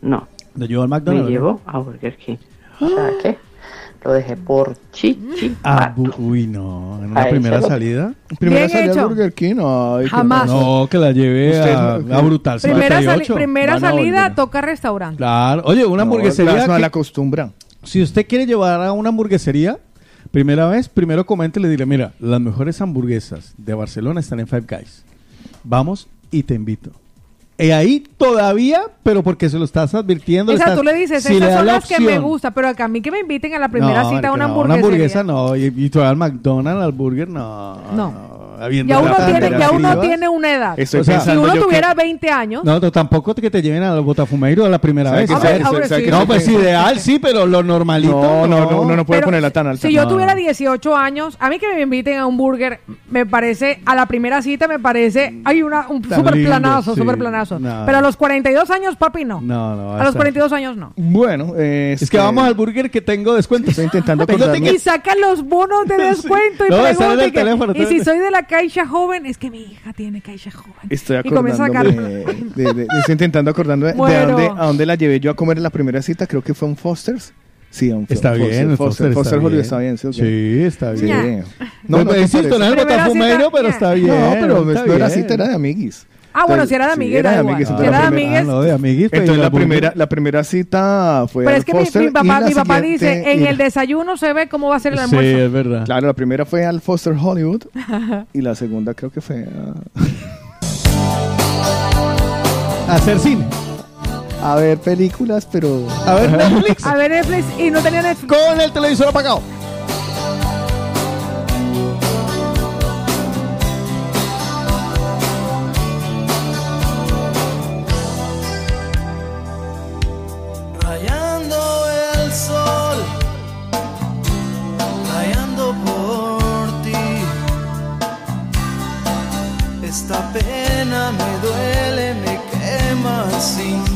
No. ¿Lo llevó al Me McDonald's? llevó a Burger King. O sea que Lo dejé por chichi. Ah, bu- uy, no. En una Ahí primera se lo- salida. Primera Bien salida hecho. al Burger King. ay, qué Jamás. No, que la lleve a, no- a Brutal Primera, sali- 58. primera Van a salida, volver. toca restaurante. Claro. Oye, una No, hamburguesería. las que- mal acostumbran. si usted quiere llevar a una hamburguesería, primera vez, primero comente y le diré, mira, las mejores hamburguesas de Barcelona están en Five Guys. Vamos y te invito. Y ahí todavía, pero porque se lo estás advirtiendo. estás- tú le dices, si esas son la las que me gustan, pero que a mí que me inviten a la primera No, cita a una marica, no, hamburguesería. hamburguesa no, y, y al McDonald's, al burger, no. No. Habiendo Ya uno, tiene, ya uno tiene una edad. Estoy O sea, si uno yo que- tuviera 20 años, No, no, tampoco que te lleven a los botafumeiro a la primera ¿Sabe vez. No, pues ideal sí, pero lo normalito. No, no, no, uno no puede Pero ponerla tan alta. si yo No. tuviera 18 años, a mí que me inviten a un burger, me parece, a la primera cita me parece, hay una, un lindo, planazo, sí. super planazo. No. Pero a los 42 años, papi, no. No, no. a los hasta- 42 años no. Bueno, eh, Es que vamos al burger que tengo descuento. Estoy intentando. [LAUGHS] Y sacan los bonos de [LAUGHS] descuento No, y preguntan teléfono, y si soy de la caixa joven, es que mi hija tiene caixa joven. Estoy Y comienza a acordándome [LAUGHS] de, de- de- estoy intentando acordarme de dónde, a dónde la llevé yo a comer en la primera cita, creo que fue un Foster's. Sí, un Está Foster, bien, Foster, Foster Foster está bien. está bien, sí. Sí, está Sí. bien. No, No, no, me ¿te insisto, no botafumeiro, cita, pero está bien. No, pero no era cita, era de amiguis. Ah, bueno, si era de sí, amigues, era de amigues, Si entonces era la de primera- Ah, amigues. no, de amiguis. pues, Entonces la primera, la primera cita fue Pero es que mi, Foster mi y papá, mi papá dice, en el desayuno se ve cómo va a ser el Sí, almuerzo. es verdad. Claro, la primera fue al Foster Hollywood [LAUGHS] y la segunda creo que fue a, Hacer cine. a ver películas, pero... A ver Netflix. A ver Netflix y no tenía Netflix. Con el televisor apagado. Esta pena me duele, me quema sin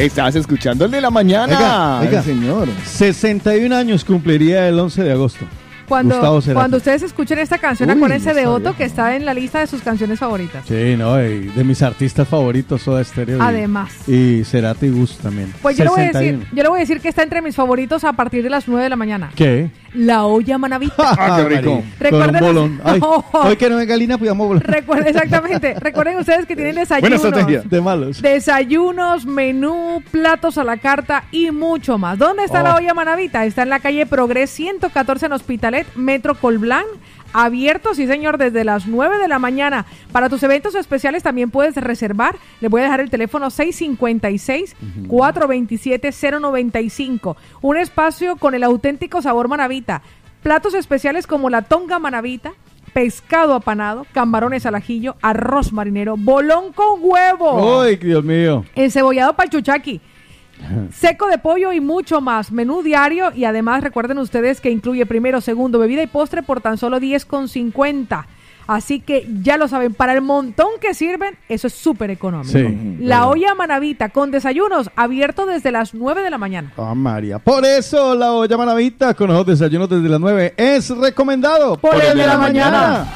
[LAUGHS] Estás escuchando el de la mañana. Oiga, oiga. Señor. 61 años cumpliría el 11 de agosto. Cuando, Cerati. ustedes escuchen esta canción, Uy, acuérdense de Otto, que está en la lista de sus canciones favoritas. Sí, no, y de mis artistas favoritos, Soda Stereo. Además. Y Cerati y Gus también. Pues yo le, voy a decir, 61. yo le voy a decir que está entre mis favoritos a partir de las 9 de la mañana. ¿Qué? La olla manavita. [LAUGHS] Ah, qué rico. Recuerden- bolón. [LAUGHS] Ay, No. hoy que no venga Lina, pues vamos bolón. Recuerden, exactamente. [LAUGHS] Recuerden ustedes que tienen Buena desayunos. estrategia. De malos. Desayunos, menú, platos a la carta y mucho más. ¿Dónde está Oh. la olla manavita? Está en la calle Progres 114 en Hospitalet, Metro Colblanc. Abierto, sí señor, desde las 9 de la mañana. Para tus eventos especiales también puedes reservar. Les voy a dejar el teléfono 656-427-095. Un espacio con el auténtico sabor manavita. Platos especiales como la tonga manavita, pescado apanado, camarones al ajillo, arroz marinero, bolón con huevo, Ay, Dios mío. encebollado palchuchaki, seco de pollo y mucho más. Menú diario y además recuerden ustedes que incluye primero, segundo, bebida y postre por tan solo 10,50. Así que ya lo saben, para el montón que sirven, eso es súper económico. Sí. La olla manavita con desayunos abierto desde las 9 de la mañana. Ah, María. Por eso la olla manavita con los desayunos desde las 9 es recomendado Por el de la mañana.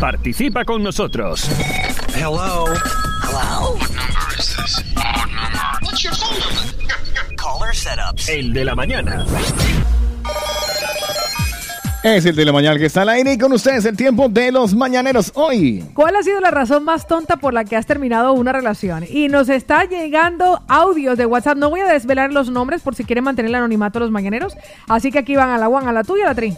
Participa con nosotros. Hello. Setups. El de la mañana. Es el de la mañana que está al aire y con ustedes el tiempo de los mañaneros hoy. ¿Cuál ha sido la razón más tonta por la que has terminado una relación? Y nos está llegando audios de WhatsApp. No voy a desvelar los nombres por si quieren mantener el anonimato los mañaneros. Así que aquí van a la one, a la tuya y a la tri.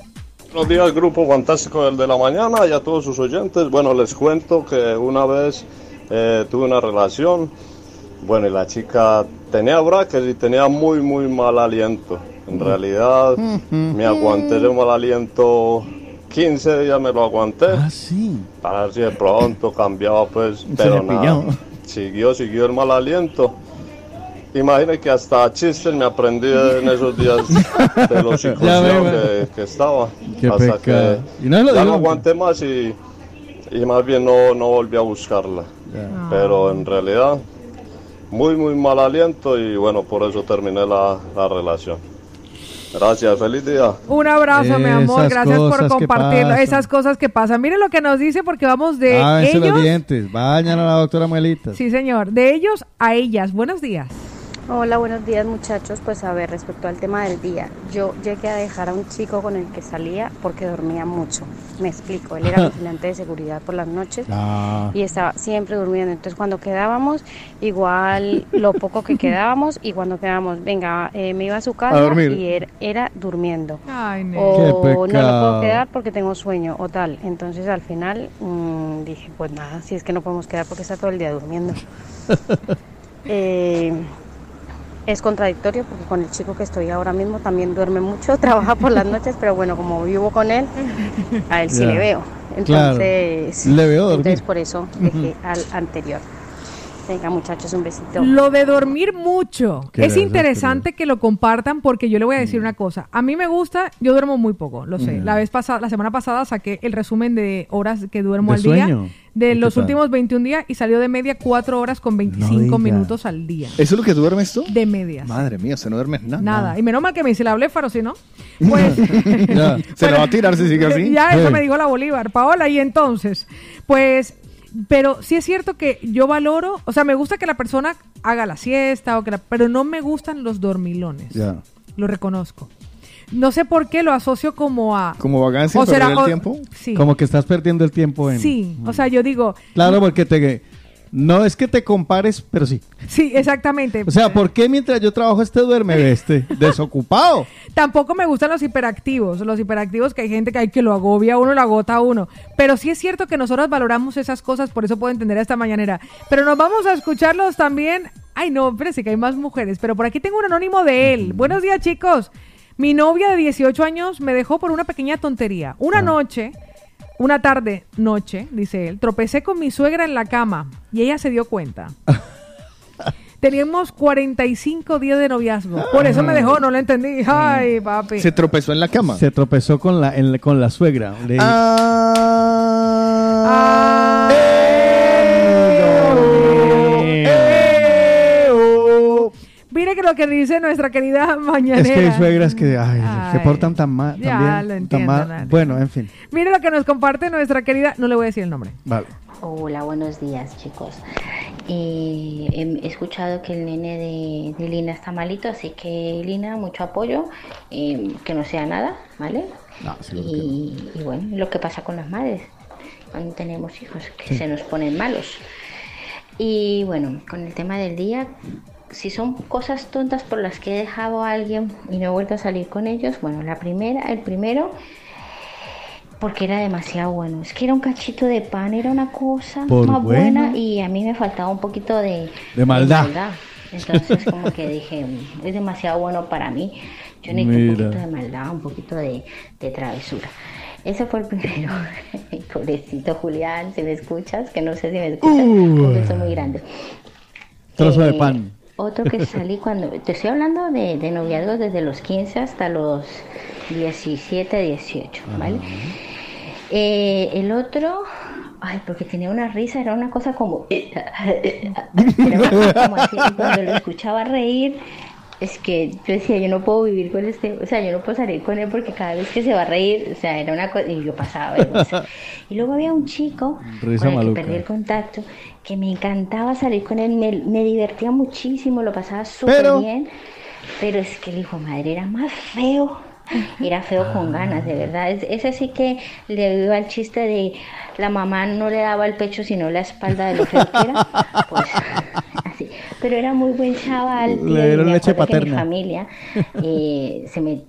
Buenos días, grupo fantástico del de la mañana y a todos sus oyentes. Bueno, les cuento que una vez eh, tuve una relación. Bueno, y la chica tenía braques y tenía muy, muy mal aliento. En realidad, me aguanté de mal aliento 15 días, me lo aguanté. Ah, sí. Para ver si de pronto cambiaba, pues, pero nada. Siguió, siguió el mal aliento. Imagine que hasta chistes me aprendí en esos días de los [LAUGHS] veo, que, que estaba. Qué hasta que Y no lo ya no aguanté más y, y más bien no, no volví a buscarla. Pero en realidad, muy, muy mal aliento y bueno, por eso terminé la, la relación. Gracias, feliz día. Un abrazo, mi amor. Gracias por compartirlo. Esas cosas que pasan. Miren lo que nos dice porque vamos de Lávense los ellos. dientes. Vayan a la doctora Muelita. Sí, señor. De ellos a ellas. Buenos días. Hola, buenos días muchachos. Pues a ver, respecto al tema del día, yo llegué a dejar a un chico con el que salía porque dormía mucho. Me explico, él era [LAUGHS] vigilante de seguridad por las noches Ah. y estaba siempre durmiendo. Entonces cuando quedábamos, igual lo poco que [LAUGHS] quedábamos y cuando quedábamos, venga, eh, me iba a su casa dormir. y era, era durmiendo. Ay, Qué O no me pecado. puedo quedar porque tengo sueño o tal. Entonces al final mm, dije, pues nada, si es que no podemos quedar porque está todo el día durmiendo. [LAUGHS] Eh, es contradictorio porque con el chico que estoy ahora mismo también duerme mucho, [LAUGHS] trabaja por las noches, pero bueno, como vivo con él, a él sí le veo. Claro. Entonces, Le veo dormir. entonces por eso dejé al anterior. Venga muchachos, un besito. Lo de dormir mucho. Qué Es interesante que lo compartan porque yo le voy a decir una cosa. A mí me gusta, yo duermo muy poco, lo sé. Mm. La vez pasada, la semana pasada saqué el resumen de horas que duermo ¿De al día de ¿Y los tal? últimos 21 días y salió de media 4 horas con 25 diga. minutos al día. ¿Eso es lo que tú duermes tú? De medias. Madre mía, se no duermes nada. Nada. Y menos mal que me dice la bléfaro, si no. [LAUGHS] Pues. Ya, Se la va a tirar si sigue así. Ya, eso me dijo la Bolívar. Paola, y entonces, pues, pero sí es cierto que yo valoro, o sea, me gusta que la persona haga la siesta, o que la- pero no me gustan los dormilones. Ya. Lo reconozco. No sé por qué lo asocio como a... ¿Como vagancia O será- perder el o- tiempo? sí. Como que estás perdiendo el tiempo en... Sí, o sea, yo digo... Claro, porque te... No es que te compares, pero sí. Sí, exactamente. O sea, ¿por qué mientras yo trabajo este duerme este [LAUGHS] desocupado? Tampoco me gustan los hiperactivos, los hiperactivos que hay gente que hay que lo agobia a uno, lo agota a uno. Pero sí es cierto que nosotros valoramos esas cosas, por eso puedo entender a esta mañanera. Pero nos vamos a escucharlos también. Ay, no, espérese que hay más mujeres, pero por aquí tengo un anónimo de él. Buenos días, chicos. Mi novia de 18 años me dejó por una pequeña tontería. Una noche, una tarde, noche, dice él, tropecé con mi suegra en la cama y ella se dio cuenta. [LAUGHS] Teníamos 45 días de noviazgo. Por eso me dejó, no lo entendí. Ay, papi. Se tropezó en la cama. Se tropezó con la, en la- con la suegra. Le- lo que dice nuestra querida mañanera. Es que hay suegras que ay, se portan tan mal. ya también, lo tan entiendo, mal. Bueno, en fin. Mire lo que nos comparte nuestra querida, no le voy a decir el nombre. Vale. Hola, buenos días chicos. Eh, he escuchado que el nene de, de Lina está malito, así que Lina, mucho apoyo, eh, que no sea nada, ¿vale? y, y bueno, lo que pasa con las madres cuando tenemos hijos, que Sí. se nos ponen malos. Y bueno, con el tema del día, si son cosas tontas por las que he dejado a alguien y no he vuelto a salir con ellos, bueno, la primera, el primero, porque era demasiado bueno. Es que era un cachito de pan, era una cosa Por más bueno. buena y a mí me faltaba un poquito de, De maldad. Entonces como que dije, "Mm, es demasiado bueno para mí. Yo necesito un poquito de maldad, un poquito de, de travesura. Ese fue el primero. [LAUGHS] Pobrecito Julián, si me escuchas, que no sé si me escuchas, Uh. un beso muy grande. Trozo de Eh, pan. Otro que [LAUGHS] salí cuando, te estoy hablando de, de noviazgos desde los 15 hasta los 17, 18, ¿vale? Eh, el otro, ay, porque tenía una risa, era una cosa como, era una cosa como así, cuando lo escuchaba reír, es que yo decía, yo no puedo vivir con este, o sea, yo no puedo salir con él porque cada vez que se va a reír, o sea, era una cosa, y yo pasaba vergüenza. [LAUGHS] Y luego había un chico Risa con el maluca. que perdí el contacto, que me encantaba salir con él, me, me divertía muchísimo, lo pasaba súper Pero- bien, pero es que el hijo madre era más feo. Era feo con ganas, de verdad. Es- Ese sí que le iba el chiste de la mamá no le daba el pecho sino la espalda de lo feo que era. Pues así. Pero era muy buen chaval. Le dieron leche que Mi paterna. familia eh, [LAUGHS] se, me,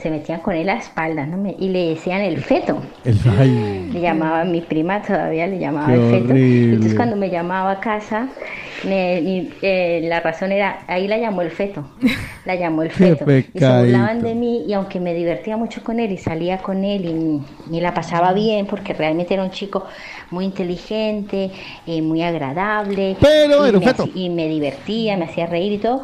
se metían con él a espaldas ¿no? Y le decían el feto. El ay, Le llamaba mi prima todavía, le llamaba Qué el feto. horrible. Entonces cuando me llamaba a casa, me- y, eh, la razón era, ahí la llamó el feto, la llamó el [LAUGHS] feto. Y se burlaban de mí y aunque me divertía mucho con él y salía con él y, y la pasaba bien porque realmente era un chico muy inteligente, eh, muy agradable. Pero y era me feto. y me divertía, me hacía reír y todo.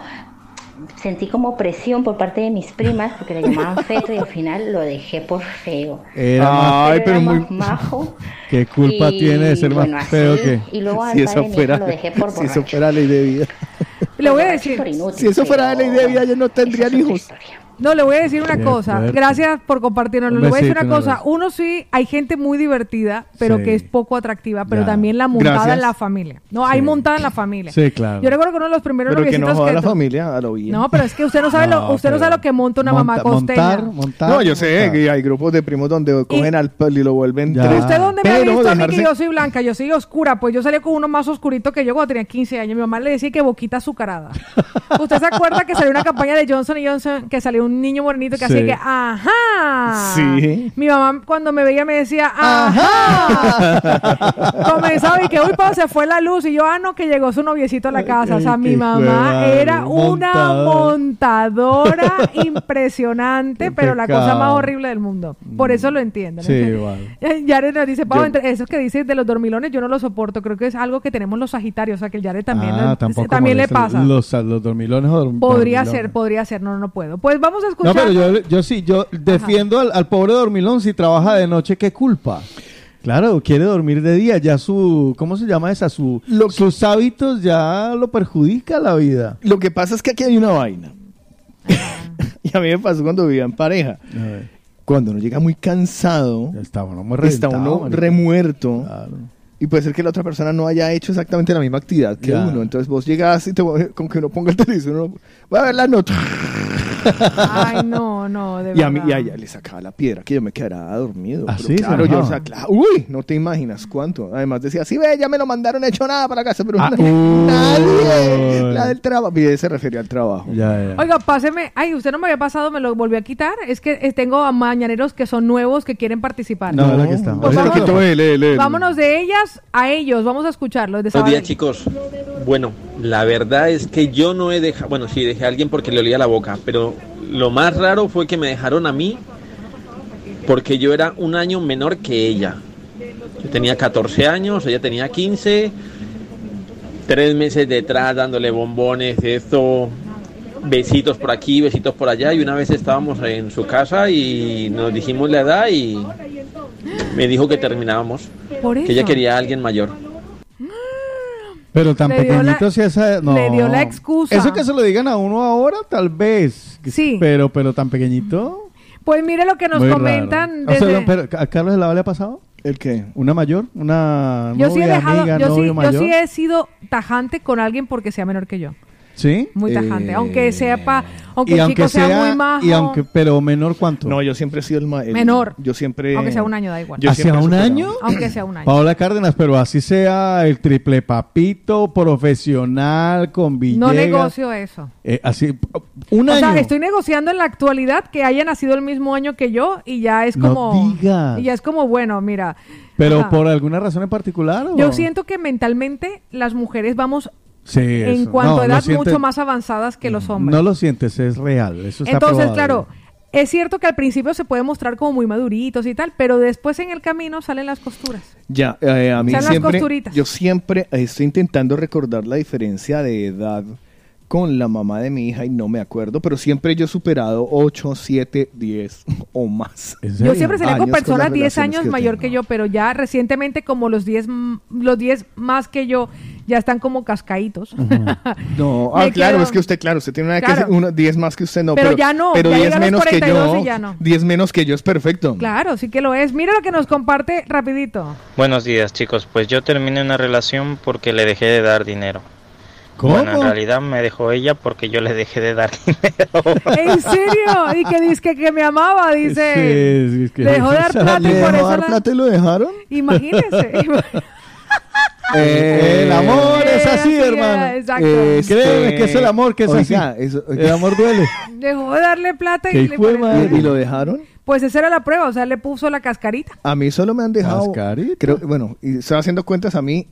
Sentí como presión por parte de mis primas porque le llamaban [LAUGHS] feto y al final lo dejé por feo. Era Ay, más- pero era muy- más majo. ¿Qué culpa Y, tiene de ser más bueno, así, feo que? y luego [LAUGHS] al Si eso fuera, lo dejé por [LAUGHS] si eso borracho. fuera ley de vida. Le voy a decir, Si eso fuera ley de vida, ellos no tendrían hijos. No, le voy a decir una Qué cosa. fuerte. Gracias por compartirnos. Un Le voy a decir besito, una un cosa. abrazo. Uno sí, hay gente muy divertida, pero Sí. que es poco atractiva, pero Ya. también la montada Gracias. en la familia. No, hay montada en la familia. Sí, claro. Yo recuerdo que uno de los primeros Pero que no noviecitos joda a la tu- familia, a lo bien. No, pero es que usted no sabe lo, usted no sabe lo que monta una mamá costeña. No, yo sé que hay grupos de primos donde cogen al pelo y lo vuelven tres. ¿Usted dónde me ha Pero visto a mí que dejarse- yo soy blanca? Yo soy oscura. Pues yo salí con uno más oscurito que yo cuando tenía 15 años. Mi mamá le decía que boquita azucarada. ¿Usted se acuerda que salió una campaña de Johnson y Johnson que salió un niño morenito que hacía que, ajá? Sí. Mi mamá cuando me veía me decía, ajá. [LAUGHS] Comenzaba y que, uy, pa, se fue la luz. Y yo, ah, no, que llegó su noviecito a la casa. O sea, mi mamá era una montador. montadora [LAUGHS] impresionante, pero la cosa más horrible del mundo. Por eso lo entiendo. ¿no? Sí, [LAUGHS] igual. Yaret nos dice, Pau, entre esos que dice de los dormilones, yo no lo soporto. Creo que es algo que tenemos los sagitarios. O sea, que el Yaret también, Ah, también le pasa. Los, los dormilones o dorm- podría ser, podría ser. No, no puedo. Pues vamos a No, escuchar. pero yo, yo sí, yo defiendo al, al pobre dormilón si trabaja de noche, ¿qué culpa? Claro, quiere dormir de día, ya su, ¿cómo se llama esa? Su, sus hábitos ya lo perjudica la vida. Lo que pasa es que aquí hay una vaina. [LAUGHS] y a mí me pasó cuando vivía en pareja. Cuando uno llega muy cansado, está uno, muy está reventado, uno marica. remuerto. Y puede ser que la otra persona no haya hecho exactamente la misma actividad que Ya. uno. Entonces vos llegas y te, con que uno ponga el televisor, uno va a ver la nota. Ay, no, no, de Y a mí verdad. y a ella le sacaba la piedra que yo me quedara dormido. ¿Ah, Pero sí? claro, yo, o enojaba. sea, claro, uy, no te imaginas cuánto. Además decía, sí, ve, ya me lo mandaron hecho nada para casa, pero Ah, uy. nadie. La del trabajo. Y se refería al trabajo. Oiga, páseme. Ay, usted no me había pasado, me lo volvió a quitar. Es que eh, tengo a mañaneros que son nuevos que quieren participar. No, la que está. Pues él. Vámonos de ellas a ellos. Vamos a escucharlos. De Buenos días chicos. Bueno, la verdad es que yo no he dejado, bueno, sí dejé a alguien porque le olía la boca, pero lo más raro fue que me dejaron a mí porque yo era un año menor que ella. Yo tenía 14 años, ella tenía 15, tres meses detrás dándole bombones, esto, besitos por aquí, besitos por allá, y una vez estábamos en su casa y nos dijimos la edad y me dijo que terminábamos, Por que ella quería a alguien mayor. Pero tan Le dio la- pequeñito si esa... No. le dio la excusa. Eso que se lo digan a uno ahora, tal vez. Sí. Pero, pero tan pequeñito... Pues mire lo que nos muy comentan raro. O sea, desde... pero, ¿A Carlos de la le ha pasado? ¿El qué? ¿Una mayor? ¿Una yo sí he dejado, amiga, yo, sí, novio yo mayor? sí he sido tajante con alguien porque sea menor que yo. ¿Sí? Muy tajante. Eh, aunque sepa, aunque y el aunque chico sea, sea, muy majo. y aunque, pero menor cuánto? No, yo siempre he sido el, ma- el- Menor. Yo siempre. Aunque sea un año, da igual. Yo ¿Hacia un año? Aunque sea un año. Paola Cárdenas, pero así sea el triple papito, profesional, con Villegas. No negocio eso. Eh, así, un o año. sea, estoy negociando en la actualidad que haya nacido el mismo año que yo y ya es No como... digas. Y ya es como, bueno, mira... Pero ajá. por alguna razón en particular. ¿o? Yo siento que mentalmente las mujeres vamos Sí, en eso. cuanto No, a edad mucho más avanzadas que los hombres. No lo sientes, es real. Eso está Entonces, probado. claro, es cierto que al principio se puede mostrar como muy maduritos y tal, pero después en el camino salen las costuras. Ya, eh, a mí las siempre. costuritas. Yo siempre estoy intentando recordar la diferencia de edad con la mamá de mi hija y no me acuerdo, pero siempre yo he superado 8, 7, 10 o más. Yo siempre salía con personas las 10 relaciones años que mayor tengo. que yo, pero ya recientemente como los 10 m- los 10 más que yo ya están como cascaditos. [LAUGHS] No, ah, claro, quedo- es que usted, claro, usted tiene una que Claro. uno- 10 más que usted, no. Pero Pero, ya no, Pero ya 10 llega a los menos que 42 yo. y ya no. 10 menos que yo es perfecto. Claro, sí que lo es. Mira lo que nos comparte rapidito. Buenos días chicos, pues yo terminé una relación porque le dejé de dar dinero. ¿Cómo? Bueno, en realidad me dejó ella porque yo le dejé de dar [LAUGHS] dinero. ¿En serio? Y que dice que, que me amaba, dice. Sí, sí, es que- Le dejó de dar [LAUGHS] plata y ¿Le por eso dar la- plata y lo dejaron? Imagínese. Eh, el amor es así, así, hermano. exacto. Este, Créeme que es el amor que es oiga, así. eso- El amor duele. [LAUGHS] Dejó de darle plata y le ¿Y lo dejaron? Pues esa era la prueba, o sea, le puso la cascarita. A mí solo me han dejado. Cascarita. Creo, bueno, y estoy haciendo cuentas a mí.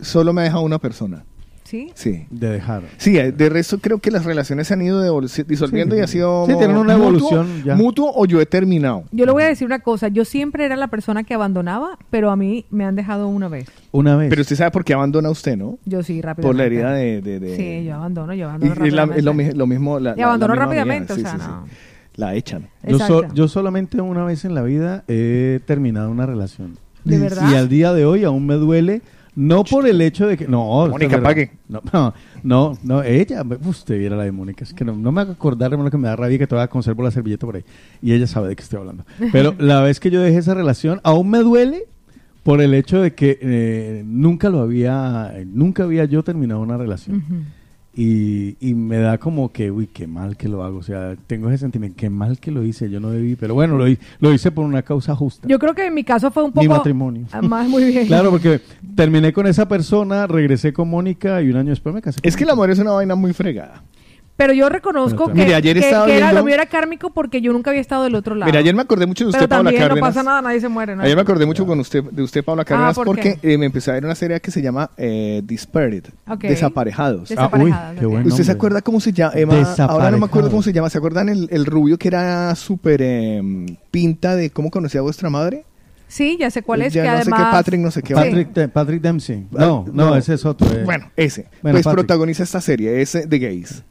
Solo me ha dejado una persona. ¿Sí? Sí. De dejar. Sí, eh, de resto creo que las relaciones se han ido disolviendo Sí. y ha sido. Sí, tienen una mutuo- evolución ya. Mutuo o yo he terminado. Yo le voy a decir una cosa, yo siempre era la persona que abandonaba, pero a mí me han dejado una vez. Una vez. Pero usted sabe por qué abandona usted, ¿no? Yo sí, rápidamente. Por la herida de. de- de- Sí, yo abandono, yo Y, abandono y la- rápidamente. es lo, mi- lo mismo. La, Y la- abandono la misma rápidamente, o sea, sí, no. sí. La echan. Yo, so- yo solamente una vez en la vida he terminado una relación. ¿De verdad? Y al día de hoy aún me duele, no por el hecho de que... No, Mónica, pague. No, no, no, no, ella... Usted viera la de Mónica. Es que no, no me hago acordar, hermano, que me da rabia que todavía conservo la servilleta por ahí. Y ella sabe de qué estoy hablando. Pero [LAUGHS] la vez que yo dejé esa relación, aún me duele por el hecho de que eh, nunca lo había... Nunca había yo terminado una relación. Y, y me da como que, uy, qué mal que lo hago. O sea, tengo ese sentimiento, qué mal que lo hice, yo no debí. Pero bueno, lo, lo hice por una causa justa. Yo creo que en mi caso fue un poco... Mi matrimonio. Más, muy bien. Claro, porque terminé con esa persona, regresé con Mónica y un año después me casé. con Es que el amor es una vaina muy fregada. Pero yo reconozco Pero que, Mire, ayer que- estaba que era, viendo- lo mío era kármico porque yo nunca había estado del otro lado. Mira, ayer me acordé mucho de usted, Pero Paula también no Cárdenas. pasa nada, nadie se muere. ¿no? Ayer me acordé mucho con usted, de usted, Paula Cárdenas, ¿por porque qué? eh, me empecé a ver una serie que se llama eh, Ok. Desaparejados. Ah, uy, qué ok. buen ¿Usted se acuerda cómo se llama? Emma? Desaparejados. ahora no me acuerdo cómo se llama. ¿Se acuerdan el, el rubio que era súper eh, pinta de cómo conocía a vuestra madre? Sí, ya sé cuál es, Ya que no además... sé qué Patrick, no sé qué. Patrick, De- Patrick Dempsey. Ah, No, no, ese es otro. eh. Bueno, ese. Bueno, pues Patrick. protagoniza esta serie, es eh, de gays.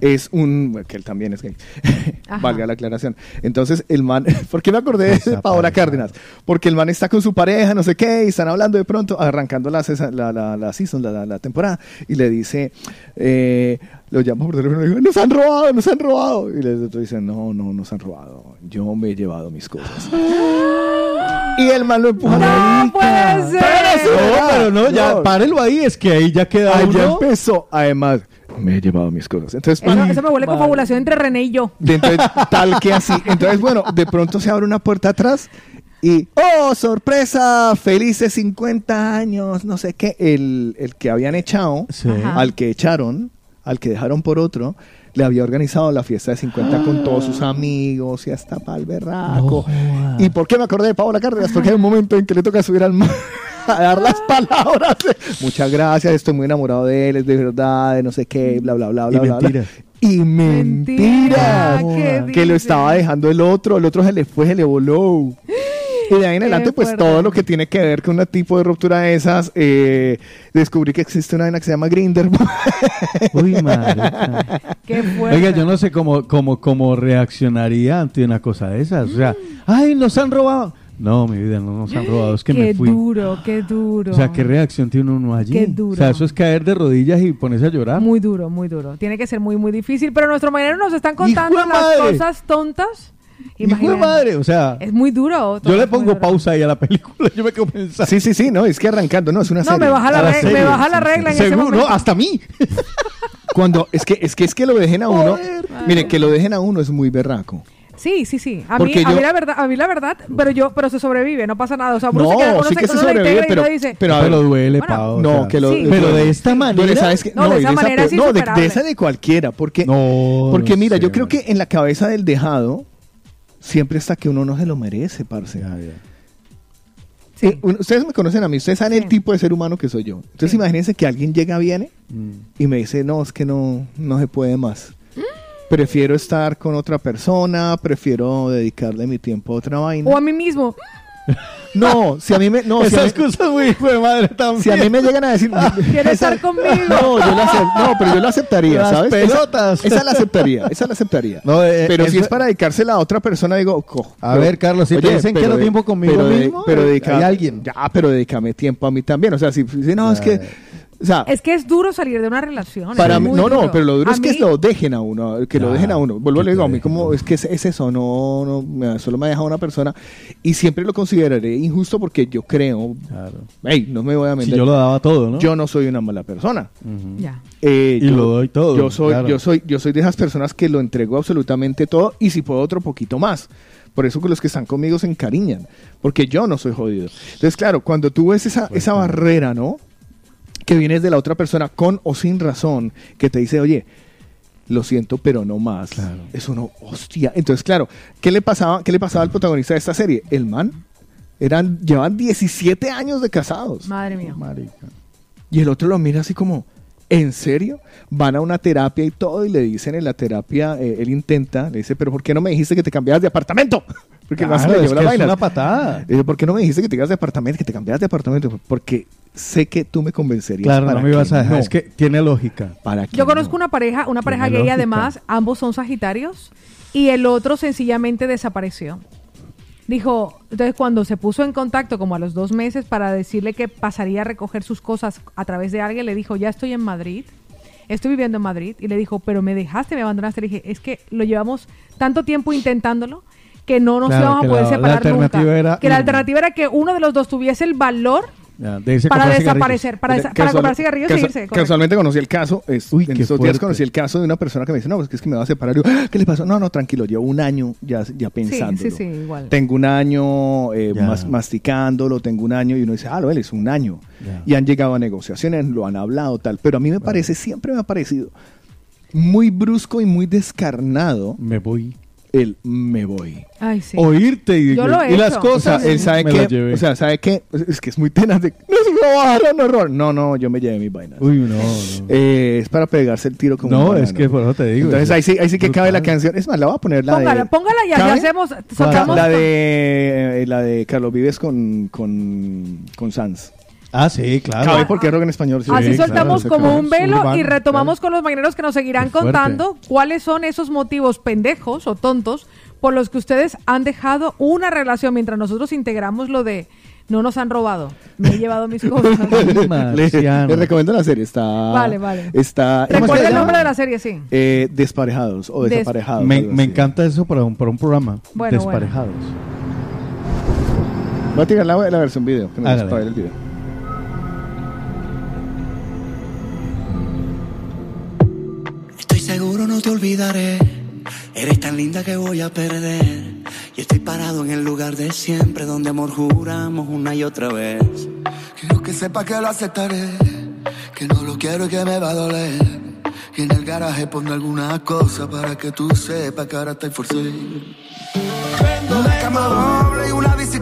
Es un. bueno, que él también es gay. [LAUGHS] Valga la aclaración. Entonces, el man. [LAUGHS] ¿Por qué me acordé de Paola Cárdenas? Porque el man está con su pareja, no sé qué, y están hablando de pronto, arrancando la, la, la, la season, la, la- la temporada, y le dice. Eh, lo llama por teléfono y le dice: Nos han robado, nos han robado. Y el otro dice: No, no, nos han robado. Yo me he llevado mis cosas. [GASPS] y el man lo empuja. ¡No puede ser! No, pero no, ya, párelo ahí, es que ahí ya queda Ahí ya empezó. Además, me he llevado mis cosas. Entonces, Eso, pues, eso me huele con fabulación entre René y yo. de- entonces, tal que así. Entonces, bueno, de pronto se abre una puerta atrás y, ¡oh, sorpresa! Felices 50 años, no sé qué. El, el que habían echado, Sí. Al que echaron, al que dejaron por otro, le había organizado la fiesta de 50 con todos sus amigos y hasta pa'l berraco. ¿Y por qué me acordé de Paola Cárdenas? Porque hay un momento en que le toca subir al mar a dar las palabras. de, Muchas gracias, estoy muy enamorado de él, es de verdad, de no sé qué, bla, bla, bla, Y bla, bla, bla. mentiras. Y mentiras. ¿qué Que lo estaba dejando el otro, el otro se le fue, se le voló. Y de ahí en adelante, pues todo lo que tiene que ver con un tipo de ruptura de esas, eh, descubrí que existe una vaina que se llama Grinder. [LAUGHS] Uy, marica. Qué fuerte. Oiga, yo no sé cómo, cómo, cómo reaccionaría ante una cosa de esas. O sea, ay, nos han robado. No, mi vida, no nos han robado, es que qué me fui. duro, qué duro. O sea, ¿qué reacción tiene uno allí? Qué duro. O sea, eso es caer de rodillas y ponerse a llorar. Muy duro, muy duro. Tiene que ser muy, muy difícil. Pero nuestros mañaneros nos están contando ¡Hijo de las madre! cosas tontas. Hijo de Imagínate. madre, o sea, Es muy duro. yo le pongo pausa ahí a la película, [LAUGHS] yo me quedo pensando. Sí, sí, sí, no, es que arrancando, no, es una No, serie. me baja la regla, me baja la regla sí. en ese Seguro, momento. hasta a mí. Cuando, es que, es que es que lo dejen a uno, [LAUGHS] miren, que lo dejen a uno es muy berraco. Sí, sí, sí. A mí, a mí la verdad, a mí la verdad, pero yo, pero se sobrevive, no pasa nada. O sea, uno No, se queda, uno sí se, que se lo sobrevive, pero, dice, pero, a ver, Pero duele, Bueno, Pau. No, o sea, que lo, Sí. Pero de esta manera. ¿sabes qué? No, de esa manera es no, de, de insuperable. esa de cualquiera, porque, No, porque no mira, sé, yo creo que en la cabeza del dejado siempre está que uno no se lo merece, parce. Sí. Eh, ustedes me conocen a mí, ustedes saben el tipo de ser humano que soy yo. Entonces imagínense que alguien llega, viene Mm. y me dice, no, es que no, no se puede más. Prefiero estar con otra persona, prefiero dedicarle mi tiempo a otra vaina. o a mí mismo. No, si a mí me, no, si Esas mí, cosas muy hijo de madre también. si a mí me llegan a decir, ¿Quieres estar conmigo? No, yo la acep- no, pero yo la aceptaría, Las ¿sabes? Esa- pelotas. Esa, la aceptaría, esa la aceptaría. No, eh, pero si es para dedicársela a otra persona, digo, co- A pero- ver, Carlos, si te oye, dicen pero quiero de- tiempo conmigo pero de- mismo, pero eh, dedica- hay alguien. Ya, pero dedícame tiempo a mí también. O sea, si, si no, es que, o sea, Es que es duro salir de una relación. para mí, no, no, pero lo duro A es que mí- lo dejen a uno, que lo dejen a uno. Vuelvo a digo, a mí como es que es, es eso, no, no, me- solo me ha dejado una persona y siempre lo consideraré injusto porque yo creo, Claro. hey, no me voy a Si mentir. yo lo daba todo, ¿no? Yo no soy una mala persona. Ujú. Ya. Eh, Y yo- lo doy todo, Yo soy, claro. yo soy, yo soy de esas personas que lo entrego absolutamente todo y si puedo otro poquito más. Por eso que los que están conmigo se encariñan, porque yo no soy jodido. Entonces, claro, cuando tú ves esa, esa barrera, ¿no? Que vienes de la otra persona con o sin razón, que te dice, oye, lo siento, pero no más. Claro. Eso no, hostia. Entonces, claro, ¿qué le pasaba, qué le pasaba al protagonista de esta serie? El man eran, llevan 17 años de casados. Madre mía. Marica. Y el otro lo mira así como, ¿en serio? Van a una terapia y todo y le dicen en la terapia, eh, él intenta, le dice, pero ¿por qué no me dijiste que te cambiaras de apartamento? Porque más Claro, le es llevó la es vaina. una patada. Le dice, ¿por qué no me dijiste que te cambiaras de apartamento, que te cambiaras de apartamento? Porque sé que tú me convencerías. Claro, para no me ibas a dejar. no. Es que tiene lógica. Para Yo conozco no. una pareja, una pareja Tiene gay lógica. además, ambos son sagitarios y el otro sencillamente desapareció. Dijo, entonces cuando se puso en contacto como a los dos meses para decirle que pasaría a recoger sus cosas a través de alguien, le dijo, ya estoy en Madrid, estoy viviendo en Madrid. Y le dijo, pero me dejaste, me abandonaste. Le dije, es que lo llevamos tanto tiempo intentándolo que no nos Claro, íbamos a poder la- la separar alternativa nunca. era que la alternativa era que uno de los dos tuviese el valor Ya, de para desaparecer, para, desa- para comprar cigarrillos e casual- irse. correcto. Casualmente conocí el caso, es- Uy, en qué estos días conocí el caso de una persona que me dice, no, pues que es que me va a separar. Y yo, "Ah, ¿qué le pasó? No, no, tranquilo, llevo un año ya, ya pensándolo. Sí, sí, sí, igual. Tengo un año eh, mas- masticándolo, tengo un año y uno dice, ah, lo él es un año. Ya. Y han llegado a negociaciones, lo han hablado, tal. Pero a mí me parece, siempre me ha parecido muy brusco y muy descarnado Me voy. El me voy. Ay, sí. Oírte y, Yo lo he y las hecho. O sea, cosas. él sabe me que, o sea, sabe que es que es muy tenaz de, no robaron, no. No, no, yo me llevé mis vainas. Uy, no. no. Eh, es para pegarse el tiro como un No, es que por eso te digo. Entonces es ahí sí, ahí sí que cabe la canción. Es más, la voy a poner la Póngala, de. póngala ya, ya hacemos, La, sacamos la de la de Carlos Vives con con, con Sanz. Ah, sí, claro. Cabe porque es rock en español. sí. Así Sí, soltamos claro, como un velo Urbano, y retomamos claro. con los mañaneros que nos seguirán contando cuáles son esos motivos pendejos o tontos por los que ustedes han dejado una relación mientras nosotros integramos lo de no nos han robado, me he llevado mis [LAUGHS] cosas. le, Marciano. le recomiendo la serie. Está. Vale, vale. Está. ¿cómo Recuerda el nombre de la serie, sí. Eh, desparejados o Des- desaparejados. Me, encanta eso para un, para un programa. Bueno, Desparejados. Voy a tirar la, la versión video. Que ver el video. Seguro no te olvidaré. Eres tan linda que voy a perder. Y estoy parado en el lugar de siempre donde amor juramos una y otra vez. Quiero que sepa que lo aceptaré. Que no lo quiero y que me va a doler. Que en el garaje ponga alguna cosa para que tú sepas que ahora estoy forcé. Una cama doble y una bicicleta.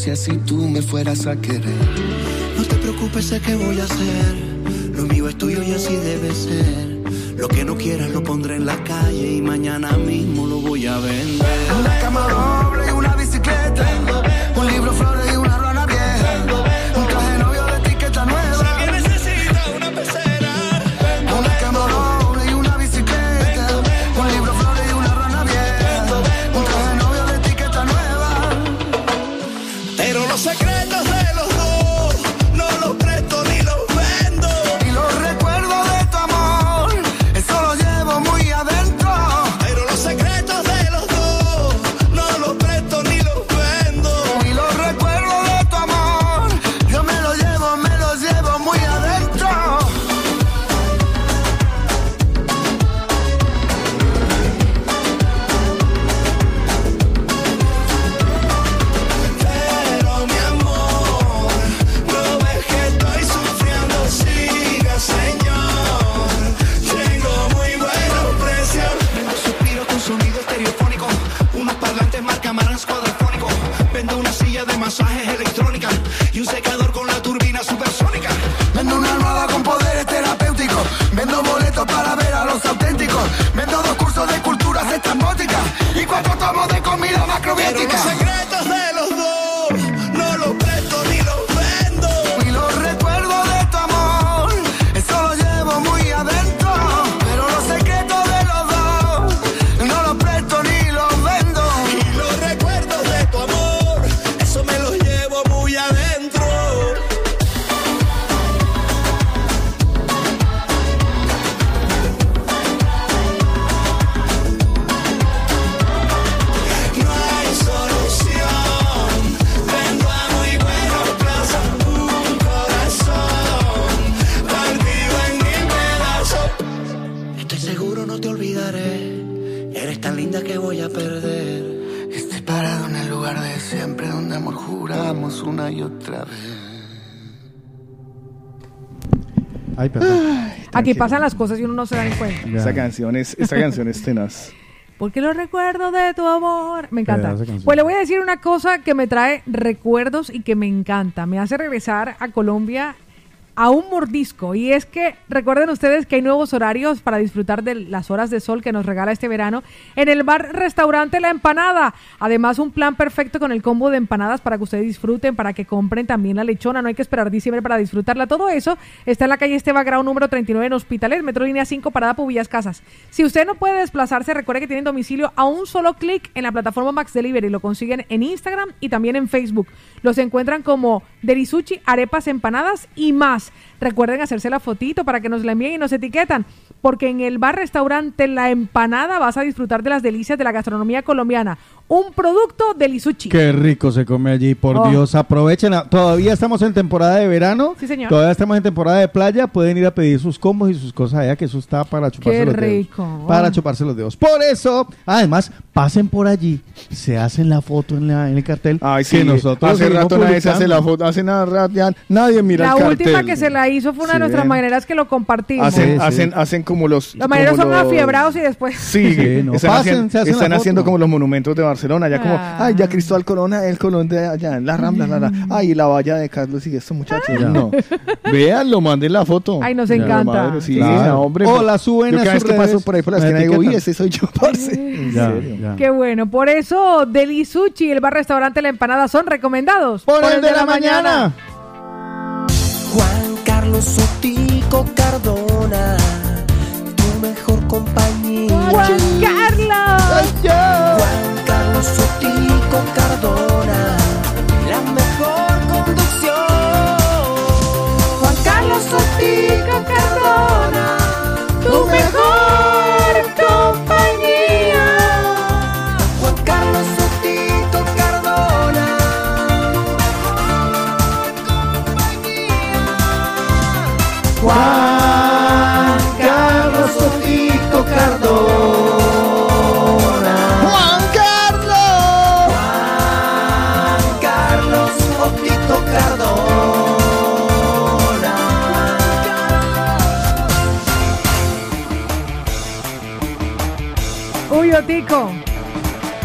Si tú me fueras a querer. No te preocupes, sé que voy a hacer. Lo mío es tuyo y así debe ser. Lo que no quieras lo pondré en la calle y mañana mismo lo voy a vender. Cama Aquí pasan las cosas y uno no se da ni cuenta. Esta canción es, esta canción es tenaz. [LAUGHS] Porque los recuerdos de tu amor. Me encanta. Pues le voy a decir una cosa que me trae recuerdos y que me encanta. Me hace regresar a Colombia a un mordisco. Y es que recuerden ustedes que hay nuevos horarios para disfrutar de las horas de sol que nos regala este verano en el bar restaurante La Empanada. Además, un plan perfecto con el combo de empanadas para que ustedes disfruten, para que compren también la lechona. No hay que esperar diciembre para disfrutarla. Todo eso está en la calle Esteba Grau número 39 en Hospitalet, Metro Línea 5, Parada Pubillas Casas. Si usted no puede desplazarse, recuerde que tienen domicilio a un solo clic en la plataforma Max Delivery. Lo consiguen en Instagram y también en Facebook. Los encuentran como Derisuchi, arepas, empanadas y más. Recuerden hacerse la fotito para que nos la envíen y nos etiquetan, porque en el bar restaurante La Empanada vas a disfrutar de las delicias de la gastronomía colombiana. Un producto de Lisuchi. Qué rico se come allí, por Oh. Dios. Aprovechen. a- Todavía estamos en temporada de verano. Sí, señor. Todavía estamos en temporada de playa. Pueden ir a pedir sus combos y sus cosas allá, que eso está para chuparse Qué los dedos. rico. Para chuparse los dedos. Por eso, además, pasen por allí, se hacen la foto en, la, en el cartel. Ay, sí, que nosotros hace rato nadie se hace la foto, hace nada rato, ya nadie mira la el última cartel. que se la hizo fue una Sí, de nuestras ven. maneras que lo compartimos. Hacen, hacen, hacen como los... Los marineros como son los- afiebrados y después... Sí, Sí, no, están, pasen, haciendo, se hacen la están haciendo como los monumentos de Barcelona, ya como, Ah. ay, ya Cristóbal Corona, el Colón de allá, en la Rambla, la, la, ay, y la valla de Carlos y estos muchachos. Ya. No, [LAUGHS] véanlo, manden la foto. Ay, nos Ya, encanta. madre, sí, Claro. hombre. O la suben Yo a cada vez sus que paso por ahí por la esquina digo, uy, ese soy yo, parce. [LAUGHS] En Ya, serio. ya. Qué bueno, por eso Delisuchi y el bar restaurante La Empanada son recomendados. Por el de la mañana. Juan Carlos Sotico Cardona. Juan Carlos. Juan Carlos Sotico Cardona,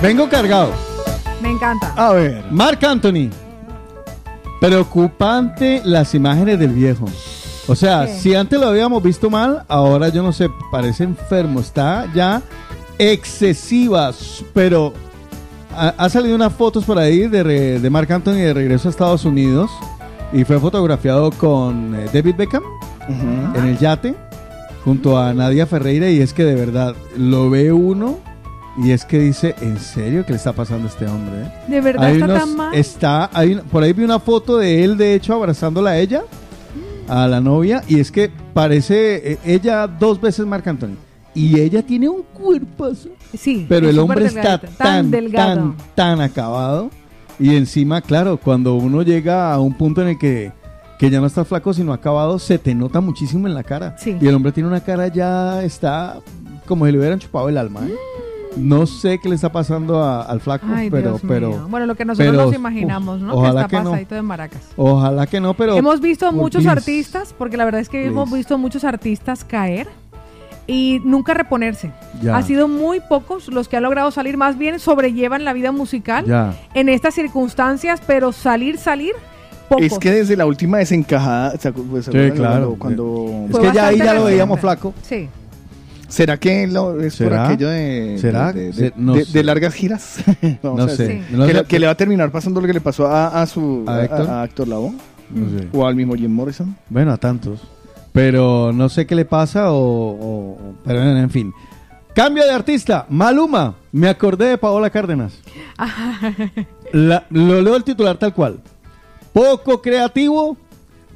Vengo cargado. Me encanta. A ver. Marc Anthony. Preocupante las imágenes del viejo. O sea, ¿Qué? si antes lo habíamos visto mal, ahora yo no sé, parece enfermo. Está ya excesiva, pero ha, ha salido unas fotos por ahí de, re- de Marc Anthony de regreso a Estados Unidos y fue fotografiado con eh, David Beckham en el yate junto a Nadia Ferreira y es que de verdad lo ve uno y es que dice, ¿en serio qué le está pasando a este hombre? eh?" ¿De verdad Hay está unos- tan mal? Está, hay por ahí vi una foto de él, de hecho, abrazándola a ella, a la novia, y es que parece eh, ella dos veces Marc Anthony. Y ella tiene un cuerpo Sí. Pero el hombre está tan, tan, delgado. tan, acabado. Y encima, claro, cuando uno llega a un punto en el que, que ya no está flaco, sino acabado, se te nota muchísimo en la cara. Sí. Y el hombre tiene una cara ya, está como si le hubieran chupado el alma. ¿eh? No sé qué le está pasando a- al flaco, Ay, pero, Dios pero. mío. Bueno, lo que nosotros pero, nos imaginamos, ¿no? ojalá que que está no. pasadito de maracas. Ojalá que no, pero. hemos visto muchos please. artistas, porque la verdad es que hemos visto muchos artistas caer y nunca reponerse. Ya. Ha sido muy pocos los que han logrado salir, más bien sobrellevan la vida musical Ya. en estas circunstancias, pero salir, salir, pocos. Es que desde la última desencajada, ¿se pues, ¿se Sí, claro. Cuando, Es cuando- que ya ahí ya lo veíamos flaco. Sí. ¿Será que lo- es por aquello de, ¿Será? de, de- Se- no de- sé. de largas giras? Vamos [LAUGHS] No a sé. decir. No que, sé. le- que le va a terminar pasando lo que le pasó a, a su ¿A Héctor? a, a Héctor Lavoe No sé. o al mismo Jim Morrison. Bueno, a tantos. Pero no sé qué le pasa o... o- o- pero en, en fin. Cambio de artista. Maluma. Me acordé de Paola Cárdenas. [LAUGHS] La- lo leo el titular tal cual. Poco creativo.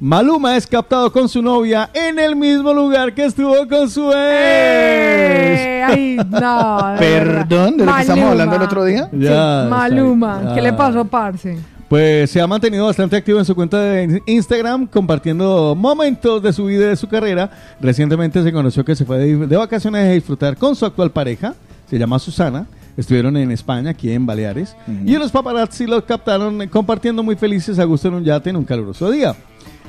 Maluma es captado con su novia en el mismo lugar que estuvo con su ex. Eh, ay, no. de [LAUGHS] Perdón, ¿de lo que estamos Maluma. hablando el otro día? Ya, Maluma. ¿Qué le pasó, parce? Pues se ha mantenido bastante activo en su cuenta de Instagram, compartiendo momentos de su vida y de su carrera. Recientemente se conoció que se fue de, de vacaciones a disfrutar con su actual pareja, se llama Susana. Estuvieron en España, aquí en Baleares, y los paparazzi los captaron compartiendo muy felices a gusto en un yate en un caluroso día.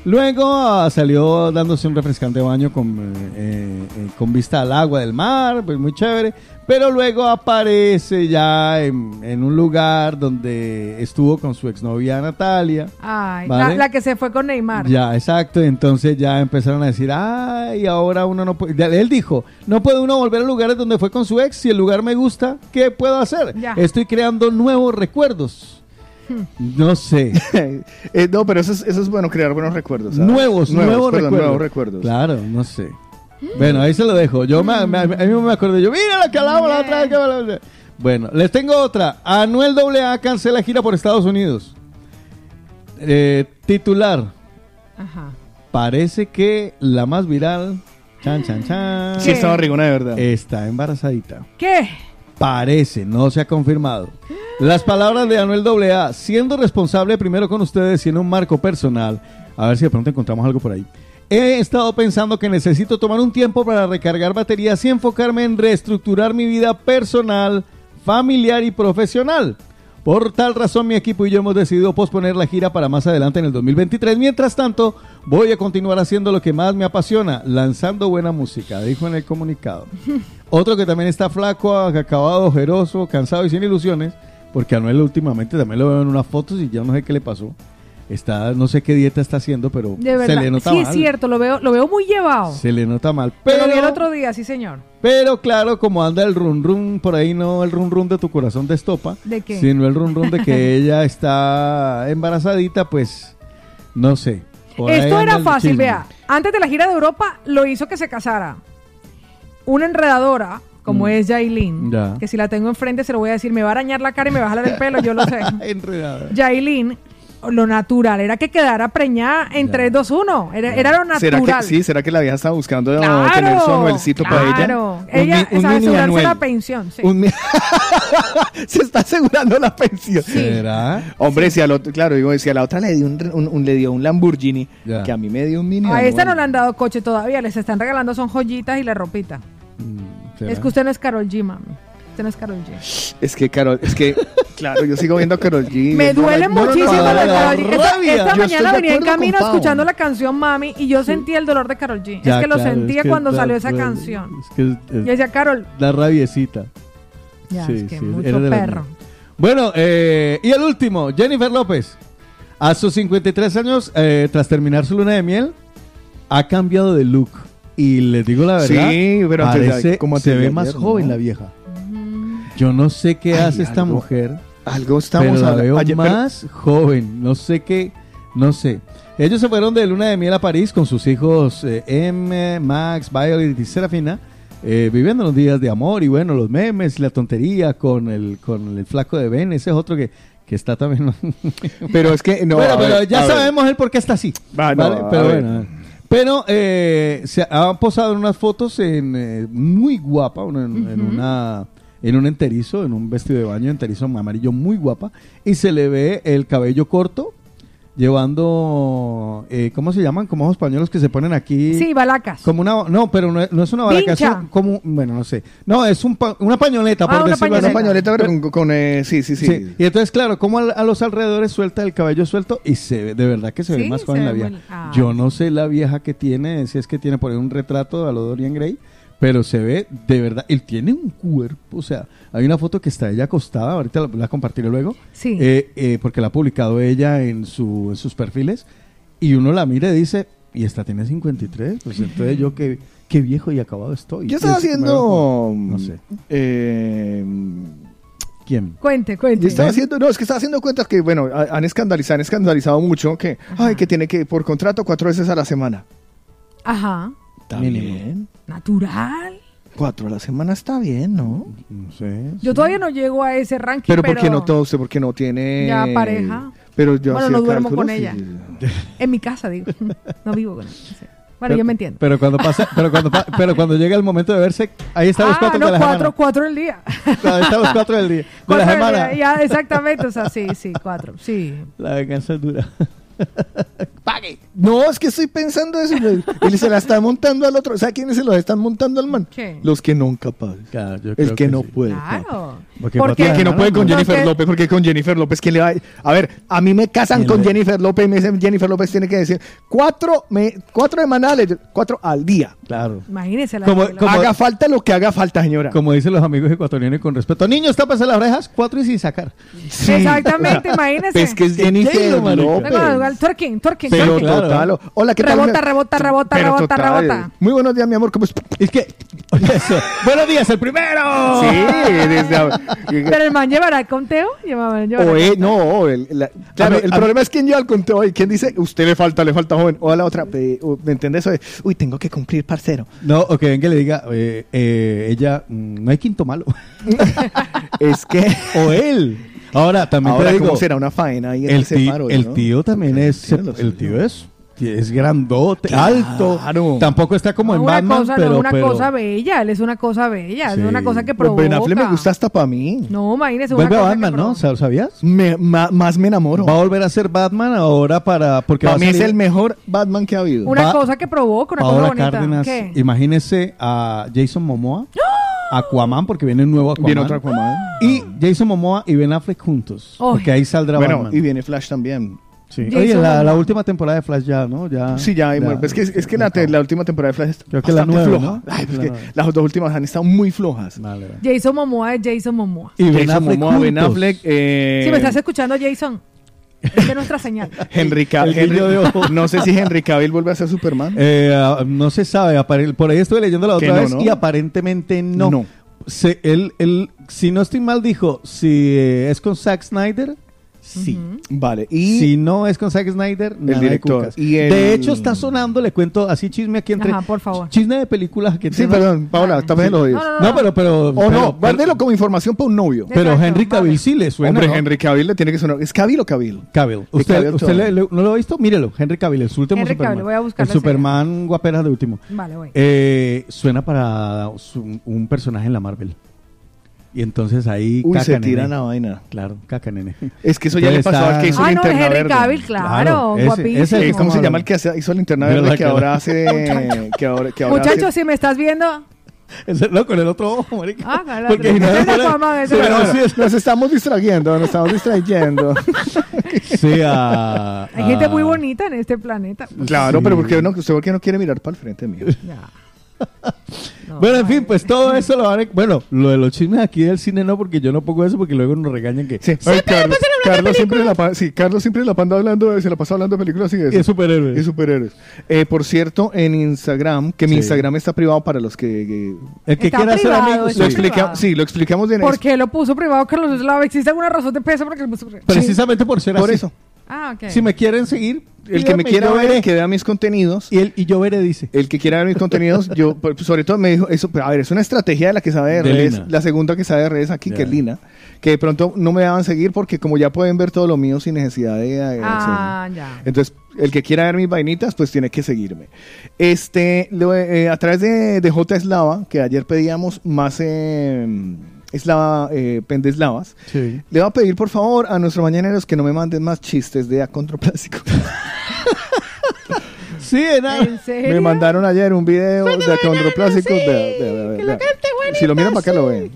Luego ah, salió dándose un refrescante baño con, eh, eh, con vista al agua del mar, pues muy chévere. Pero luego aparece ya en, en un lugar donde estuvo con su exnovia Natalia. Ay, ¿Vale? la, la que se fue con Neymar. Ya, exacto. Entonces ya empezaron a decir, ay, ahora uno no puede. Él dijo, no puede uno volver a lugares donde fue con su ex. Si el lugar me gusta, ¿qué puedo hacer? Ya. Estoy creando nuevos recuerdos. No sé. [LAUGHS] Eh, no, pero eso es, eso es bueno, crear buenos recuerdos. ¿sabes? nuevos, nuevos, perdón, recuerdos. nuevos recuerdos. Claro, no sé. Bueno, ahí se lo dejo. Yo me, me- a mí me acordé. Yo, mira la que hablamos la otra vez. que hablamos". Bueno, les tengo otra. Anuel AA cancela gira por Estados Unidos. Eh, titular. Ajá. Parece que la más viral. Chan, chan, chan. Sí, estaba rigona de verdad. Está embarazadita. ¿Qué? Parece, no se ha confirmado. Las palabras de Anuel AA, siendo responsable primero con ustedes y en un marco personal. A ver si de pronto encontramos algo por ahí. He estado pensando que necesito tomar un tiempo para recargar baterías y enfocarme en reestructurar mi vida personal, familiar y profesional. Por tal razón, mi equipo y yo hemos decidido posponer la gira para más adelante en el 2023. Mientras tanto, voy a continuar haciendo lo que más me apasiona, lanzando buena música, dijo en el comunicado. [LAUGHS] Otro que también está flaco, acabado, ojeroso, cansado y sin ilusiones, porque Anuel últimamente también lo veo en unas fotos y ya no sé qué le pasó. Está, no sé qué dieta está haciendo, pero De se le nota sí, mal. es cierto, lo veo, lo veo muy llevado. Se le nota mal. Pero, Pero, vi el otro día, sí, señor. pero claro, como anda el run run por ahí, no el run run de tu corazón de estopa, ¿De qué? sino el run run de que [LAUGHS] ella está embarazadita, pues no sé. Por Esto era fácil, chisme. vea. Antes de la gira de Europa, lo hizo que se casara. Una enredadora, como Mm. es Yailin, Ya. que si la tengo enfrente se lo voy a decir, me va a arañar la cara y me va a jalar el pelo, yo lo sé. [LAUGHS] Enredada. Lo natural era que quedara preñada en 3, 2, 1. Era, era lo ¿Será natural. que, sí, ¿será que la vieja estaba buscando Claro, tener su anuelcito para ella? claro. Ella, un mini asegurarse Anuel. la pensión, sí. Un mi- [LAUGHS] Se está asegurando la pensión. ¿Será? Hombre, si al otro, claro, digo, si a la otra le dio un, un- un- le dio un Lamborghini, Ya. que a mí me dio un mini A esta no le han dado coche todavía, les están regalando son joyitas y la ropita. ¿Será? Es que usted no es Carol G, mami. No es Carol G. Es que, Carol, es que, [LAUGHS] claro, yo sigo viendo a Carol G. Me duele la- no, no, no, muchísimo no, no, Karol G. Esta, mañana venía en camino escuchando la canción Mami y yo sentía el dolor de Carol G. Ya, es que lo sentía es que cuando salió esa canción. Es que es- Yo decía, Carol, da rabiecita. Ya, Sí, es que sí, mucho perro. Bueno, eh, y el último, Jennifer López. A sus 53 años, eh, tras terminar su luna de miel, ha cambiado de look. Y les digo la verdad, Sí, pero parece, como se ve más joven la vieja. Yo no sé qué Ay, hace esta algo- mujer. Algo estamos pero la habla- veo ayer- pero- más joven. No sé qué, no sé. Ellos se fueron de luna de miel a París con sus hijos eh, M, Max, Violet y Serafina, eh, viviendo los días de amor y bueno, los memes y la tontería con el, con el flaco de Ben. Ese es otro que, que está también. [LAUGHS] Pero es que no. bueno, a pero ver, ya a ver. sabemos el por qué está así. Va, no, ¿vale? a Pero ver. bueno. Pero eh, se han posado en unas fotos en, eh, muy guapa, en, una en un enterizo, en un vestido de baño enterizo amarillo muy guapa y se le ve el cabello corto llevando eh, ¿cómo se llaman? Como esos pañuelos que se ponen aquí. Sí, balacas. Como una no, pero no, es- no es una balaca, es un- como bueno, no sé. No, es un pa- una pañoleta Ah, por una decirlo así. Una pañoleta, pero con, con, eh, sí, sí, sí. Sí, Y entonces, claro, como al- a, los alrededores suelta el cabello suelto y se ve, de verdad que se ve más joven ve la vieja. ah. Yo no sé la vieja que tiene, si es que tiene por ahí un retrato a lo Dorian Gray, pero se ve de verdad, él tiene un cuerpo, o sea, hay una foto que está ella acostada, ahorita la, la compartiré luego, Sí. eh, eh, porque la ha publicado ella en, su, en sus perfiles, y uno la mira y dice, y esta tiene 53, pues entonces yo qué, qué viejo y acabado estoy. Yo estaba haciendo. No sé. Eh, ¿Quién? Cuente, cuente. Yo estaba haciendo, no, es que estaba haciendo cuentas que, bueno, ha- han escandalizado, han escandalizado mucho que, ay, que tiene que, por contrato, cuatro veces a la semana. Ajá. Está bien. Natural. Cuatro a la semana está bien, ¿no? No sé. Yo todavía no llego a ese ranking, Pero, pero, ¿por qué no todo usted? Porque no tiene... Ya pareja. Pero yo Bueno, no duermo con y- ella. En mi casa, digo. [LAUGHS] No vivo con ella. Sí. Bueno, Pero- yo me entiendo. Pero cuando pasa, pero cuando pa- pero cuando llega el momento de verse, ahí están los ah, cuatro no, de la cuatro, semana. cuatro el día. Ahí están los cuatro del día. De la Cuatro del semana. día, Ya, exactamente. O sea, sí, sí, cuatro. Sí. La venganza es dura. [LAUGHS] ¡Pague! No, es que estoy pensando eso. Y se la está montando al otro. ¿Sabe quiénes se lo están montando al man? ¿Qué? Los que no capaces. Claro, yo El que, que no sí. puede. Claro. Porque Porque- El que no puede con Jennifer que- López, porque con Jennifer López, ¿quién le va a... A ver, a mí me casan ¿Quién con Jennifer López y me dicen Jennifer López tiene que decir cuatro, me, cuatro semanales, cuatro al día. Claro. Imagínese la Como- Haga falta lo que haga falta, señora. Como dicen los amigos ecuatorianos y con respeto. Niños, tápase las orejas, cuatro y sin sacar. Sí. Exactamente, [LAUGHS] imagínese. Es que es Jennifer. López. El twerking, twerking, Pero twerking. claro. total. Hola, ¿qué tal? Rebota, rebota, rebota, Pero rebota, total. rebota. Muy buenos días, mi amor. ¿Cómo es? Es que. Eso. Buenos días, el primero. Sí, desde ahora. Pero el man llevará el conteo. Llevará, llevará O el no, el, la- claro, mí- el mí- problema es quién lleva el conteo y quién dice, usted le falta, le falta joven. O a la otra, ¿me entiendes? Eso de, uy, tengo que cumplir, parcero. No, o que venga y le diga, eh, eh, ella, mm, no hay quinto malo. [LAUGHS] Es que, o él. Ahora, también ahora, te digo, ¿cómo será una faena ahí en el, ese paro? el ¿no? tío también es, el tío es, es grandote, Claro. alto. Tampoco está como en No, una Batman, cosa, pero, no, una pero cosa bella. Él es una cosa bella. Sí. Es una cosa que Pues provoca. Ben Affleck me gusta hasta para mí. No, imagínese. vuelve a una cosa que Batman, ¿no? provoca. ¿Sab- ¿Sabías? Me- ma- más me enamoro. Va a volver a ser Batman ahora para porque Para mí es el mejor Batman que ha habido. Una Va- cosa que provoca, una Paola cosa bonita. Cárdenas. ¿Qué? Imagínese a Jason Momoa, Aquaman, porque viene un nuevo Aquaman. Viene otro Aquaman. Y Jason Momoa y Ben Affleck juntos. Porque ahí saldrá Bueno, Batman. y viene Flash también. Sí. Oye, la, la última temporada de Flash ya, ¿no? Ya, Sí, ya, bueno, es que, es que la, te- la última temporada de Flash está Creo que la bastante nueva, floja. ¿no? Ay, pues La que nueva. las dos últimas han estado muy flojas. Vale. Jason Momoa es Jason Momoa. Y Ben Jason Affleck Momoa, Ben. Affleck, eh, Si me estás escuchando, Jason, esta es nuestra señal. [LAUGHS] Henry Ca- El Henry- guiño de ojo. No sé si Henry Cavill vuelve a ser Superman. Eh, ah, no se sabe, apare- por ahí estuve leyendo la otra no, vez ¿no? y aparentemente no. No. Se- él, él, si no estoy mal, dijo, si eh, es con Zack Snyder, sí. Vale, y Si no es con Zack Snyder, nada de director. cucas. Y el- De hecho, está sonando, le cuento así chisme aquí entre... Ajá, por favor. Chisme de películas que Sí, perdón, Paola, tápame los oídos. No, no, No, pero... pero O pero- no, guárdelo como información para un novio. Pero Exacto, Henry Cavill vale. sí le suena, Hombre, ¿no? Henry Cavill le tiene que sonar. ¿Es Cavill o Cavill? Cavill. ¿Usted, Cavill usted todavía. le- le- no lo ha visto? Mírelo, Henry Cavill, el su último Henry Superman. Cavill, voy a buscar el Superman guapera de último. Vale, voy. Eh, suena para su- un personaje en la Marvel. Y entonces ahí Uy, caca, se nene. tira la vaina. Claro, caca, nene. Es que eso ya le pasó al está- que hizo Ah, no, Linterna Henry. Cavill, claro, Claro, ese- guapísimo. ese- Eh, ¿Cómo se llama el que hace, hizo Linterna ¿Verdad Verde que ahora hace... [LAUGHS] que ahora, que ahora Muchachos, hace- si me estás viendo, Ese- no, con el otro ojo, marica. Ah, claro, Porque no, Nos estamos distrayendo, nos estamos distrayendo. [LAUGHS] Sí, a- hay gente muy bonita en este planeta. Claro, Sí. pero ¿por qué no, usted por qué no quiere mirar para el frente mío? [LAUGHS] Bueno, en fin, pues todo eso lo van a... Bueno, lo de los chismes aquí del cine no, porque yo no pongo eso porque luego nos regañan que... Sí, Ay, Carlos, Carlos siempre la pa- sí, Carlos siempre la panda hablando, se la pasa hablando de películas y de eso. Y superhéroes. Y superhéroes. Eh, por cierto, en Instagram, que mi Sí. Instagram está privado para los que... que- El que Está quiera ser privado, amigo, está lo sí. explica- sí, lo explicamos bien. ¿Por qué lo puso privado Carlos Eslava? ¿Existe alguna razón de peso porque lo puso privado? Precisamente por ser Por así. eso. Ah, ok. Si me quieren seguir, El que me quiera ver, veré. que vea mis contenidos. Y, él, y yo veré, dice. El que quiera ver mis contenidos, yo, [LAUGHS] pues, sobre todo me dijo, eso, pero, a ver, es una estrategia de la que sabe de De redes, Lina. la segunda que sabe de redes aquí, que es Lina, que de pronto no me daban seguir porque como ya pueden ver todo lo mío sin necesidad de... Ah, ya. Entonces, el que quiera ver mis vainitas, pues tiene que seguirme. Este, lo- eh, a través de, de J Eslava, que ayer pedíamos más eh, eslava, eh, pendeslavas, Sí. le voy a pedir por favor a nuestros mañaneros que no me manden más chistes de acontroplástico. [LAUGHS] Sí, era. ¿En serio? Me mandaron ayer un video de acondroplásicos. Vea, vea, vea, vea. Si lo miran para acá lo ven.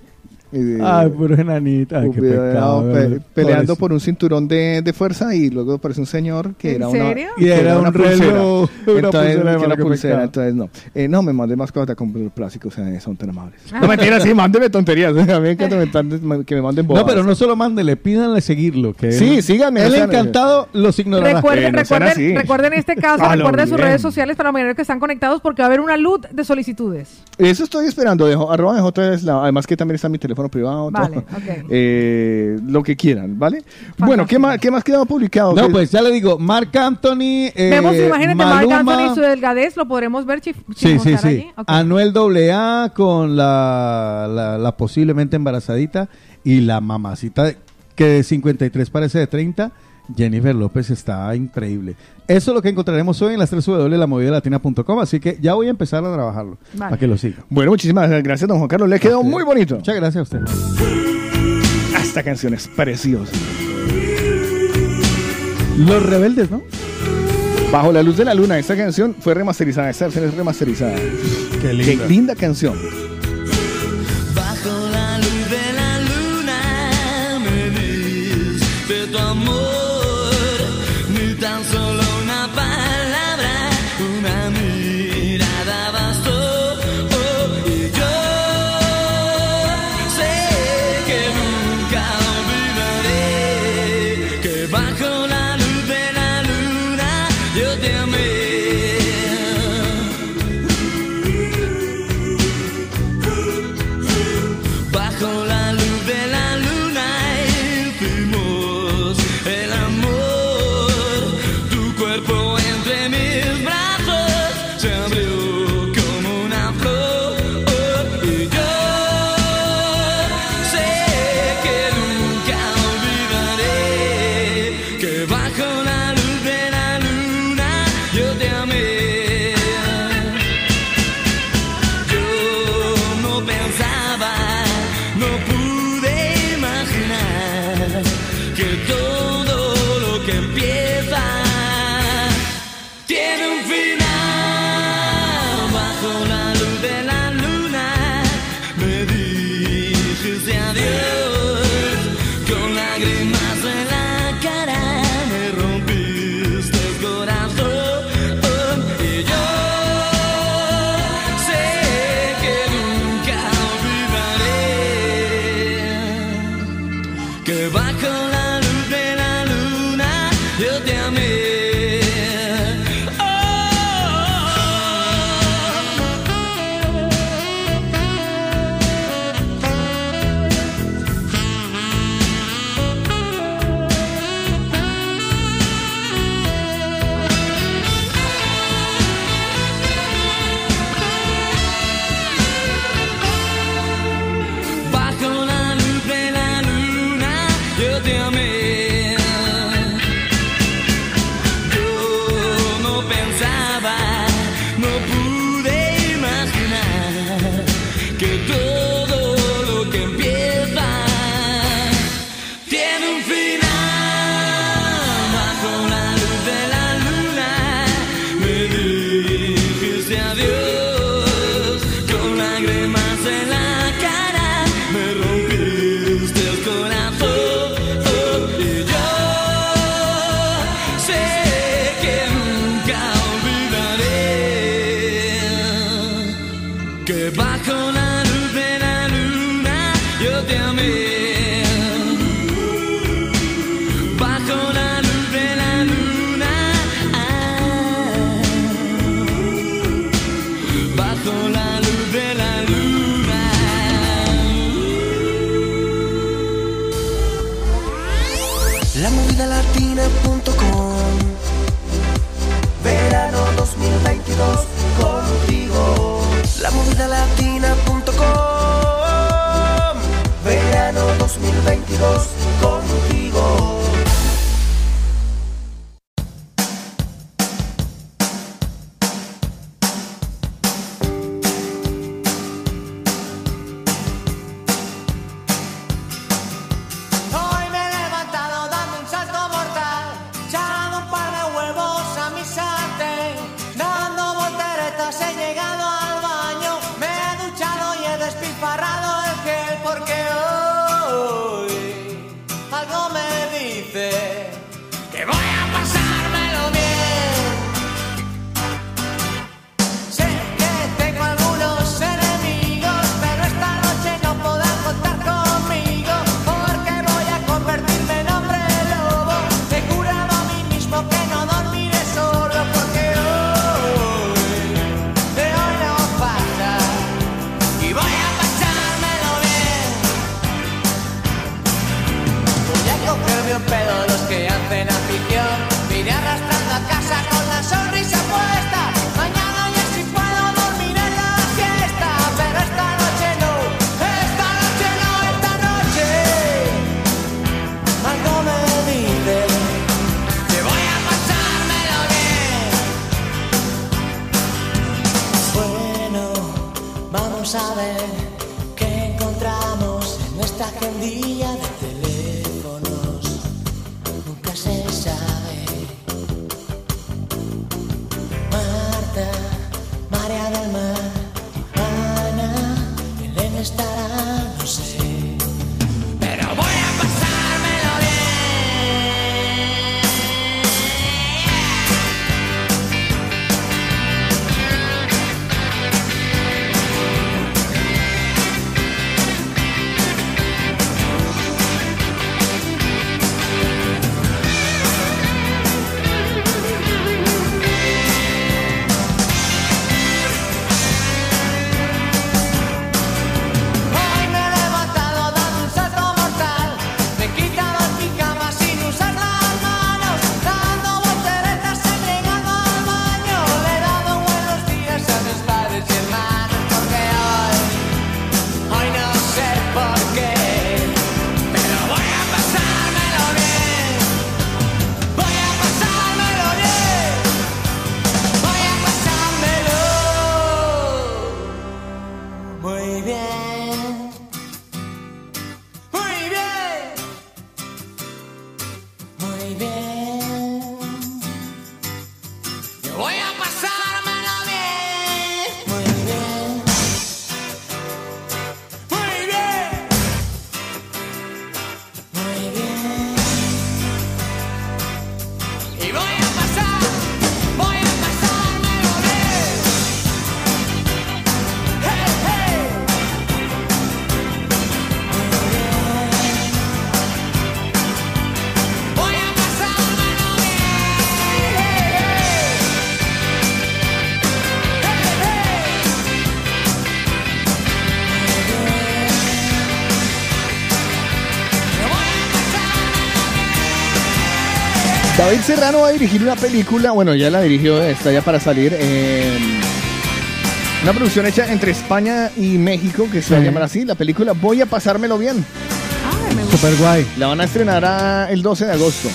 Ay, pero enanita. Qué pecado. peleando por un cinturón de, de fuerza y luego aparece un señor que ¿En era serio? una Y era una un reloj, [LAUGHS] entonces, una pulsera, entonces no. Eh, no, me mandé más cosas de acondroplásicos, eh, son tan amables. Ah. No mentira, sí, mándeme tonterías. [LAUGHS] A mí me encanta me tan- que me manden No, bobadas. pero no solo mándenle, pídanle seguirlo. Que Sí, síganme, Él o sea, encantado los ignorará. Recuerden, Eh, no recuerden, recuerden este [LAUGHS] caso, recuerden sus bien. redes sociales para los mañaneros que están conectados porque va a haber una luz de solicitudes. Eso estoy esperando, de, arroba de J es la- además que también está mi teléfono privado. todo. Vale, ok. [LAUGHS] Eh, lo que quieran, ¿vale? Bueno, ¿qué más, ¿qué más quedó publicado? No, ¿Qué- pues ya le digo, Marc Anthony. eh, Vemos Marc Maluma- Anthony y su delgadez, lo podremos ver chif- Sí, sí, sí. allí. Ok. Anuel AA con la, la, la posiblemente embarazadita y la mamacita de- que de 53 parece de 30. Jennifer López está increíble. Eso es lo que encontraremos hoy en las 3 W de la movida latina.com, así que ya voy a empezar a trabajarlo Vale. para que lo siga. Bueno, muchísimas gracias, don Juan Carlos. Le quedó muy bonito. Muchas gracias a usted. Esta canción es preciosa. Los rebeldes, ¿no? Bajo la luz de la luna, esta canción fue remasterizada. Esta versión es remasterizada. Qué linda. Qué linda canción. David Serrano va a dirigir una película, bueno, ya la dirigió, está ya para salir. eh, una producción hecha entre España y México que se va a llamar así. La película Voy a pasármelo bien. Super guay. La van a estrenar a- el 12 de agosto.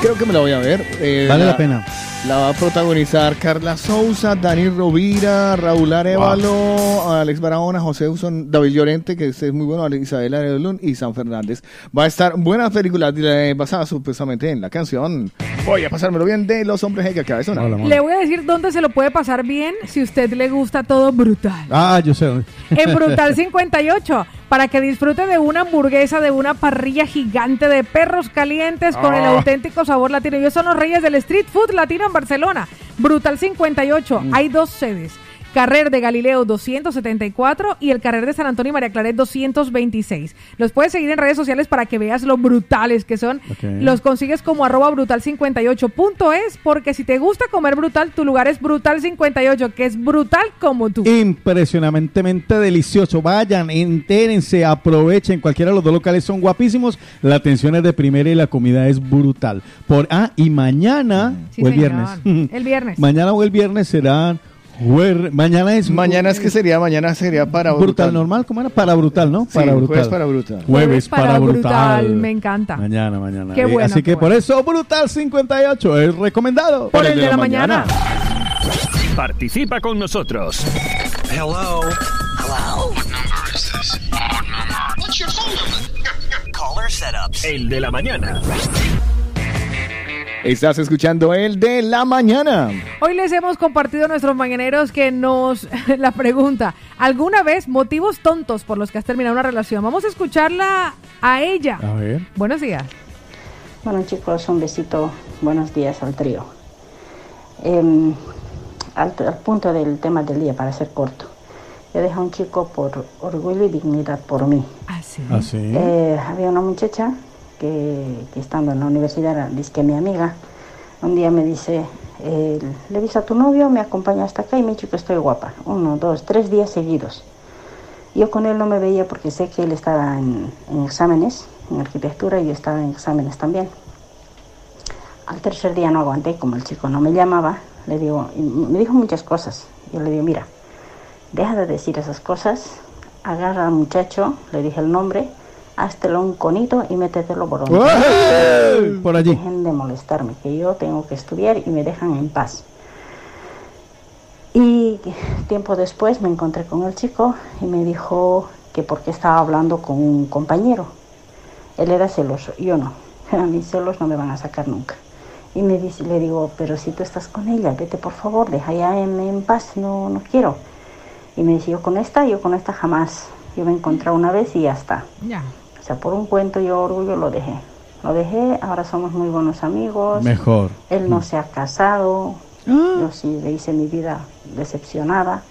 Creo que me la voy a ver. eh, Vale la pena. La va a protagonizar Carla Souza, Dani Rovira, Raúl Arevalo, Alex Barahona, José Uson, David Llorente, que este es muy bueno, Isabel Arevalo y San Fernández. Va a estar buena película basada supuestamente en la canción Voy a pasármelo bien de Los Hombres G que acaba de sonar. Le voy a decir dónde se lo puede pasar bien si usted le gusta todo brutal. Ah, yo sé. En Brutal [LAUGHS] 58, para que disfrute de una hamburguesa de una parrilla gigante de perros calientes con el Ah. auténtico sabor latino. Ellos son los reyes del street food latino en Barcelona. Brutal 58, hay dos sedes. Carrer de Galileo 274 y el Carrer de San Antonio y María Claret 226. Los puedes seguir en redes sociales para que veas lo brutales que son. Los consigues como arroba brutal58.es porque si te gusta comer brutal, tu lugar es brutal58, que es brutal como tú. Impresionantemente delicioso. Vayan, entérense, aprovechen. Cualquiera de los dos locales son guapísimos. La atención es de primera y la comida es brutal. Por ah, y mañana Sí, o el señor. viernes. El viernes. [LAUGHS] mañana o el viernes serán mañana es Mañana es que sería, mañana sería para brutal, brutal. normal, ¿cómo era? Para brutal, ¿no? Sí, para brutal. jueves para brutal. Jueves para, brutal. Me encanta. Mañana, mañana. Qué Eh, bueno, Así qué que por eso Brutal 58 es recomendado. Por el de la mañana. Participa con nosotros. Hello. Hello. What number is this? What number? What's your phone number? Caller setups. El de la mañana. Estás escuchando el de la mañana. Hoy les hemos compartido a nuestros mañaneros que nos [LAUGHS] la pregunta, ¿alguna vez motivos tontos por los que has terminado una relación? Vamos a escucharla a ella. A ver. Buenos días. Bueno chicos, un besito, buenos días al trío. Em, al, al punto del tema del día, para ser corto. Yo dejé a un chico por orgullo y dignidad por mí. Así. Así. Eh, había una muchacha que, que estando en la universidad, dice que mi amiga, un día me dice, eh, le dice a tu novio, me acompaña hasta acá y me dicho que estoy guapa. Uno, dos, tres días seguidos. Yo con él no me veía porque sé que él estaba en, en exámenes, en arquitectura, y yo estaba en exámenes también. Al tercer día no aguanté, como el chico no me llamaba, le digo, y me dijo muchas cosas. Yo le digo, mira, deja de decir esas cosas, agarra al muchacho, le dije el nombre, háztelo un conito y métetelo por donde. Por allí. Dejen de molestarme, que yo tengo que estudiar y me dejan en paz. Y tiempo después me encontré con el chico y me dijo que porque estaba hablando con un compañero. Él era celoso, yo no. [LAUGHS] A mis celos no me van a sacar nunca. Y me dice, le digo, pero si tú estás con ella, vete por favor, deja ya en, en paz, no, no quiero. Y me dice, yo con esta, yo con esta jamás. Yo me encontré una vez y ya está. Ya. O sea, por un cuento yo orgullo lo dejé. Lo dejé, ahora somos muy buenos amigos. Mejor. Él no se ha casado. Yo sí le hice mi vida decepcionada.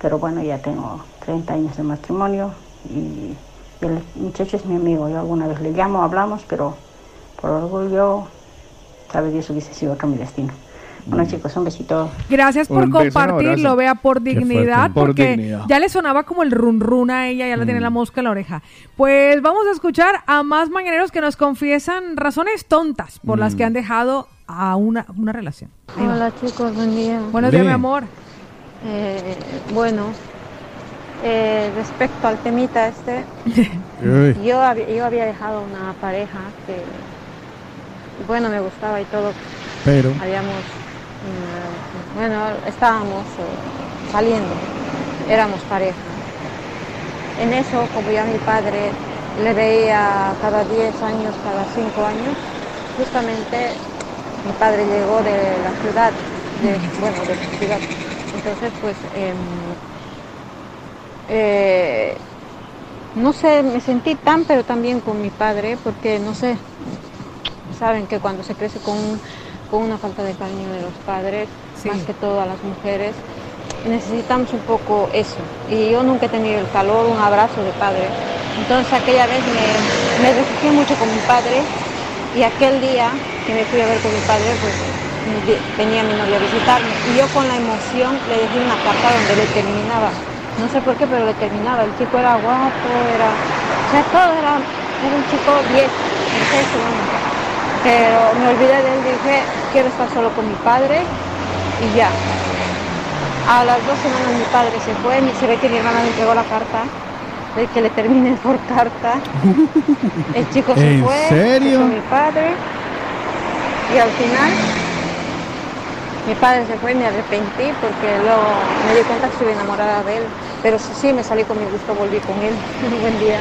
Pero bueno, ya tengo 30 años de matrimonio y, y el muchacho es mi amigo. Yo alguna vez le llamo, hablamos, pero por orgullo, sabe Dios hubiese sido otro mi destino. Bueno chicos, un besito. Gracias por beso, compartirlo, vea, por dignidad. Por porque dignidad. ya le sonaba como el run run a ella, ya la tenía la mosca en la oreja. Pues vamos a escuchar a más mañaneros que nos confiesan razones tontas por las que han dejado a una, una relación. Hola chicos, buen día. Buenos días, mi amor. Eh, bueno, eh, respecto al temita este, [LAUGHS] yo había, yo había dejado una pareja que, bueno, me gustaba y todo. Pero. Habíamos, mm, bueno, estábamos eh, saliendo, éramos pareja. En eso, como ya mi padre le veía cada 10 años, cada 5 años, justamente mi padre llegó de la ciudad, de, bueno, de ciudad. Entonces, pues, em, eh, no sé, me sentí tan, pero también con mi padre, porque no sé, saben que cuando se crece con, con una falta de cariño de los padres, más que todo a las mujeres, necesitamos un poco eso. Y yo nunca he tenido el calor, un abrazo de padre. Entonces aquella vez me, me refugié mucho con mi padre y aquel día que me fui a ver con mi padre, pues venía mi novia a visitarme y yo con la emoción le dejé una carta donde le terminaba. No sé por qué, pero le terminaba. El chico era guapo, era... O sea, todo era... Era un chico 10, perfecto, bueno. Pero me olvidé de él, dije, quiero estar solo con mi padre y ya. A las dos semanas mi padre se fue, y se ve que mi hermana me entregó la carta de que le termine por carta. El chico se ¿En fue, serio? mi padre y al final mi padre se fue y me arrepentí porque luego me di cuenta que estuve enamorada de él. Pero sí, sí, me salí con mi gusto, volví con él. [LAUGHS] Buen día.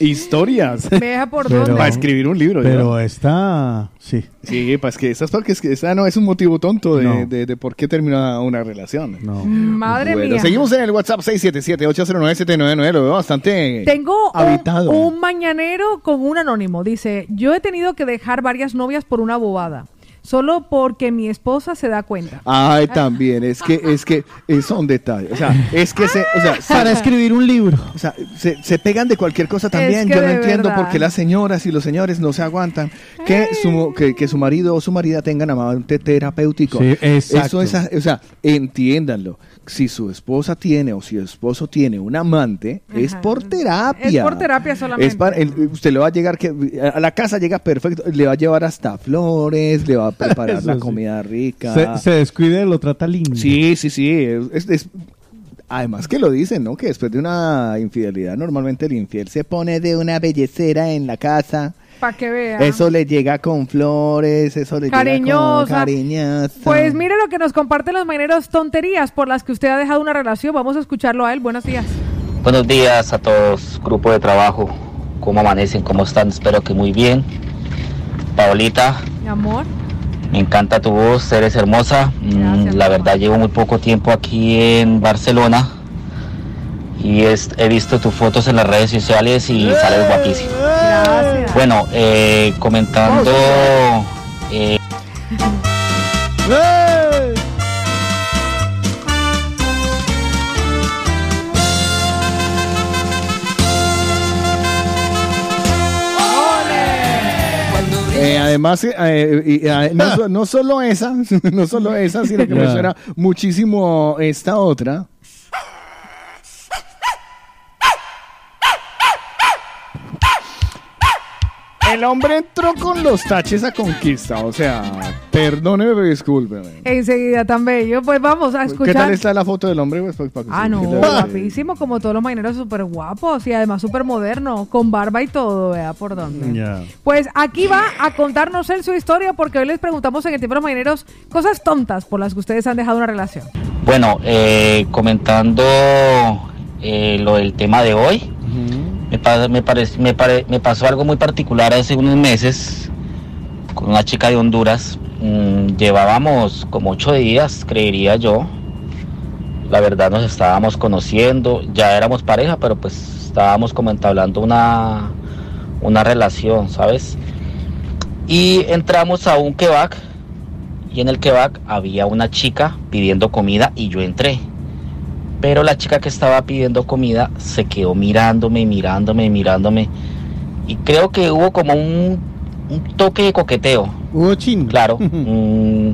Historias. Vea por Pero- Para escribir un libro. Pero ya. está. Sí. Sí, pues que esas porque es que esa no es un motivo tonto de, No. de- de por qué termina una relación. No. Madre Bueno, mía. seguimos en el WhatsApp 677-809-799. Lo veo bastante Tengo un, habitado. un mañanero con un anónimo. Dice, yo he tenido que dejar varias novias por una bobada. Solo porque mi esposa se da cuenta. Ay, también, es que, es que son detalles. O sea, es que se, o sea, se- Para escribir un libro. O sea, se, se pegan de cualquier cosa también. que Yo no entiendo verdad. por qué las señoras y los señores no se aguantan que su, que, que su marido o su marida tengan amante terapéutico. Sí, exacto. Eso es, o sea, entiéndanlo. Si su esposa tiene o si su esposo tiene un amante, es por terapia. Es por terapia solamente. Es para- el- usted le va a llegar que a la casa llega perfecto, le va a llevar hasta flores, le va a preparar [LAUGHS] la sí. comida rica. Se, se descuide, lo trata lindo. Sí, sí, sí. es- es- además que lo dicen, ¿no? Que después de una infidelidad, normalmente el infiel se pone de una bellecera en la casa. Para que vea. Eso le llega con flores, eso le llega con cariñosa. Pues mire lo que nos comparten los mañaneros tonterías por las que usted ha dejado una relación. Vamos a escucharlo a él. Buenos días. Buenos días a todos, grupo de trabajo. ¿Cómo amanecen? ¿Cómo están? Espero que muy bien. Paolita, Mi amor. me encanta tu voz, eres hermosa. Mm, la verdad, llevo muy poco tiempo aquí en Barcelona y es- he visto tus fotos en las redes sociales y sales guapísima. Gracias. Bueno, eh, comentando... eh, Eh, además, eh, eh, eh, [LAUGHS] no, so- no solo esa, [LAUGHS] no solo esa, sino que me suena muchísimo esta otra. El hombre entró con los taches a conquista, o sea, perdóneme, pero discúlpeme. Enseguida tan bello. Pues vamos a escuchar. ¿Qué tal está la foto del hombre? Pues, pa- pa- Ah, no, guapísimo, como todos los mañaneros súper guapos y además súper moderno, con barba y todo, vea por dónde. Pues aquí va a contarnos él su historia porque hoy les preguntamos en el tiempo de los mañaneros cosas tontas por las que ustedes han dejado una relación. Bueno, eh, comentando eh, lo del tema de hoy, me, parec- me, pare- me pasó algo muy particular hace unos meses con una chica de Honduras. Mm, llevábamos como ocho días, creería yo. La verdad nos estábamos conociendo, ya éramos pareja, pero pues estábamos como entablando una, una relación, ¿sabes? Y entramos a un kebab y en el kebab había una chica pidiendo comida y yo entré. Pero la chica que estaba pidiendo comida se quedó mirándome, mirándome, mirándome. Y creo que hubo como un, un toque de coqueteo. Hubo chin. Claro. [LAUGHS] mm,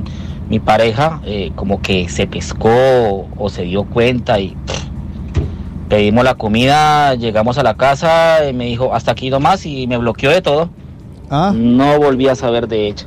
mi pareja eh, como que se pescó o se dio cuenta y pff, pedimos la comida, llegamos a la casa, y me dijo hasta aquí nomás y me bloqueó de todo. Ah. No volví a saber de ella.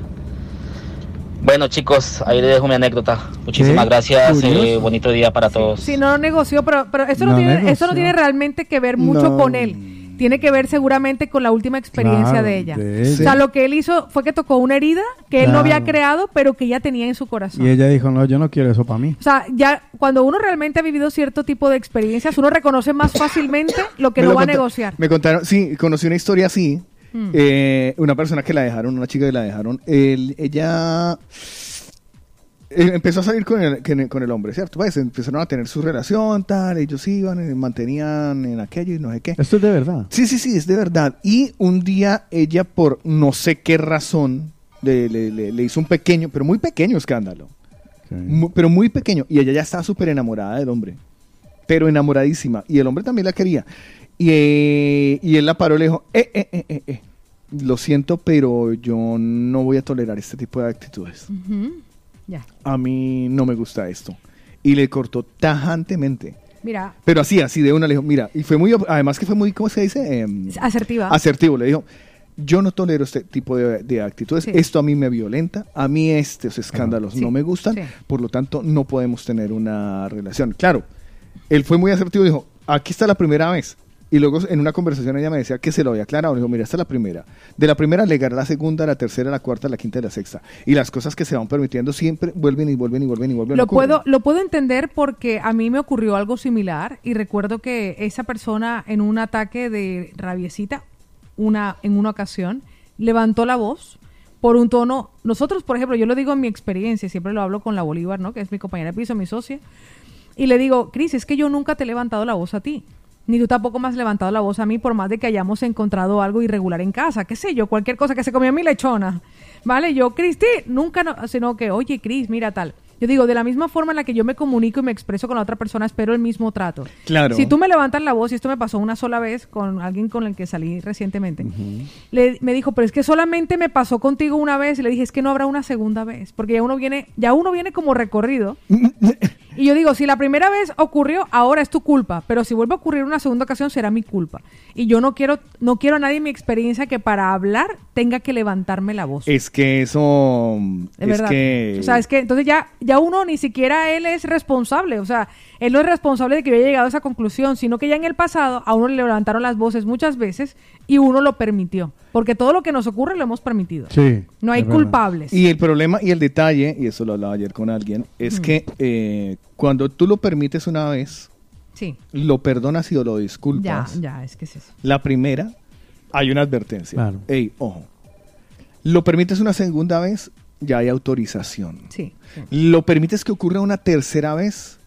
Bueno chicos, ahí les dejo mi anécdota. Muchísimas Qué gracias, eh, bonito día para todos. Sí, no negoció, pero, pero eso, no No tiene, eso negoció. no tiene realmente que ver mucho No. con él. Tiene que ver seguramente con la última experiencia Claro, de ella. de O sea, lo que él hizo fue que tocó una herida que él no había creado, pero que ella tenía en su corazón. Y ella dijo, no, yo no quiero eso para mí. O sea, ya cuando uno realmente ha vivido cierto tipo de experiencias, uno reconoce más fácilmente lo que Me no lo va a negociar. Me contaron, sí, conocí una historia así. Mm. Eh, una persona que la dejaron, una chica que la dejaron. él- ella eh, empezó a salir con el, con el- hombre, ¿cierto? Pues empezaron a tener su relación, tal. Ellos iban, eh, mantenían en aquello y no sé qué. Esto es de verdad. Sí, sí, sí, es de verdad. Y un día ella, por no sé qué razón, le, le- le- le hizo un pequeño, pero muy pequeño escándalo. Pero muy pequeño. Y ella ya estaba súper enamorada del hombre. Pero enamoradísima. Y el hombre también la quería. Y, eh, y él la paró y le dijo, eh, eh, eh, eh, eh. Lo siento, pero yo no voy a tolerar este tipo de actitudes. Ujú. Ya. A mí no me gusta esto. Y le cortó tajantemente. Mira, Pero así, así de una le dijo, mira, y fue muy, además que fue muy, ¿cómo se dice? Em, asertiva. asertivo. Le dijo, yo no tolero este tipo de, de actitudes. Esto a mí me violenta. A mí estos escándalos Sí, no me gustan. sí. Por lo tanto, no podemos tener una relación. Claro, él fue muy asertivo. Dijo, aquí está la primera vez. Y luego en una conversación ella me decía que se lo había aclarado. Le dijo, mira, esta es la primera. De la primera legar la segunda, la tercera, la cuarta, la quinta y la sexta. Y las cosas que se van permitiendo siempre vuelven y vuelven y vuelven y vuelven. Lo ocurren. puedo, lo puedo entender porque a mí me ocurrió algo similar y recuerdo que esa persona en un ataque de rabiecita, una, en una ocasión, levantó la voz por un tono. Nosotros, por ejemplo, yo lo digo en mi experiencia, siempre lo hablo con la Bolívar, ¿no? Que es mi compañera de piso, mi socia. Y le digo, Cris, es que yo nunca te he levantado la voz a ti. Ni tú tampoco me has levantado la voz a mí por más de que hayamos encontrado algo irregular en casa, qué sé yo, cualquier cosa que se comió mi lechona. ¿Vale? Yo, Cristi, nunca, no, sino que, oye, Cris, mira tal. Yo digo, de la misma forma en la que yo me comunico y me expreso con la otra persona, espero el mismo trato. Claro. Si tú me levantas la voz, y esto me pasó una sola vez con alguien con el que salí recientemente, le, me dijo, pero es que solamente me pasó contigo una vez. Y le dije, es que no habrá una segunda vez, porque ya uno viene, ya uno viene como recorrido. [LAUGHS] y yo digo, si la primera vez ocurrió, ahora es tu culpa, pero si vuelve a ocurrir una segunda ocasión, será mi culpa. Y yo no quiero, no quiero a nadie en mi experiencia que para hablar tenga que levantarme la voz. Es que eso. Es verdad. que. O sea, es que entonces ya, ya uno ni siquiera él es responsable. O sea, él no es responsable de que yo haya llegado a esa conclusión, sino que ya en el pasado a uno le levantaron las voces muchas veces y uno lo permitió. Porque todo lo que nos ocurre lo hemos permitido. Sí, No hay culpables. Y el problema y el detalle, y eso lo hablaba ayer con alguien, es Mm. que eh, cuando tú lo permites una vez, Sí. lo perdonas y lo Ya, disculpas, ya, es que es eso. la primera, hay una advertencia. Ey, ojo. Lo permites una segunda vez, ya hay autorización. Sí. Lo permites que ocurra una tercera vez,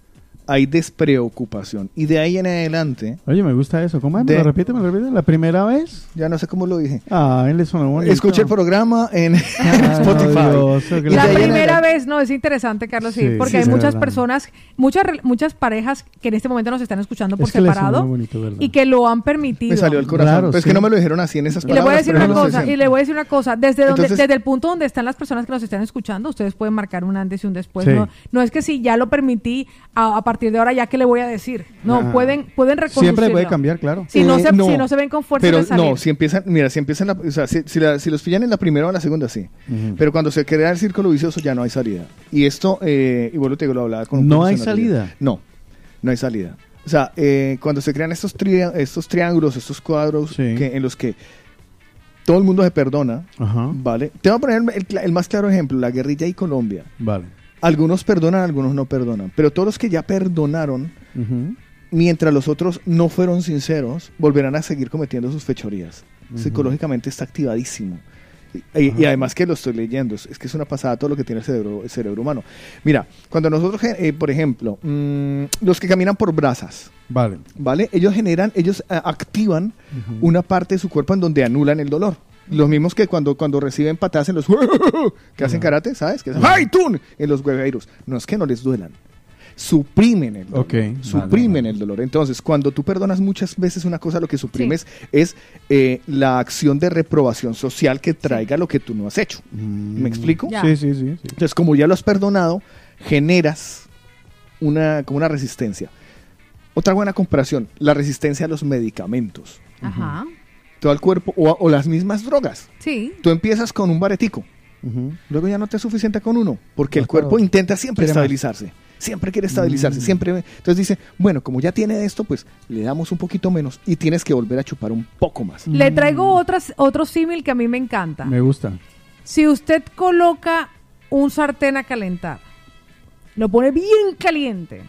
hay despreocupación. Y de ahí en adelante, Oye, me gusta eso. ¿Cómo es? ¿Me De- lo repite? ¿Me lo repite? ¿La primera vez? ya no sé cómo lo dije. Ah, él es un bonito. Escuché el programa en [LAUGHS] Ay, Spotify. Dios, Y La primera adelante- vez, no, es interesante, Carlos, sí, Sí, porque sí, hay muchas verdad. personas, muchas muchas parejas que en este momento nos están escuchando por Es que le sonó separado bonito, y que lo han permitido. Me salió el corazón. Claro, pero es sí. que no me lo dijeron así en esas Y palabras. le voy a decir una no cosa, y le voy a decir una cosa, desde donde, Entonces- desde el punto donde están las personas que nos están escuchando, ustedes pueden marcar un antes y un después. Sí. No, no es que si ya lo permití, a, a partir de ahora ya que le voy a decir. No, Ah. pueden, pueden Siempre puede cambiar, claro. Si no, se, si no se ven con fuerza pero de salir. no, si empiezan, mira, si empiezan, la- o sea, si, si la- si los pillan en la primera o en la segunda, sí. Pero cuando se crea el círculo vicioso ya no hay salida. Y esto, eh, y vuelvo te digo, lo hablaba con un ¿No hay salida? No, no hay salida. O sea, eh, cuando se crean estos, tria- estos triángulos, estos cuadros que, en los que todo el mundo se perdona, ¿vale? Te voy a poner el más claro ejemplo, la guerrilla y Colombia. Vale. Algunos perdonan, algunos no perdonan. Pero todos los que ya perdonaron, mientras los otros no fueron sinceros, volverán a seguir cometiendo sus fechorías. Psicológicamente está activadísimo. Y, además que lo estoy leyendo, es, que es una pasada todo lo que tiene el cerebro, el cerebro humano. Mira, cuando nosotros, eh, por ejemplo, mm, los que caminan por brasas, Vale. ¿vale? Ellos generan, ellos eh, activan una parte de su cuerpo en donde anulan el dolor. Los mismos que cuando, cuando reciben patadas en los [LAUGHS] que hacen karate, ¿sabes? Que hacen ¡Ay, tun! en los hueveiros. No es que no les duelan. Suprimen el dolor. Ok, vale, Suprimen el dolor. Entonces, cuando tú perdonas muchas veces una cosa, lo que suprimes es eh, la acción de reprobación social que traiga lo que tú no has hecho. ¿Me explico? Sí, sí, sí. Entonces, como ya lo has perdonado, generas una, como una resistencia. Otra buena comparación, la resistencia a los medicamentos. Ajá. Todo el cuerpo, o, o las mismas drogas. Sí. Tú empiezas con un baretico, luego ya no te es suficiente con uno, porque el cuerpo intenta siempre Quiere más. estabilizarse. Siempre quiere estabilizarse, Mm. siempre. Entonces dice, bueno, como ya tiene esto, pues le damos un poquito menos y tienes que volver a chupar un poco más. Le traigo otras, otro símil que a mí me encanta. Me gusta. Si usted coloca un sartén a calentar, lo pone bien caliente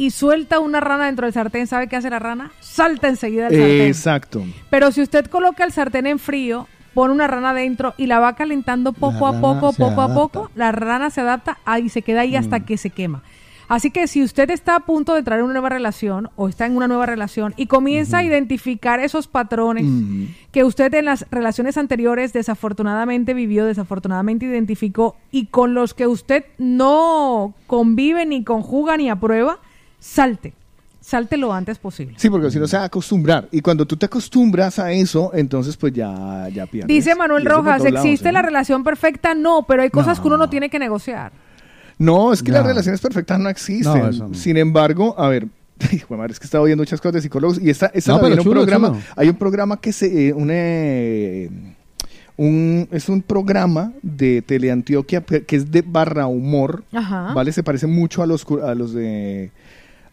y suelta una rana dentro del sartén, ¿sabe qué hace la rana? Salta enseguida del sartén. Exacto. Pero si usted coloca el sartén en frío, pone una rana dentro y la va calentando poco a poco, poco a poco, la rana se adapta y se queda ahí hasta Mm. que se quema. Así que si usted está a punto de entrar en una nueva relación o está en una nueva relación y comienza a identificar esos patrones que usted en las relaciones anteriores desafortunadamente vivió, desafortunadamente identificó y con los que usted no convive ni conjuga ni aprueba, salte. Salte lo antes posible. Sí, porque si no se va a acostumbrar. Y cuando tú te acostumbras a eso, entonces pues ya, ya pierdes. Dice Manuel Rojas, ¿existe ¿eh? la relación perfecta? No, pero hay cosas que uno no tiene que negociar. No, es que No. las relaciones perfectas no existen. No, eso no. Sin embargo, a ver, [LAUGHS] es que estaba oyendo muchas cosas de psicólogos y esta, esta No, pero un chulo, programa, chulo. hay un programa que se, eh, un, eh, un- es un programa de Teleantioquia que que es de barra humor, Ajá. ¿vale? Se parece mucho a los, a los de,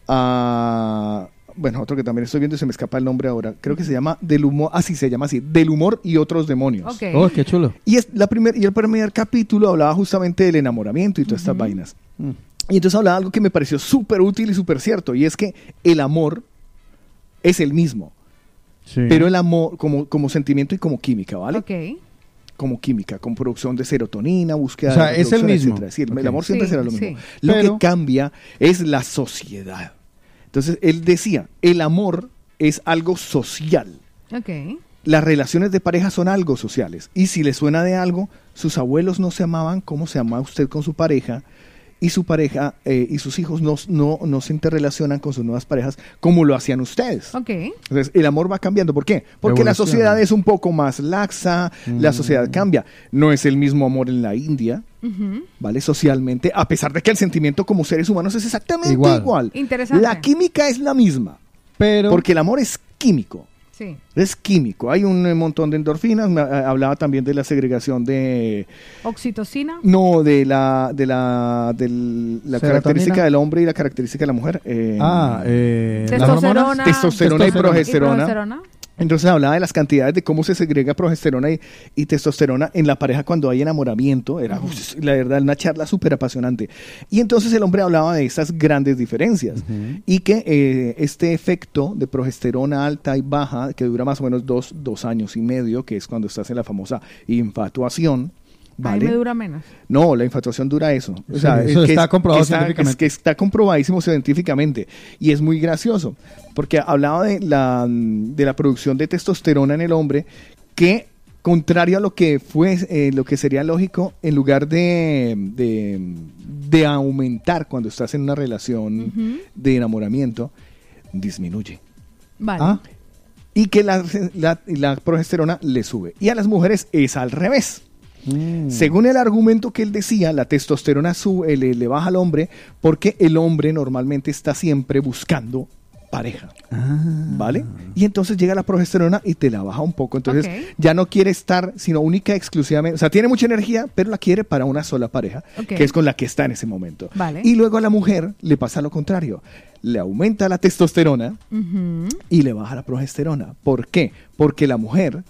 a- bueno, otro que también estoy viendo y se me escapa el nombre ahora, creo que se llama Del Humor, así se llama así, Del Humor y otros demonios. Ok. Oh, qué chulo. Y, es la primer, y el primer capítulo hablaba justamente del enamoramiento y todas estas vainas. Mm. Y entonces hablaba algo que me pareció súper útil y súper cierto, y es que el amor es el mismo, Sí. pero el amor como, como sentimiento y como química, ¿vale? Ok. Como química, con producción de serotonina, búsqueda O sea, de es el mismo. etcétera. Sí, el- amor siempre Sí, será lo sí. mismo. Lo Pero- que cambia es la sociedad. Entonces, él decía, el amor es algo social. Las relaciones de pareja son algo sociales. Y si le suena de algo, sus abuelos no se amaban como se amaba usted con su pareja. Y su pareja eh, y sus hijos no, no, no se interrelacionan con sus nuevas parejas como lo hacían ustedes. Ok. Entonces, el amor va cambiando. ¿Por qué? Porque la sociedad es un poco más laxa, la Mm. sociedad cambia. No es el mismo amor en la India. ¿vale? Socialmente, a pesar de que el sentimiento como seres humanos es exactamente igual. Igual. Interesante. La química es la misma. Pero. Porque el amor es químico. Sí. Es químico. Hay un eh, montón de endorfinas. Me, eh, hablaba también de la segregación de. Oxitocina. No, de la, de la, del- la característica del hombre y la característica de la mujer. eh, Ah, eh, Testosterona. hormonas. Testosterona y Testosterona. progesterona. ¿Y progesterona? Entonces hablaba de las cantidades de cómo se segrega progesterona y, y testosterona en la pareja cuando hay enamoramiento. Era, uf, la verdad, una charla súper apasionante. Y entonces el hombre hablaba de esas grandes diferencias y que eh, este efecto de progesterona alta y baja, que dura más o menos dos, dos años y medio, que es cuando estás en la famosa infatuación, Ahí ¿vale? me dura menos. No, la infatuación dura eso. O Sí, sea, eso es que está es- comprobado que está, científicamente. es que está comprobadísimo científicamente. Y es muy gracioso, porque hablaba de la, de la producción de testosterona en el hombre, que contrario a lo que fue, eh, lo que sería lógico, en lugar de, de, de aumentar cuando estás en una relación de enamoramiento, disminuye. Vale. Ah, Y que la, la- la progesterona le sube. Y a las mujeres es al revés. Mm. Según el argumento que él decía, la testosterona sube, le, le baja al hombre porque el hombre normalmente está siempre buscando pareja. Ah. ¿Vale? Y entonces llega la progesterona y te la baja un poco. Entonces ya no quiere estar, sino única, exclusivamente. O sea, tiene mucha energía, pero la quiere para una sola pareja, que es con la que está en ese momento. Vale. Y luego a la mujer le pasa lo contrario. Le aumenta la testosterona y le baja la progesterona. ¿Por qué? Porque la mujer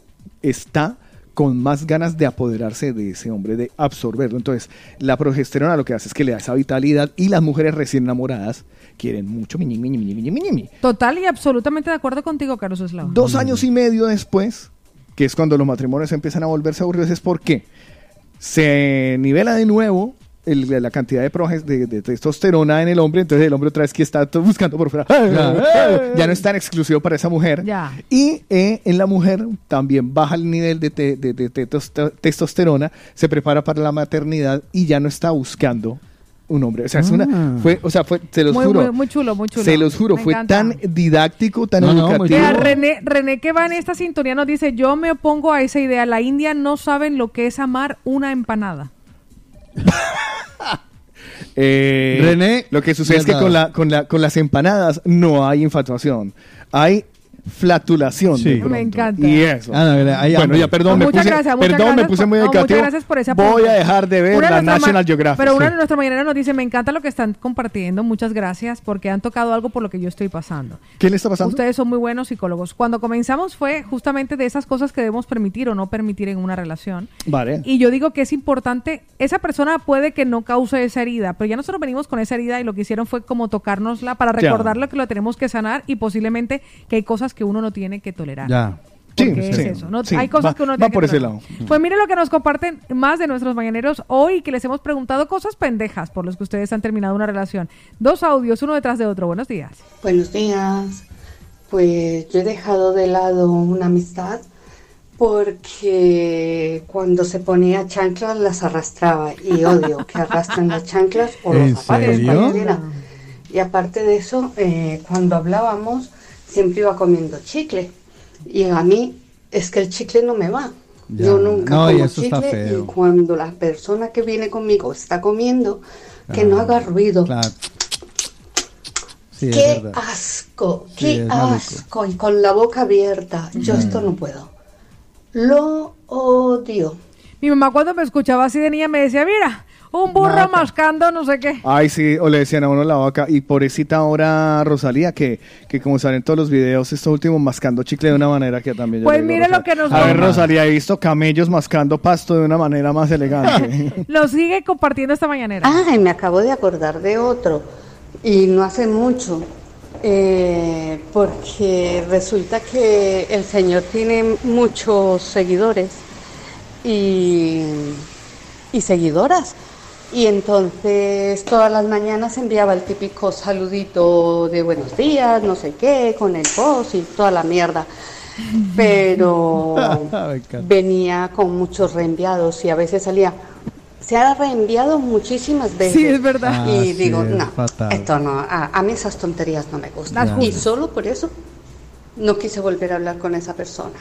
está con más ganas de apoderarse de ese hombre, de absorberlo. Entonces, la progesterona lo que hace es que le da esa vitalidad y las mujeres recién enamoradas quieren mucho miñi, miñi, miñi, miñi, miñi. Total y absolutamente de acuerdo contigo, Carlos Eslao. Dos años y medio después, que es cuando los matrimonios empiezan a volverse aburridos, es porque se nivela de nuevo el- la cantidad de, proges- de, de testosterona en el hombre, entonces el hombre otra vez que está todo buscando por fuera, [LAUGHS] ya no es tan exclusivo para esa mujer. Ya. Y eh, en la mujer también baja el nivel de, te- de- de testoster- testosterona, se prepara para la maternidad y ya no está buscando un hombre. O sea, es Ah. una, fue, o sea, fue, se los muy, juro. muy, muy chulo, muy chulo. Se los juro, Me fue encanta. tan didáctico, tan No, no, educativo. Mira, René, René que va en esta sintonía nos dice, yo me opongo a esa idea. La India no saben lo que es amar una empanada. [LAUGHS] Eh, René, lo que sucede es que con, la, con, la, con las empanadas no hay infatuación, hay flatulación. Sí. de Me encanta. Y eso. Ah, no, bueno, ya perdón, No, me muchas puse, gracias, muchas perdón, me gracias puse por- muy no, muchas educativo. gracias por ese Voy a dejar de ver Una la National Geographic. Pero una sí. de nuestras mañaneras nos dice, me encanta lo que están compartiendo, muchas gracias, porque han tocado algo por lo que yo estoy pasando. ¿Qué le está pasando? Ustedes son muy buenos psicólogos. Cuando comenzamos fue justamente de esas cosas que debemos permitir o no permitir en una relación. Vale. Y yo digo que es importante, esa persona puede que no cause esa herida, pero ya nosotros venimos con esa herida y lo que hicieron fue como tocárnosla para Ya. recordarle que lo tenemos que sanar y posiblemente que hay cosas que uno no tiene que tolerar. Ya. Porque Sí, es sí, eso. ¿no? sí. Hay cosas Va- que uno va tiene que por ese tolerar. lado. Pues mire lo que nos comparten más de nuestros mañaneros hoy, que les hemos preguntado cosas pendejas por los que ustedes han terminado una relación. Dos audios, uno detrás de otro. Buenos días. Buenos días. Pues yo he dejado de lado una amistad porque cuando se ponía chanclas las arrastraba y odio que arrastren las chanclas o los ¿En zapatos. Y aparte de eso, eh, cuando hablábamos siempre iba comiendo chicle y a mí es que el chicle no me va. Ya. Yo nunca No, y como chicle feo. y cuando la persona que viene conmigo está comiendo, que no haga ruido. Claro. Sí, ¡Qué asco! Sí, ¡Qué asco! Y con la boca abierta. Yo Mm. esto no puedo. Lo odio. Mi mamá cuando me escuchaba así de niña me decía, mira, un burro mascando no sé qué. Ay, sí, o le decían a uno la vaca. Y pobrecita ahora Rosalía, que, que como salen todos los videos, esto último mascando chicle de una manera que también yo Pues digo, mire lo que nos A ver. Rosalía, he visto camellos mascando pasto de una manera más elegante. [LAUGHS] Lo sigue compartiendo esta mañanera. Ay, me acabo de acordar de otro. Y no hace mucho. eh, porque resulta que el señor tiene muchos seguidores y, y seguidoras. Y entonces todas las mañanas enviaba el típico saludito de buenos días, no sé qué, con el post y toda la mierda. Pero [LAUGHS] venía con muchos reenviados y a veces salía. Se ha reenviado muchísimas veces. Sí, es verdad. Ah, y sí, digo, es no, fatal. esto no, a, a mí esas tonterías no me gustan. Y solo por eso no quise volver a hablar con esa persona.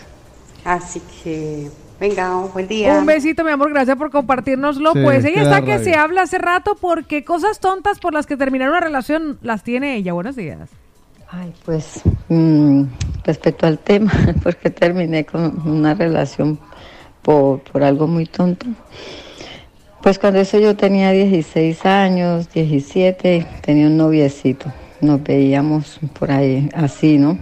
Así que, venga, buen día. Un besito, mi amor, gracias por compartirnoslo. Sí, pues ella está que rabia. se habla hace rato porque cosas tontas por las que terminar una relación las tiene ella. Buenos días. Ay, pues mm, respecto al tema, [LAUGHS] porque terminé con una relación por, por algo muy tonto. Pues cuando eso yo tenía 16 años, 17, tenía un noviecito. Nos veíamos por ahí así, ¿no?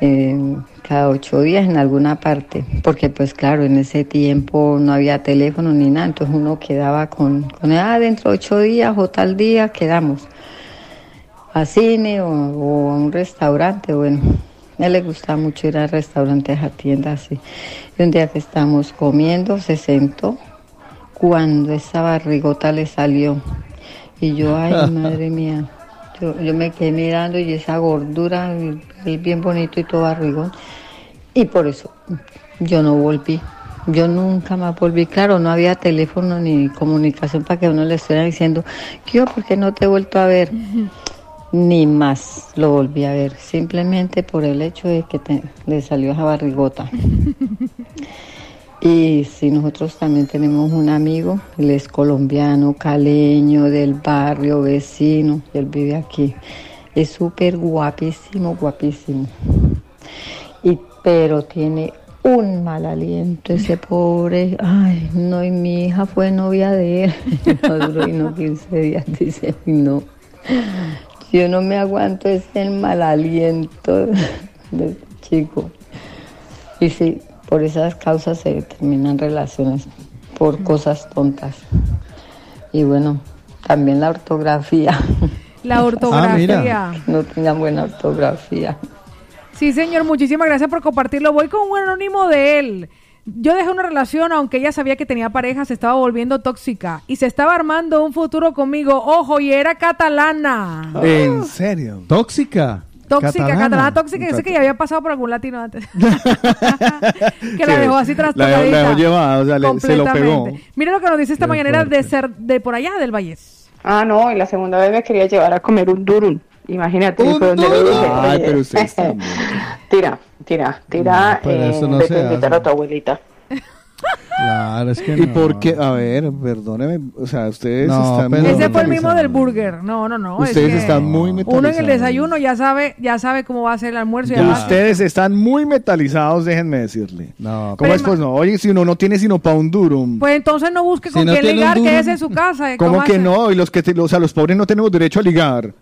Eh, cada ocho días en alguna parte, porque pues claro, en ese tiempo no había teléfono ni nada, entonces uno quedaba con, con ah, dentro de ocho días o tal día quedamos a cine o, o a un restaurante, bueno, a él le gustaba mucho ir a restaurantes, a tiendas así. Y un día que estábamos comiendo, se sentó, cuando esa barrigota le salió, y yo, ay, [LAUGHS] madre mía, yo, yo me quedé mirando y esa gordura, y bien bonito y todo barrigón, y por eso yo no volví. Yo nunca más volví, claro, no había teléfono ni comunicación para que uno le estuviera diciendo, ¿qué yo, por qué no te he vuelto a ver? Ni más lo volví a ver, simplemente por el hecho de que te- le salió esa barrigota. [LAUGHS] Y si nosotros también tenemos un amigo, él es colombiano, caleño, del barrio, vecino, y él vive aquí. Es súper guapísimo, guapísimo. Y, pero tiene un mal aliento ese pobre. Ay, no, y mi hija fue novia de él. [LAUGHS] No duró y no 15 días, dice, "Ay, no. Yo no me aguanto ese mal aliento de este chico. Y sí, por esas causas se terminan relaciones, por cosas tontas. Y bueno, también la ortografía. La [LAUGHS] ortografía. No tengan buena ortografía. Sí, señor, muchísimas gracias por compartirlo. Voy con un anónimo de él. Yo dejé una relación, aunque ella sabía que tenía pareja, se estaba volviendo tóxica y se estaba armando un futuro conmigo. Ojo, y era catalana. ¿En serio? ¿Tóxica? Tóxica, catalana, Catalana. tóxica. Yo sé que ya había pasado por algún latino antes. [LAUGHS] que la Sí, dejó así trastocadita. la dejó llevada, o sea, le- se lo pegó. Mira lo que nos dice esta mañanera de ser de por allá, del Valles. Ah, no, y la segunda vez me quería llevar a comer un durum. Imagínate, fue donde le dije, Ay, pero usted está [LAUGHS] tira, tira, tira, No, eh, eso no a invitar a tu abuelita. Claro, es que ¿Y no. por qué? A ver, perdóneme, o sea, ustedes No, están pero- muy Ese fue el mismo del burger. No, no, no. es Ustedes que están muy Uno en el metalizados. desayuno ya sabe, ya sabe cómo va a ser el almuerzo. y Ya ustedes están muy metalizados, déjenme decirle. No, ¿Cómo es pues no? Oye, si uno no tiene sino pa' un durum. Pues entonces no busque Si con no quién ligar, que es en su casa. ¿Cómo que hace? no? Y los que, te- o sea, los pobres no tenemos derecho a ligar.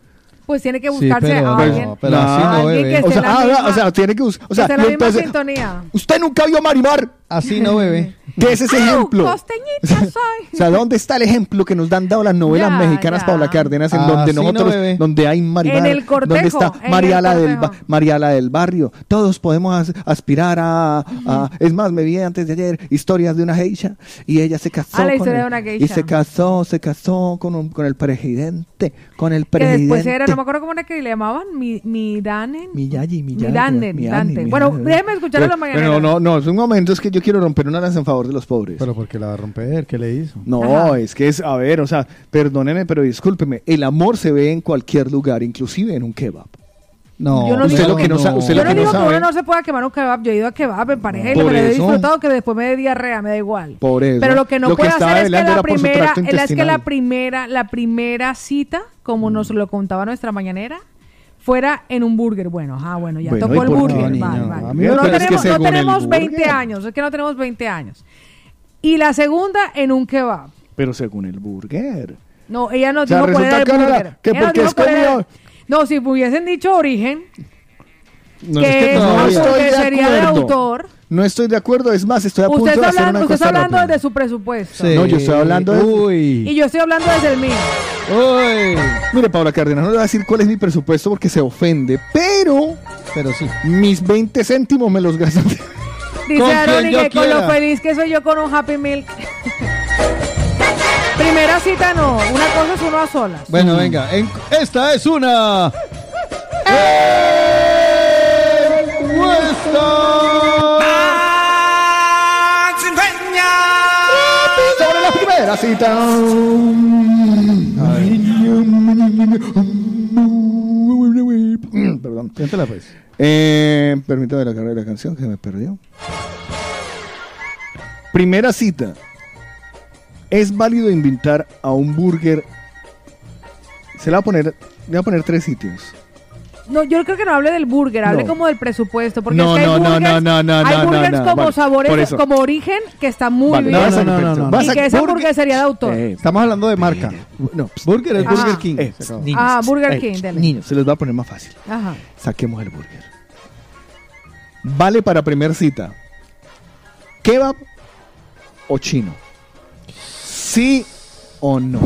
Pues tiene que Sí, buscarse pero- a alguien. pero así no, alguien bebé. que esté O sea, en la ah, misma- o sea, tiene que bus- o sea, que la misma entonces- sintonía. Usted nunca vio a Marimar. Así no, bebé. ¿Qué es ese ejemplo? Costeñita [LAUGHS] soy. O sea, ¿dónde está el ejemplo que nos han dado las novelas Ya, mexicanas ya. Paula Cárdenas en Ah, donde sí, no, nosotros, bebé. donde hay Marimar, En el cortejo, donde está Mariala del. Mariala del barrio? Todos podemos as- aspirar a, a- es más, me vi antes de ayer historias de una geisha y ella se casó Ah, la con historia el- de una y se casó, se casó con, un- con el presidente, con el Que presidente. después era, no me acuerdo cómo era que le llamaban, mi, mi Danen. Miyayi, Miyayi, Mi Danen, Miyayi, Dante. Miyayi. Bueno, déjeme escuchar a la mañanera. pero no, no, es un momento, es que yo quiero romper una lanza en favor de los pobres. Pero porque la va a romper, ¿qué le hizo? No, es que es, a ver, o sea, perdóneme, pero discúlpeme, el amor se ve en cualquier lugar, inclusive en un kebab. No, Yo no usted digo- lo que no, usted Yo no que no digo que uno no se pueda quemar un kebab. Yo he ido a kebab en pareja y lo he disfrutado que después me dé diarrea, me da igual. Por eso. Pero lo que no Lo puede hacer es que la primera, es que la primera, la primera cita, como nos lo contaba nuestra mañanera, fuera en un burger. Bueno, ah, bueno, ya Bueno, tocó ¿y el burger. No, vale, vale. no tenemos, no tenemos 20 burger. años, es que no tenemos 20 años. Y la segunda en un kebab. Pero según el burger. No, ella nos O sea, dijo era el burger. que Ella porque es comida- No, si hubiesen dicho origen, No, que es no estoy de autor. No estoy de acuerdo, es más, estoy a punto Usted de está hacer hablando, una usted está hablando rápida. desde su presupuesto. No, yo estoy hablando de... Uy. Y yo estoy hablando desde el mío. Mire, Paula Cárdenas, no le voy a decir cuál es mi presupuesto porque se ofende, pero... Pero sí. Mis 20 céntimos me los gastan. Dice Aaron que con lo feliz que soy yo con un Happy Milk. [LAUGHS] Primera cita no, una cosa es uno a solas. Bueno, venga, en- esta es una. Sobre la primera cita. Perdón. Cántala pues. Eh, permítame la carrera de la canción que me perdió. Primera cita. ¿Es válido invitar a un burger? Se le va a poner, le voy a poner tres sitios. No, yo creo que no hable del burger, hable No. como del presupuesto. Porque No, es que hay no, no, burgers, no, no, no, hay no, burgers no, como vale, por sabores, eso. como origen, que está muy Vale, bien. vas a- perfecto. Vas y a- que esa burger- hamburguesería de autor. Eh, Estamos hablando de marca. No, Burger es. Burger King. Eh, Se acabó. niños, Ah, Burger eh, King, dele. Niños, se les va a poner más fácil. Ajá. Saquemos el burger. Vale para primer cita. ¿Kebab o chino? ¿Sí o no?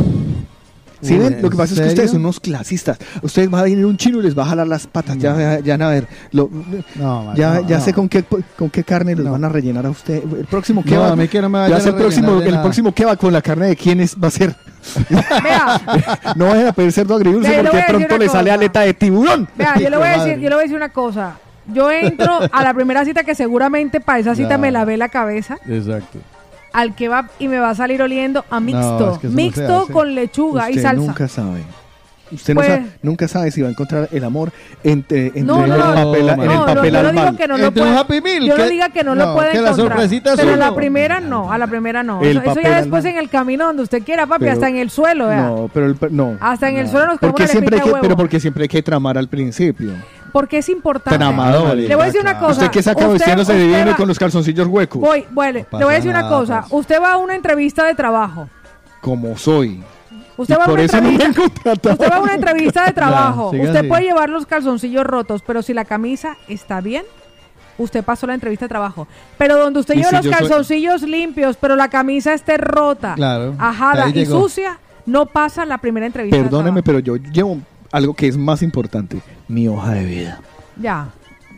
¿Sí ven? ¿en Lo que pasa es que ustedes son unos clasistas. Ustedes van a venir un chino y les va a jalar las patas. Ya, ya van a ver. Lo- No, ya no, ya no. sé con qué, con qué carne les van a rellenar a usted. El próximo No, kebab. a mí que no me vayan ya sé a el próximo, el próximo kebab con la carne de quién es, va a ser. [LAUGHS] no vayan a pedir cerdo agridulce porque de pronto le sale aleta de tiburón. Vea, yo le voy a decir, yo le voy a decir una cosa. Yo entro a la primera cita que seguramente para esa cita Ya. me lavé la cabeza Exacto. Al kebab y me va a salir oliendo a mixto. es que eso no se mixto con lechuga y Usted salsa. nunca sabe. Usted Pues- no sabe, nunca sabe si va a encontrar el amor entre, entre No, no, el no. papel, en No, el no, papel yo no digo que no lo Entre un puede. Happy Meal, yo no diga que no, no, lo puede que encontrar. pero a la primera no, a la primera no. El Eso, eso ya después en el camino donde usted quiera, papi, Pero- hasta en el suelo. No, pero el, no. Hasta en el suelo nos comemos porque una siempre hay que. Pero porque siempre hay que tramar al principio. Porque es importante. Tramador. Le voy a decir una cosa. Usted que saca va- con los calzoncillos huecos. Voy, bueno, le pasa voy a decir una cosa. pues. Usted va a una entrevista de trabajo. Como soy. Usted va a por una eso no me. Usted va a una entrevista de [LAUGHS] trabajo. usted así. puede llevar los calzoncillos rotos, pero si la camisa está bien, usted pasó la entrevista de trabajo. Pero donde usted Y lleva si los soy- calzoncillos limpios, pero la camisa esté rota, Claro, ajada y llegó. sucia, no pasa la primera entrevista. de Perdóneme, pero yo llevo algo que es más importante. Mi hoja de vida. Ya.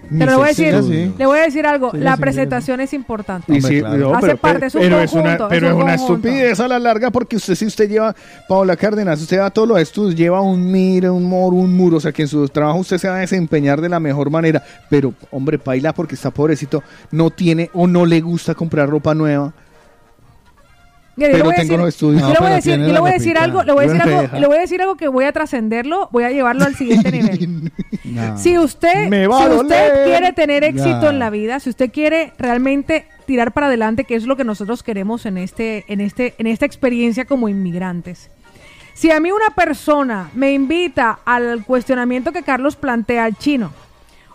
Pero le voy a decir, le voy a decir algo. La presentación es importante. No, Hace pero, parte, es un pero es una, conjunto, pero es es un una conjunto. estupidez a la larga porque usted si usted lleva, Paola Cárdenas, usted va a todos los estudios, lleva un mire, un moro, un muro, o sea que en su trabajo usted se va a desempeñar de la mejor manera, pero hombre, paila porque está pobrecito, no tiene o no le gusta comprar ropa nueva. Mire, yo le Pero voy a tengo decir- los estudios. Yo No, le voy a pero decir, tiene yo le la voy a decir ropita. algo, le voy a decir algo, le voy a decir algo que voy a trascenderlo, voy a llevarlo al siguiente [LAUGHS] nivel. Si usted, Me va si usted quiere tener éxito en la vida, si usted quiere realmente tirar para adelante, que es lo que nosotros queremos en este, en este, en esta experiencia como inmigrantes. Si a mí una persona me invita al cuestionamiento que Carlos plantea al chino,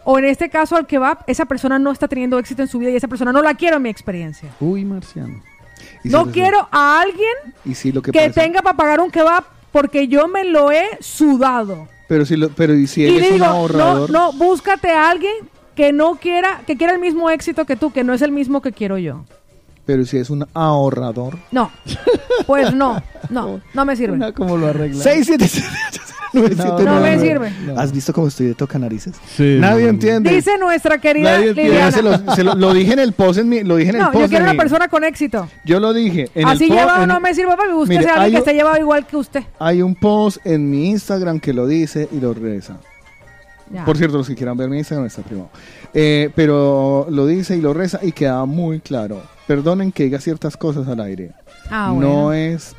o en este caso al kebab, esa persona no está teniendo éxito en su vida y esa persona no la quiero en mi experiencia. Uy, marciano. Y No quiero a alguien Y sí, lo que, que pasa- tenga para pagar un kebab porque yo me lo he sudado. Pero si, lo, pero y si y es un digo, no, ahorrador, no, búscate a alguien que no quiera, que quiera el mismo éxito que tú, que no es el mismo que quiero yo. Pero si es un ahorrador. No, pues no, no, no me sirve. ¿Cómo lo arregla? 677 No me sirve. ¿Has visto cómo estoy de toca narices? Sí. Nadie entiende. Dice nuestra querida Nadie. Liliana. Se lo, se lo- lo dije en el post, en mi- lo dije en el No, post. yo quiero una mi- persona con éxito. Yo lo dije. En Así el post, llevado en- no me sirve, papi. Búsquese Mire, a alguien que un- esté llevado igual que usted. Hay un post en mi Instagram que lo dice y lo reza. Ya. Por cierto, los que quieran ver mi Instagram está privado. Eh, pero lo dice y lo reza y queda muy claro. Perdonen que diga ciertas cosas al aire. Ah, no es.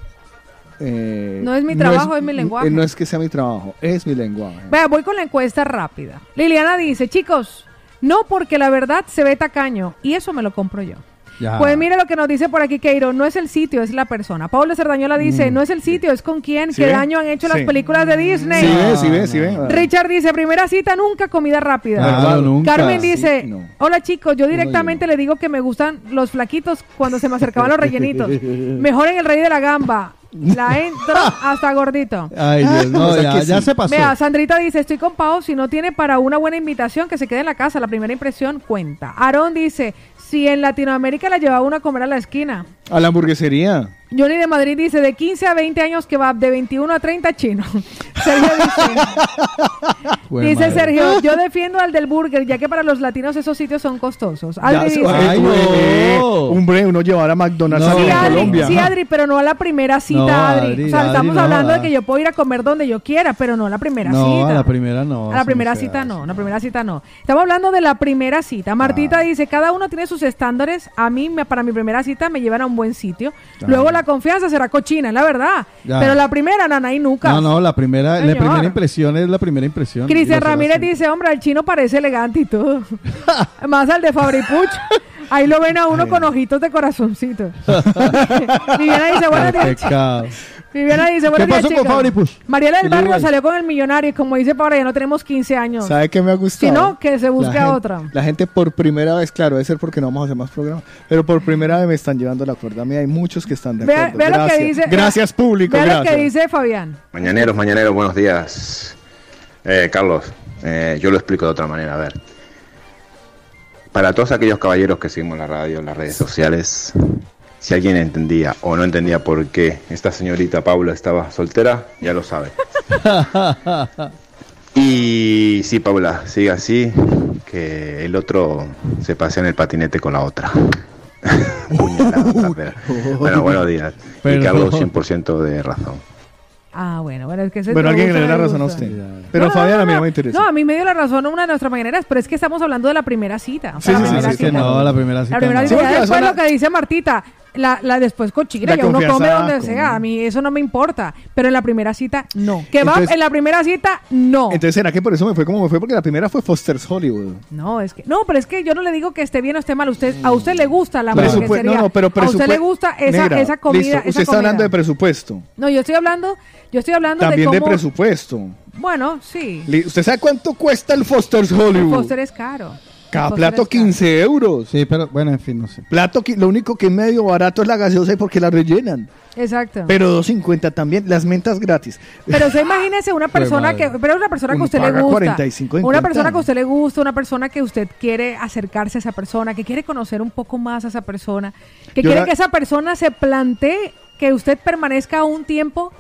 eh, No es mi trabajo, es mi lenguaje. No es que sea mi trabajo, es mi lenguaje. Vea, voy con la encuesta rápida. Liliana dice, chicos, no porque la verdad se ve tacaño y eso me lo compro yo. Ya. Pues mire lo que nos dice por aquí Keiro, no es el sitio, es la persona. Pablo Cerdañola dice, Mm, no es el sitio, es con quién, ¿Sí qué ve? daño han hecho las películas de Disney. Sí, sí, ve, sí, ve. Richard dice, primera cita nunca, comida rápida. Claro, nunca. Carmen Sí, dice, no. hola chicos, yo directamente le digo que me gustan los flaquitos cuando se me acercaban los [LAUGHS] rellenitos. Mejor en el rey de la gamba. La entro hasta gordito. Ay, Dios, no, [LAUGHS] ya, que ya sí. se pasó. Vea, Sandrita dice, estoy con Pau, si no tiene para una buena invitación, que se quede en la casa, la primera impresión cuenta. Aarón dice, si en Latinoamérica la llevaba uno a comer a la esquina. A la hamburguesería. Johnny de Madrid dice, de 15 a 20 años que va de 21 a 30 chino. [LAUGHS] Sergio dice, dice madre. Sergio, yo defiendo al del burger, ya que para los latinos esos sitios son costosos. Adri dice, ay, eh, hombre, uno llevar a McDonald's sí, aquí en Adri, Colombia. sí, Adri, pero no a la primera cita, No, Adri. Adri, O sea, Adri, estamos no, hablando de que yo puedo ir a comer donde yo quiera, pero no a la primera No, cita. a la primera no. A la primera no cita no, a la primera cita no. Estamos hablando de la primera cita. Martita Ah. dice, cada uno tiene sus estándares. A mí, para mi primera cita, me llevan a un buen sitio. Luego la confianza será cochina, es la verdad. Ya. Pero la primera, nana y nunca. No, no, la primera, la primera impresión es la primera impresión. Cristian Y Ramírez dice, hombre, el chino parece elegante y todo. [LAUGHS] Más al de Fabripuch. Ahí lo ven a uno con ojitos de corazoncito. [LAUGHS] [LAUGHS] Dice, días, chicos. Pecado. Viviana dice, buenos ¿Qué días, pasó con. Fabripuch? Mariela del ¿Qué le Barrio salió con el millonario y como dice Paola, ya no tenemos 15 años. ¿Sabe qué me ha gustado? Si no, que se busque La a otra. La gente por primera vez, claro, debe ser porque no vamos a hacer más programas, pero por primera vez me están llevando la cuerda. A mí hay muchos que están de Vea, acuerdo. vea lo que gracias. dice. gracias, público. Vea lo gracias. que dice Fabián. Mañaneros, mañaneros, buenos días. Eh, Carlos, eh, yo lo explico de otra manera. A ver, para todos aquellos caballeros que seguimos la radio, en las redes sociales, si alguien entendía o no entendía por qué esta señorita Paula estaba soltera, ya lo sabe. [LAUGHS] Y sí, Paula, sigue así, que el otro se pasea en el patinete con la otra. [LAUGHS] [LAUGHS] Bueno, buenos días. Y Perdón. Carlos, 100% de razón. Ah, bueno, bueno, es que ese Bueno, alguien que le dio la razón a usted. Pero Fabián a mí no me interesa. No, a mí me dio la razón una de nuestras mañaneras, pero es que estamos hablando de la primera cita. O Sí, sea, sí, la sí, primera sí, que cita. no, la primera cita La primera no. cita. Después lo que dice Martita, la, la después cochina, ya uno come donde con- sea. A mí eso no me importa. Pero en la primera cita, no. Que va en la primera cita, no. Entonces, ¿será que por eso me fue como me fue? Porque la primera fue Foster's Hollywood. No, es que no, pero es que yo no le digo que esté bien o esté mal. Usted, a usted le gusta la hamburguesería. no, no, pero a usted le gusta esa, Negra, esa comida. listo, esa Usted está comida. hablando de presupuesto. No, yo estoy hablando, yo estoy hablando También de presupuesto. Bueno, sí. ¿Usted sabe cuánto cuesta el Foster's El Hollywood? Foster es caro. Cada Foster plato es caro. 15 euros. Sí, pero bueno, en fin, no sé. Plato, lo único que es medio barato es la gaseosa y porque la rellenan. Exacto. Pero 2.50 también, las mentas gratis. Pero usted imagínese una persona que, pero una persona que usted le gusta, 45 en una persona que a usted le gusta, una persona que usted quiere acercarse a esa persona, que quiere conocer un poco más a esa persona, que Yo quiere la- que esa persona se plantee que usted permanezca un tiempo,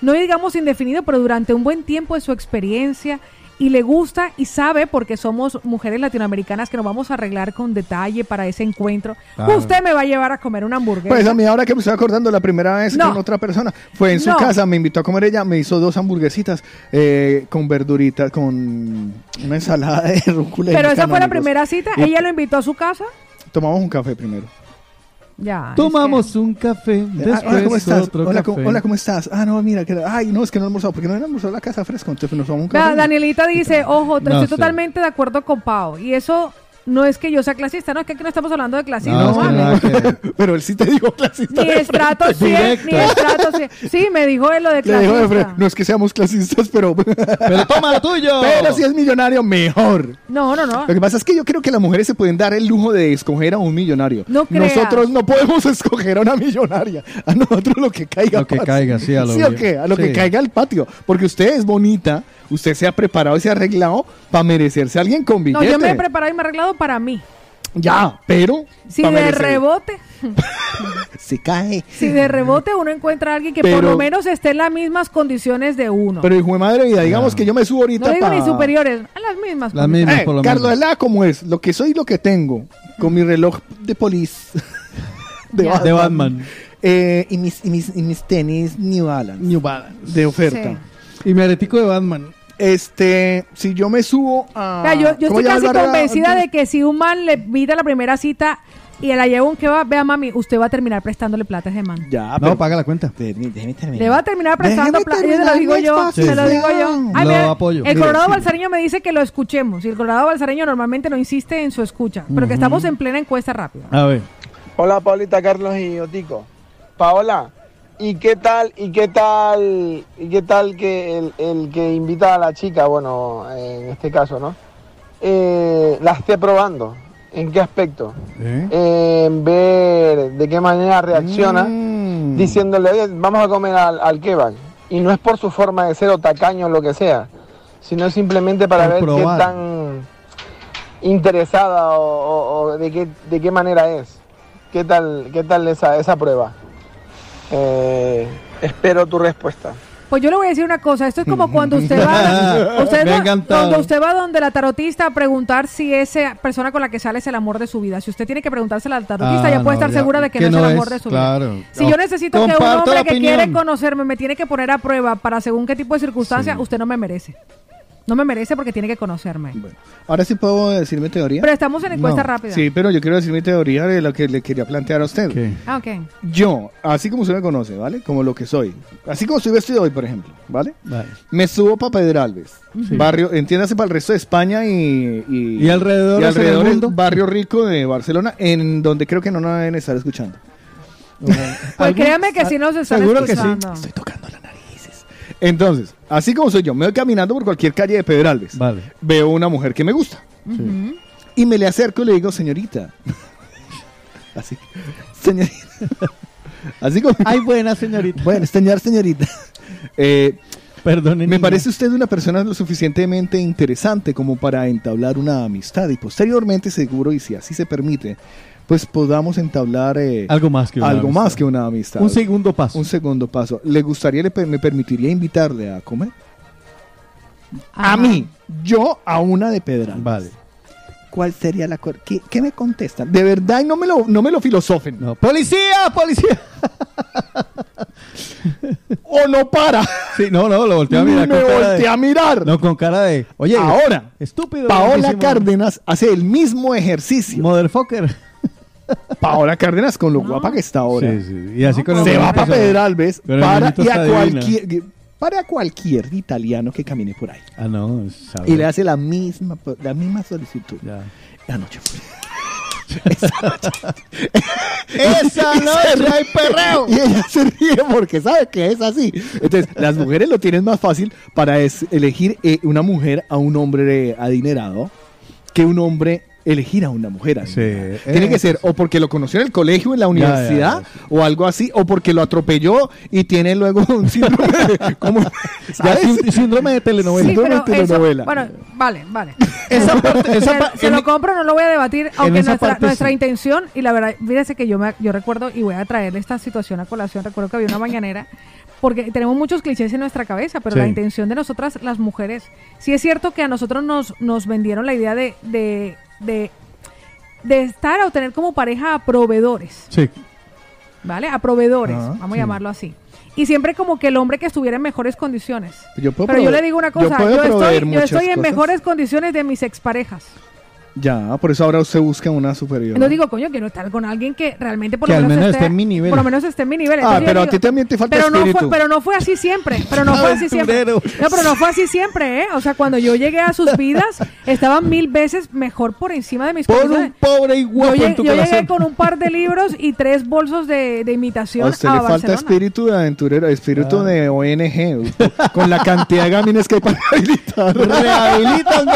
no digamos indefinido, pero durante un buen tiempo de su experiencia y le gusta y sabe porque somos mujeres latinoamericanas que nos vamos a arreglar con detalle para ese encuentro. Claro. Usted me va a llevar a comer una hamburguesa. Pues a mí ahora que me estoy acordando la primera vez No. con otra persona, fue en su No. casa, me invitó a comer ella, me hizo dos hamburguesitas eh, con verduritas, con una ensalada de rúcula. pero esa fue la primera cita, Y ella lo invitó a su casa. Tomamos un café primero. Ya. Tomamos un café, Ah, después hola, ¿cómo estás? otro Hola, café. ¿cómo, hola, ¿cómo estás? Ah, no, mira, que, ay, no, es que no he almorzado, porque no he almorzado la casa fresco, entonces nos tomamos un café. Danielita dice, ojo, No estoy totalmente de acuerdo con Pau. Y eso no es que yo sea clasista, no, es que aquí no estamos hablando de clasismo. No. [LAUGHS] Pero él sí te dijo clasista. Ni estrato frente. 100, ni estrato 100. Sí, me dijo él lo de [LAUGHS] Le dijo clasista. no es que seamos clasistas, pero... [LAUGHS] Pero toma lo tuyo. Pero si es millonario, mejor. No, no, no. Lo que pasa es que yo creo que las mujeres se pueden dar el lujo de escoger a un millonario. No creas. Nosotros no podemos escoger a una millonaria. A nosotros lo que caiga. Lo que caiga, sí, a lo ¿Sí o qué? A lo Sí. que caiga al patio. Porque usted es bonita, usted se ha preparado y se ha arreglado para merecerse a alguien con No, billete. yo me he preparado y me he arreglado para mí. Ya, pero... Si de merecer. rebote, [LAUGHS] Se cae. si de rebote uno encuentra a alguien que por lo menos esté en las mismas condiciones de uno. Pero hijo de madre vida, digamos que yo me subo ahorita no digo ni pa- superiores, a las mismas. Las mismas, Eh, por lo Carlos, menos. es la como es, lo que soy y lo que tengo, con mi reloj de polis [LAUGHS] de, Ya. Batman, De Batman. Eh, y, mis, y, mis, y mis tenis New Balance, New Balance. de oferta. Y mi aretico de Batman. Este, si yo me subo a... Yo, yo ¿cómo estoy casi convencida de que si un man le a la primera cita y la lleva un kebab, vea mami, usted va a terminar prestándole plata a ese man. Ya, No, paga la cuenta. Le va a terminar prestando plata. Yo se lo terminar digo yo, se lo digo yo. Ay, Lo mira, apoyo. El Colorado sí. Balsareño me dice que lo escuchemos. Y el Colorado Balsareño normalmente no insiste en su escucha, pero que estamos en plena encuesta rápida. A ver. Hola Paulita, Carlos y Otico. Paola, ¿y qué tal, y qué tal, y qué tal que el, el que invita a la chica, bueno, en este caso, ¿no? Eh, la esté probando. ¿En qué aspecto? ¿Eh? En ver de qué manera reacciona, Mm. diciéndole, "Oye, vamos a comer al, al kebab. Y no es por su forma de ser o tacaño o lo que sea, sino simplemente para ver probar. qué tan interesada o, o- o de, qué, de qué manera es. ¿Qué tal, qué tal esa, esa prueba? Eh, espero tu respuesta. Pues yo le voy a decir una cosa, esto es como [LAUGHS] cuando usted va, [LAUGHS] [LAUGHS] usted va- cuando usted va donde la tarotista a preguntar si esa persona con la que sale es el amor de su vida. Si usted tiene que preguntársela al tarotista, Ah, ya puede no, estar ya, segura de que, que no, no es el amor es, de su claro. vida. Si yo necesito que un hombre la que opinión. quiere conocerme me tiene que poner a prueba para según qué tipo de circunstancias, usted no me merece. No me merece porque tiene que conocerme. Ahora sí puedo decir mi teoría. Pero estamos en encuesta No. rápida. Sí, pero yo quiero decir mi teoría de lo que le quería plantear a usted. Ah, ok. Yo, así como usted me conoce, ¿vale? Como lo que soy. Así como estoy vestido hoy, por ejemplo, ¿vale? Vale. Me subo para Pedralbes. Ujú. Barrio, entiéndase para el resto de España y... Y, Y alrededor y alrededor el mundo. barrio rico de Barcelona, en donde creo que no nos deben estar escuchando. Pues créame que si nos están Seguro que sí. escuchando. Estoy tocando narices. Entonces, así como soy yo, me voy caminando por cualquier calle de Pedralbes. Veo una mujer que me gusta. Y me le acerco y le digo, señorita. [LAUGHS] Así. Señorita. [LAUGHS] Así como. Ay, buena señorita. Bueno, señor, señorita. [LAUGHS] Eh, Perdone. me parece usted una persona lo suficientemente interesante como para entablar una amistad y posteriormente seguro, y si así se permite, pues podamos entablar eh, Algo más que una algo amistad. más que una amistad. Un segundo paso. Un segundo paso. ¿Le gustaría, le, me permitiría invitarle a comer? A mí, yo a una de Pedral. Vale. ¿Cuál sería la cor- ¿Qué, qué me contestan? De verdad, y no me lo, no me lo filosofen. ¡Policía! ¡Policía! [LAUGHS] ¡O no para! Sí, no, no, lo volteé a mirar. me de- volteé a mirar. No, con cara de. Oye, Ahora, estúpido. Paola. Cárdenas hace el mismo ejercicio. Motherfucker. Paola Cárdenas con lo guapa que está ahora. Sí, sí. Y así con Se va para Pedralbes para y a cualquier para cualquier italiano que camine por ahí. Ah, no. sabe. Y le hace la misma la misma solicitud. La noche fue. [LAUGHS] Esa [LAUGHS] Y se noche hay perreo. Y ella se ríe porque sabe que es así. Entonces, las mujeres lo tienen más fácil para es- elegir eh, una mujer a un hombre adinerado que un hombre elegir a una mujer adinerada. Tiene eh, que ser o porque lo conoció en el colegio, en la ya, universidad, o algo así, o porque lo atropelló y tiene luego un [LAUGHS] síndrome de- como- [LAUGHS] Ya, ¿sabes? sí- síndrome de telenovela. Sí, pero Síndrome de eso- telenovela. bueno, vale, vale. [LAUGHS] Esa parte- esa se, pa- se en lo compro, no lo voy a debatir, aunque nuestra, parte nuestra sí. intención, y la verdad, fíjese que yo me, yo recuerdo, y voy a traer esta situación a colación, recuerdo que había una mañanera, porque tenemos muchos clichés en nuestra cabeza, pero Sí. la intención de nosotras, las mujeres, sí es cierto que a nosotros nos, nos vendieron la idea de, de, de, de estar o tener como pareja a proveedores. Sí. ¿vale? A proveedores, Ah, vamos sí. a llamarlo así. Y siempre como que el hombre que estuviera en mejores condiciones. Yo puedo Pero yo le digo una cosa, yo, estoy, yo estoy en cosas. mejores condiciones de mis exparejas. Ya, por eso ahora usted busca una superior. No digo, coño, quiero estar con alguien que realmente por Que lo al menos, menos esté, esté en mi nivel. Por lo menos esté en mi nivel. Ah, Entonces pero a digo- ti también te falta pero no fue, espíritu. pero no fue así siempre. Pero no fue así siempre. No, pero no fue así siempre, ¿eh? O sea, cuando yo llegué a sus vidas, estaban mil veces mejor por encima de mis Por un pobre y guapo yo, en llegué- tu yo llegué corazón. con un par de libros y tres bolsos de, de imitación A usted a le falta espíritu de aventurero, espíritu de ONG, con la cantidad de gamines que hay para rehabilitar. [LAUGHS] Rehabilita un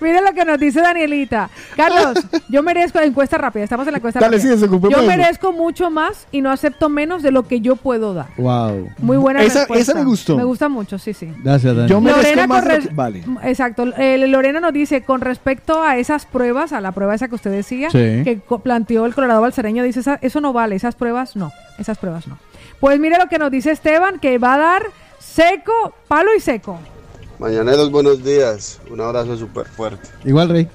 Mira lo que nos dice Danielita. Carlos, [LAUGHS] yo merezco encuesta rápida. Estamos en la encuesta Dale, rápida. sí, yo merezco mucho más y no acepto menos de lo que yo puedo dar. Wow. Muy buena Esa- respuesta. esa me gustó. Me gusta mucho, sí, sí. Gracias, Dani. Yo merezco Lorena más con de lo res- que- Vale. Exacto. Eh, Lorena nos dice, con respecto a esas pruebas, a la prueba esa que usted decía, Sí. que planteó el Colorado Balsereño, dice, "Esa- eso no vale, esas pruebas no, esas pruebas no. Pues mire lo que nos dice Esteban, que va a dar seco, palo y seco. Mañaneros, buenos días. Un abrazo súper fuerte. Igual, Rey.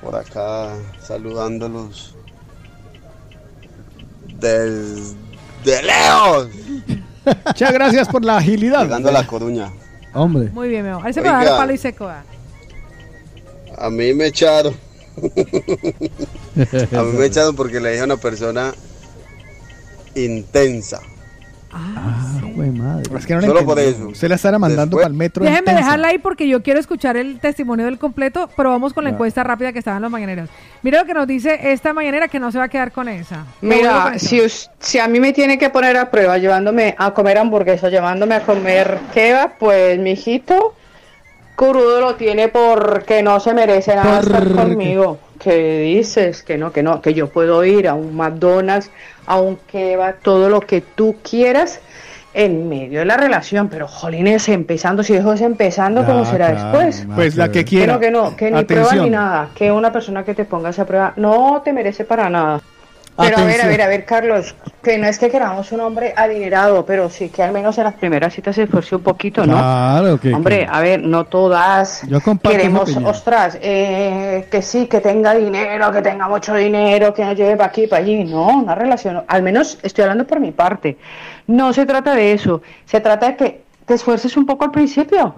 Por acá saludándolos desde lejos. [LAUGHS] Muchas gracias por la agilidad. Llegando a La Coruña. Hombre. Muy bien, mi amor. Ahí se me va a dar palo y seco. A mí me echaron. [LAUGHS] A mí me echaron porque le dije a una persona intensa. Ah, güey, madre. Es que no le Solo por eso. Usted la estará mandando Después- para el metro. Déjenme dejarla ahí porque yo quiero escuchar el testimonio del completo, pero vamos con la encuesta rápida que estaban los mañaneros. Mira lo que nos dice esta mañanera que no se va a quedar con esa. Con Mira, eso. si, us- si a mí me tiene que poner a prueba llevándome a comer hamburguesa, llevándome a comer kebab, pues mi crudo lo tiene porque no se merece nada estar conmigo. ¿Qué dices? Que no, que no, que yo puedo ir a un McDonald's, a un kebab, todo lo que tú quieras en medio de la relación, pero jolines, empezando, si dejo es empezando, ¿cómo será claro, después? Pues la que Que quiera. no, que no, que ni prueba Atención. ni nada, que una persona que te ponga esa prueba no te merece para nada. Pero a ver, a ver, a ver, Carlos, que no es que queramos un hombre adinerado, pero sí que al menos en las primeras citas se esfuerce un poquito, ¿no? Claro que. Hombre, que- a ver, no todas Yo queremos, ostras, eh, que sí, que tenga dinero, que tenga mucho dinero, que nos lleve para aquí, para allí. No, una relación, al menos estoy hablando por mi parte. No se trata de eso, se trata de que te esfuerces un poco al principio.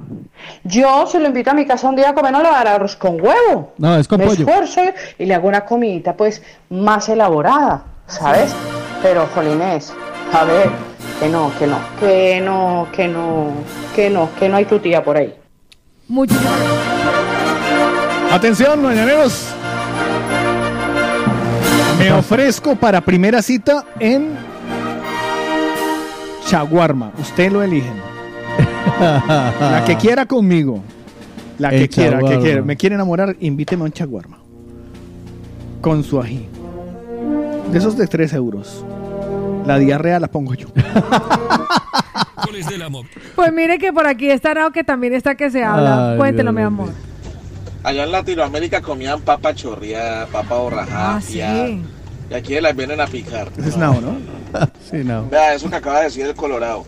Yo se lo invito a mi casa un día a comer, no le daré arroz con huevo. No, es con Me pollo. esfuerzo y le hago una comidita pues más elaborada, ¿sabes? Pero, Jolines, a ver, que no, que no, que no, que no, que no, que no hay tu tía por ahí. Muchísimas Atención, mañaneros. Me ofrezco para primera cita en Chaguarma. Usted lo eligen. La que quiera conmigo. La que El quiera, que quiera. Me quiere enamorar, invíteme a un chaguarma. Con su ají. De esos de 3 euros. La diarrea la pongo yo. Pues mire que por aquí está Nao que también está que se habla. Ay, Cuéntelo, Dios mi amor. Allá en Latinoamérica comían papa chorreada, papa borrajada, Ah, sí. y aquí las vienen a picar. Es Nao, ¿no? [LAUGHS] Sí, no. Vea, eso que acaba de decir el Colorado.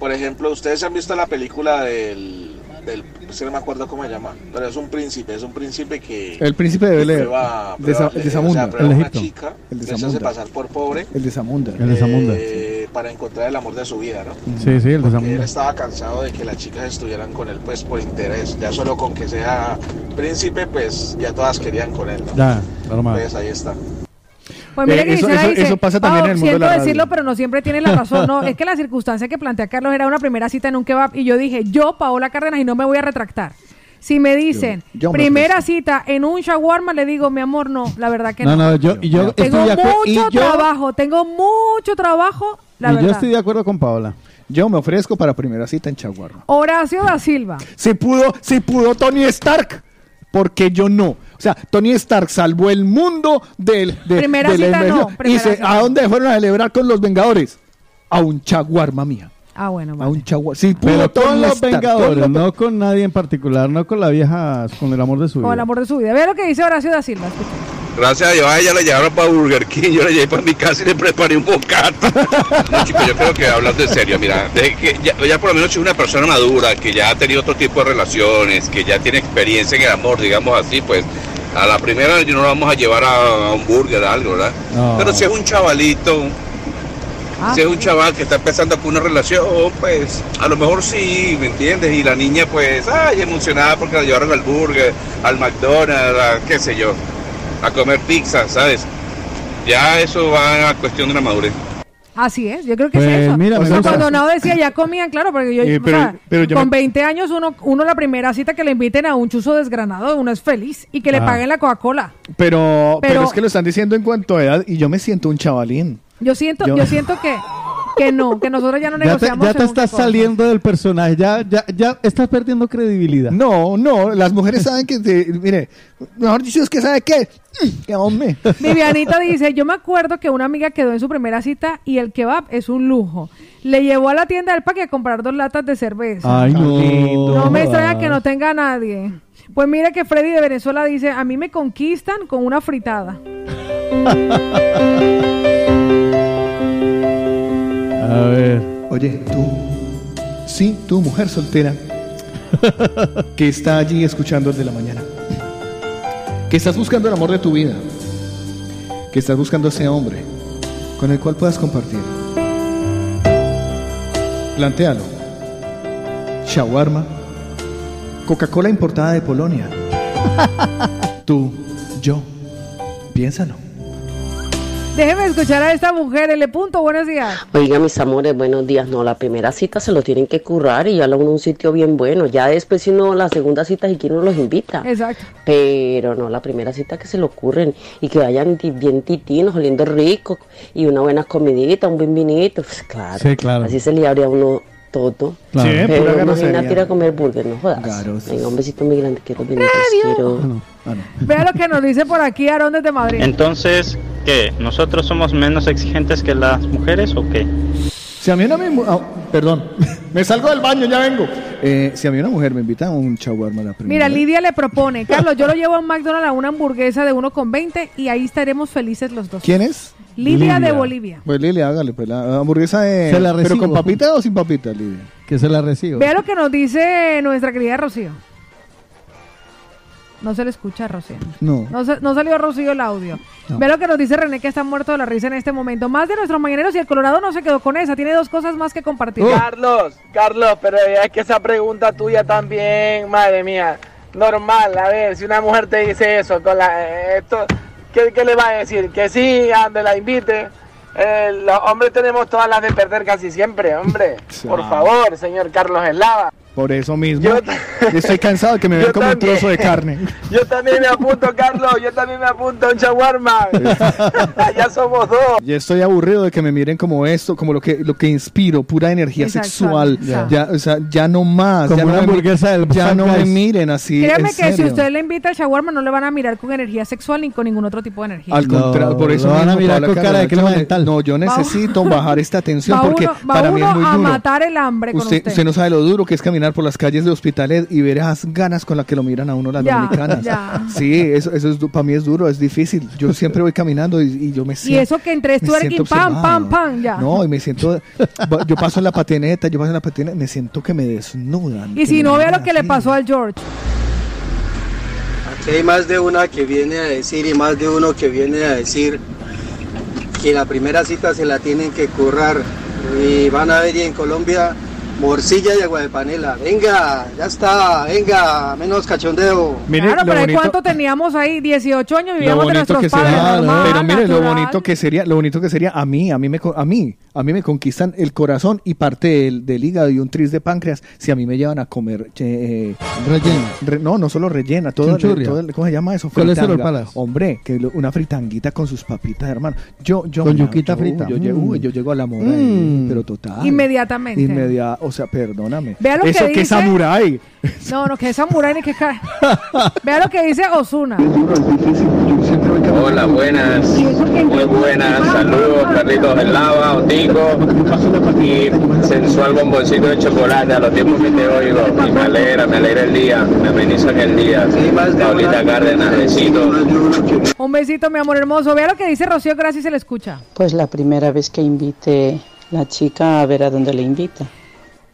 Por ejemplo, ustedes han visto la película del, del no me acuerdo cómo se llama, pero es un príncipe, es un príncipe que El príncipe de Bel Air. prueba- De, Sa- o sea, de Zamunda. prueba una chica El de se hace pasar por pobre El de Zamunda. El de Zamunda. eh, para encontrar el amor de su vida, ¿no? Sí, sí, el de Porque él Zamunda. estaba cansado de que las chicas estuvieran con él pues por interés, ya solo con que sea príncipe pues ya todas querían con él. ¿no? Ya, normal. Pues ahí está. Pues mire Eh, que eso- Gisela eso- dice, eso pasa también en el mundo de siento la radio". decirlo, pero no siempre tiene la razón. No, [LAUGHS] es que la circunstancia que plantea Carlos era una primera cita en un kebab y yo dije, yo, Paola Cárdenas, y no me voy a retractar. Si me dicen Yo- yo me primera cita en un shawarma, le digo, mi amor, no, la verdad que no. No, no, yo, tengo. Y mucho trabajo, tengo mucho trabajo, la y verdad. yo estoy de acuerdo con Paola. Yo me ofrezco para primera cita en Chaguarma. Horacio da Silva. Si pudo, si pudo Tony Stark, porque yo no. O sea, Tony Stark salvó el mundo del de, Primera de la cita no, primera y se- cita ¿a dónde fueron a celebrar con los Vengadores? A un Chaguarma mía. Ah, bueno, A un Chaguarma. Si pudo Pero con los Stark, con Vengadores, los- no con nadie en particular, no con la vieja, con el amor de su vida. Con el amor de su vida. Vea lo que dice Horacio da Silva. Gracias a Dios a ella le llevaron para Burger King, yo le llevé para mi casa y le preparé un bocata. [LAUGHS] No, chicos, yo creo que hablando en serio, mira, que ya, ya por lo menos es una persona madura, que ya ha tenido otro tipo de relaciones, que ya tiene experiencia en el amor, digamos así, pues a la primera no lo vamos a llevar a, a un burger, algo, ¿verdad? No. Pero si es un chavalito, Ah, si es un chaval que está empezando con una relación, pues a lo mejor sí, ¿me entiendes? Y la niña pues, ay, emocionada porque la llevaron al burger, al McDonald's, a, qué sé yo, a comer pizza, ¿sabes? Ya eso va a cuestión de una madurez. Así es, yo creo que Pues, es eso. mira, o sea, cuando Nao decía ya comían, claro, porque yo, Eh, o pero- sea, pero yo con me- 20 años uno, uno la primera cita que le inviten a un chuzo desgranado, uno es feliz y que le Ah. paguen la Coca-Cola. Pero, pero, Pero- es que lo están diciendo en cuanto a edad y yo me siento un chavalín. Yo siento, Yo- yo, siento que, que no, que nosotros ya no Ya te, negociamos. ya te según qué estás saliendo del personaje, ya, ya, ya estás perdiendo credibilidad. No, no, las mujeres saben que, te- mire, mejor dicho, es que sabe qué, Mm, que hombre. Vivianita dice, yo me acuerdo que una amiga quedó en su primera cita y el kebab es un lujo. Le llevó a la tienda del parque a comprar dos latas de cerveza. Ay, no. No me extraña que no tenga a nadie. Pues mira que Freddy de Venezuela dice, a mí me conquistan con una fritada. [LAUGHS] A ver. Oye, tú, sí, tú, mujer soltera, [LAUGHS] que está allí escuchando desde la mañana, que estás buscando el amor de tu vida, que estás buscando ese hombre con el cual puedas compartir. Plantéalo. Shawarma, Coca-Cola importada de Polonia. [LAUGHS] Tú, yo, piénsalo. Déjeme escuchar a esta mujer, L. Punto, buenos días. Oiga, mis amores, buenos días. No, la primera cita se lo tienen que currar y llevarlo a un sitio bien bueno. Ya después, si no, la segunda cita, si quieren, los invita. Exacto. Pero no, la primera cita que se lo ocurren y que vayan bien titinos, oliendo rico y una buena comidita, un buen vinito. Pues claro. Sí, claro. Así se le abre a uno todo. Claro. Sí, Pero pura imagínate grosería. ir a comer burger, no jodas. Venga, un besito muy grande, quiero benitos, quiero. Vea lo que nos dice por aquí Aarón desde Madrid. Entonces, ¿qué? ¿Nosotros somos menos exigentes que las mujeres o qué? Si a mí no me... mu- ah, perdón, [LAUGHS] me salgo del baño, ya vengo. Eh, si a mí una mujer me invita a un shawarma la primera Mira, vez- Lidia le propone, [LAUGHS] Carlos, yo lo llevo a un McDonald's a una hamburguesa de 1,20 y ahí estaremos felices los dos. ¿Quién es? Lidia, de Bolivia. Pues Lilia, hágale, pues la hamburguesa de... Se la ¿Pero con papita o sin papita, Lidia? Que se la recibo. Vea lo que nos dice nuestra querida Rocío. No se le escucha a Rocío. No. No, se- no salió Rocío el audio. No. Ve lo que nos dice René, que está muerto de la risa en este momento. Más de nuestros mañaneros y el Colorado no se quedó con esa. Tiene dos cosas más que compartir. Carlos, Carlos, pero es que esa pregunta tuya también, madre mía, normal, a ver, si una mujer te dice eso, con la, eh, esto, ¿qué, qué le va a decir? Que sí, ande, la invite. Eh, los hombres tenemos todas las de perder casi siempre, hombre. Por favor, señor Carlos Eslava. Por eso mismo. Estoy cansado de que me [LAUGHS] vean Yo como un trozo de carne. [LAUGHS] Yo también me apunto, Carlos, yo también me apunto a un shawarma. [LAUGHS] ya somos dos. Ya estoy aburrido de que me miren como esto, como lo que lo que inspiro, pura energía Exacto. sexual. Ya. Ya, o sea, ya no más. Como ya una no hamburguesa del Ya no me miren así. Créeme en que si usted le invita al shawarma no le van a mirar con energía sexual ni con ningún otro tipo de energía. Al contrario, por eso lo van a mirar con cara de crema yo- dental. No, yo necesito bajar esta tensión porque uno, para mí es muy a duro. matar el hambre con Usted, usted. usted no sabe lo duro que es caminar por las calles de Hospitalet y ver esas ganas con las que lo miran a uno las Ya, dominicanas. ya. Sí, eso, eso es, para mí es duro, es difícil. Yo siempre voy caminando y, y yo me y siento. eso que entre me twerking, siento pam, pam, pam, ya. No, y me siento. Yo paso en la patineta, yo paso en la patineta, me siento que me desnudan. y si no, vea lo que le pasó al George. Aquí hay más de una que viene a decir y más de uno que viene a decir que la primera cita se la tienen que currar. Y van a ver y en Colombia morcilla y agua de panela. Venga, ya está, venga, menos cachondeo. claro, pero ¿y ¿cuánto teníamos ahí? 18 años lo vivíamos de bonito nuestros que padres. sería, normal, pero mire lo bonito que sería, lo bonito que sería a mí, a mí me co- a mí, a mí me conquistan el corazón y parte del, del hígado y un tris de páncreas si a mí me llevan a comer eh, rellena. no, no solo rellena, todo, el- todo el- ¿cómo se llama eso? Fritanga. palas. Hombre, que lo- una fritanguita con sus papitas, hermano. Yo yo Con yuquita yo- frita. Yo, llego, Mm. uy, yo llego a la mora ahí, pero total. Inmediatamente. Inmedia- o sea, perdóname. Vea lo que eso que, dice- es samurái. No, no, que es samurai ni que ca- [LAUGHS] Vea lo que dice Osuna. Hola, buenas, muy buenas, saludos, Carlitos del Lava, Otico y sensual bomboncito de chocolate a los tiempos que te oigo y me alegra, me alegra el día, me ameniza que el día, Paulita Cárdenas, besitos. Un besito, mi amor hermoso. Vea lo que dice Rocío, gracias se le escucha. Pues la primera vez que invite la chica a ver a dónde le invita.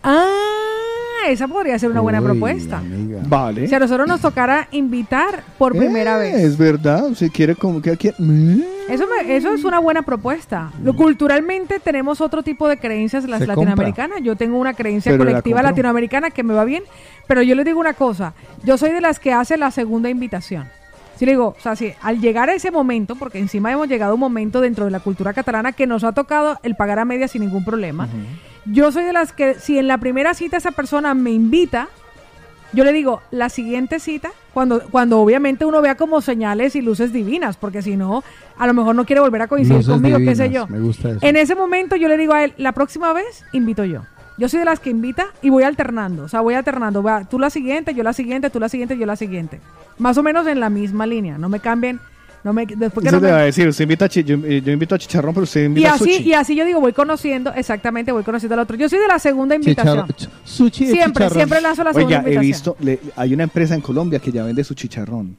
Ah, esa podría ser una buena propuesta. Vale. Si a nosotros nos tocara invitar por primera Eh, vez. Es verdad, si quiere como que aquí. Mm. Eso, me- eso es una buena propuesta. Lo, culturalmente tenemos otro tipo de creencias las Se latinoamericanas. Yo tengo una creencia Pero la colectiva latinoamericana que me va bien, pero yo les digo una cosa, yo soy de las que hace la segunda invitación. Si le digo, o sea, si al llegar a ese momento, porque encima hemos llegado a un momento dentro de la cultura catalana que nos ha tocado el pagar a media sin ningún problema, yo soy de las que si en la primera cita esa persona me invita, yo le digo, la siguiente cita, cuando, cuando obviamente uno vea como señales y luces divinas, porque si no, a lo mejor no quiere volver a coincidir Luces conmigo, qué sé yo. me gusta eso. En ese momento yo le digo a él, la próxima vez invito yo. Yo soy de las que invita y voy alternando, o sea, voy alternando. Va, tú la siguiente, yo la siguiente, tú la siguiente, yo la siguiente. Más o menos en la misma línea, no me cambien, no me, después que Eso no te me- va a decir, usted invita a chi- yo, eh, yo invito a chicharrón, pero usted y invita a así, sushi. y así yo digo, voy conociendo, exactamente, voy conociendo al otro. Yo soy de la segunda invitación. Sushi de siempre, chicharrón. siempre lanzo la segunda Oiga, he invitación. visto, le- hay una empresa en Colombia que ya vende su chicharrón.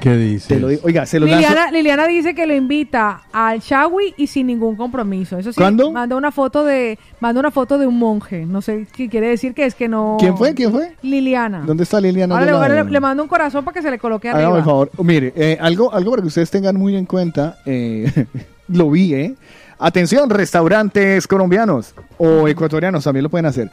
¿Qué dice? Te lo digo- oiga, se lo lanzo. Liliana, Liliana dice que lo invita al Shawi y sin ningún compromiso. Eso sí, ¿Cuándo? manda una foto de manda una foto de un monje. No sé qué quiere decir que es que no. ¿Quién fue? ¿Quién fue? Liliana. ¿Dónde está Liliana? Ahora le, la ahora veo. le- le mando un corazón para que se le coloque arriba. El favor. Mire, eh, algo, algo para que ustedes tengan muy en cuenta, eh, [LAUGHS] lo vi, ¿eh? Atención, restaurantes colombianos o ecuatorianos también lo pueden hacer.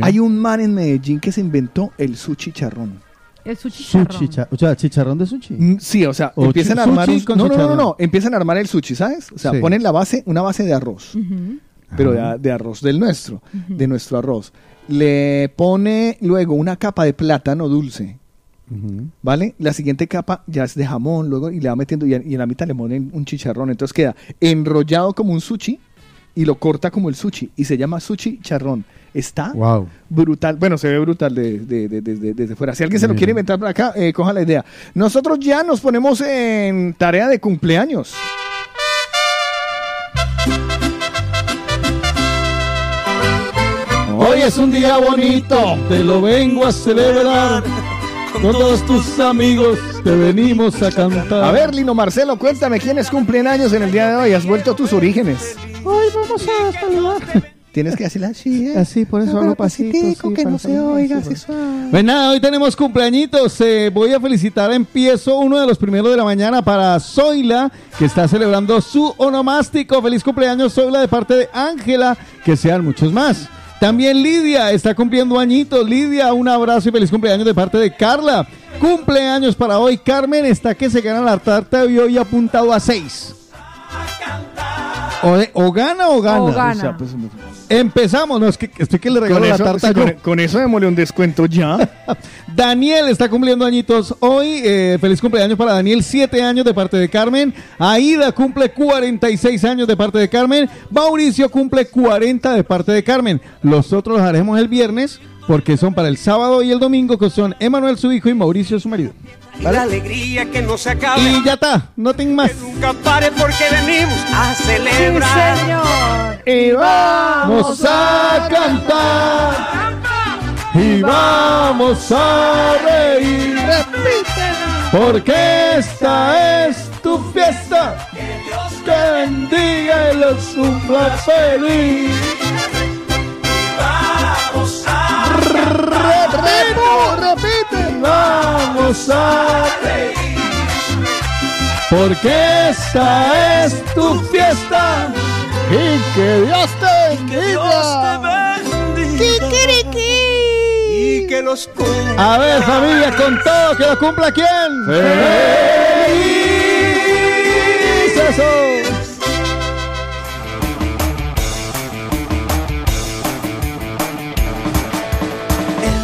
Hay un man en Medellín que se inventó el sushi charrón. El sushi charrón. Sushi, cha- o sea, chicharrón de sushi. Mm, Sí, o sea, O empiezan a armar sushi un- con no, no, no, no, chicharrón. no, empiezan a armar el sushi, ¿sabes? O sea, Sí. ponen la base, una base de arroz, Ujú. pero de, de arroz del nuestro, de nuestro arroz. Le pone luego una capa de plátano dulce. ¿Vale? La siguiente capa ya es de jamón, luego y le va metiendo, y, y en la mitad le ponen un chicharrón. Entonces queda enrollado como un sushi y lo corta como el sushi. Y se llama sushi charrón. Está Wow. brutal. Bueno, se ve brutal de- de- de- desde- desde fuera. Si alguien se lo quiere inventar por acá, eh, coja la idea. Nosotros ya nos ponemos en tarea de cumpleaños. Hoy Hoy es un día bonito, te lo vengo a celebrar. Con todos tus amigos te venimos a cantar. A ver, Lino Marcelo, cuéntame quiénes cumplen años en el día de hoy. Has vuelto a tus orígenes. Hoy vamos a saludar. Tienes que hacerla así, ¿eh? Así, por eso hablo pasito. sí, que no se oiga, sí, así suave. Pues nada, hoy tenemos cumpleañitos. Eh, voy a felicitar. Empiezo uno de los primeros de la mañana para Zoila, que está celebrando su onomástico. Feliz cumpleaños, Zoila, de parte de Ángela. Que sean muchos más. También Lidia está cumpliendo añitos. Lidia, un abrazo y feliz cumpleaños de parte de Carla. Cumpleaños para hoy. Carmen está que se gana la tarta y hoy apuntado a seis. O, de- o gana o gana. O gana. O sea, pues, Empezamos, no es que estoy que le regalo con, la eso, tarta sí, yo. con, con eso démosle un descuento ya. [LAUGHS] Daniel está cumpliendo añitos hoy. eh, feliz cumpleaños para Daniel, 7 años de parte de Carmen. Aida cumple 46 años de parte de Carmen. Mauricio cumple 40 de parte de Carmen. Los otros los haremos el viernes porque son para el sábado y el domingo, que son Emanuel su hijo y Mauricio su marido. La alegría que no se acabe. Y ya está, no tengo más. Nunca pare porque venimos a celebrar. Y Vamos a cantar y vamos a reír. Porque esta es tu fiesta. Que bendiga y los cumpla feliz. Vamos a Repite, repite. Vamos a reír. Porque esta es tu fiesta. Y que Dios te bendiga. Y que los cumpla. A ver, familia, con todo, que lo cumpla quién. ¡Feliz eso!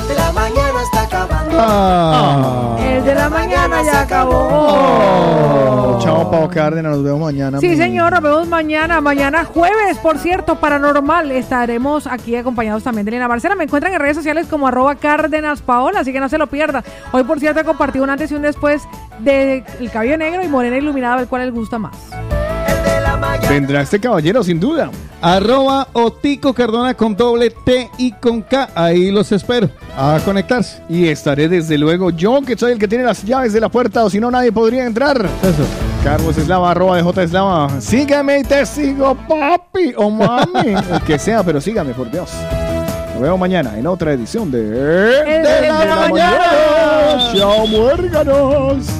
De la mañana está acabando. Ah. El de la mañana ya acabó. Oh, Chao, Pau Cárdenas. Nos vemos mañana. Sí, señor, nos vemos mañana. Mañana jueves, por cierto, paranormal. Estaremos aquí acompañados también de Elena Marcela. Me encuentran en redes sociales como arroba Cárdenas Paola, así que no se lo pierda. Hoy, por cierto, he compartido un antes y un después del cabello negro y morena iluminada, a ver cuál les gusta más. Vendrá este caballero, sin duda. Arroba Otico Cardona con doble T y con K. Ahí los espero a conectarse. Y estaré desde luego yo, que soy el que tiene las llaves de la puerta, o si no, nadie podría entrar. Eso. Carlos Eslava, arroba de J Eslava. Sígueme y te sigo, papi o mami. [LAUGHS] el que sea, pero sígame, por Dios. Nos vemos mañana en otra edición de... De la mañana. Chao, muérganos.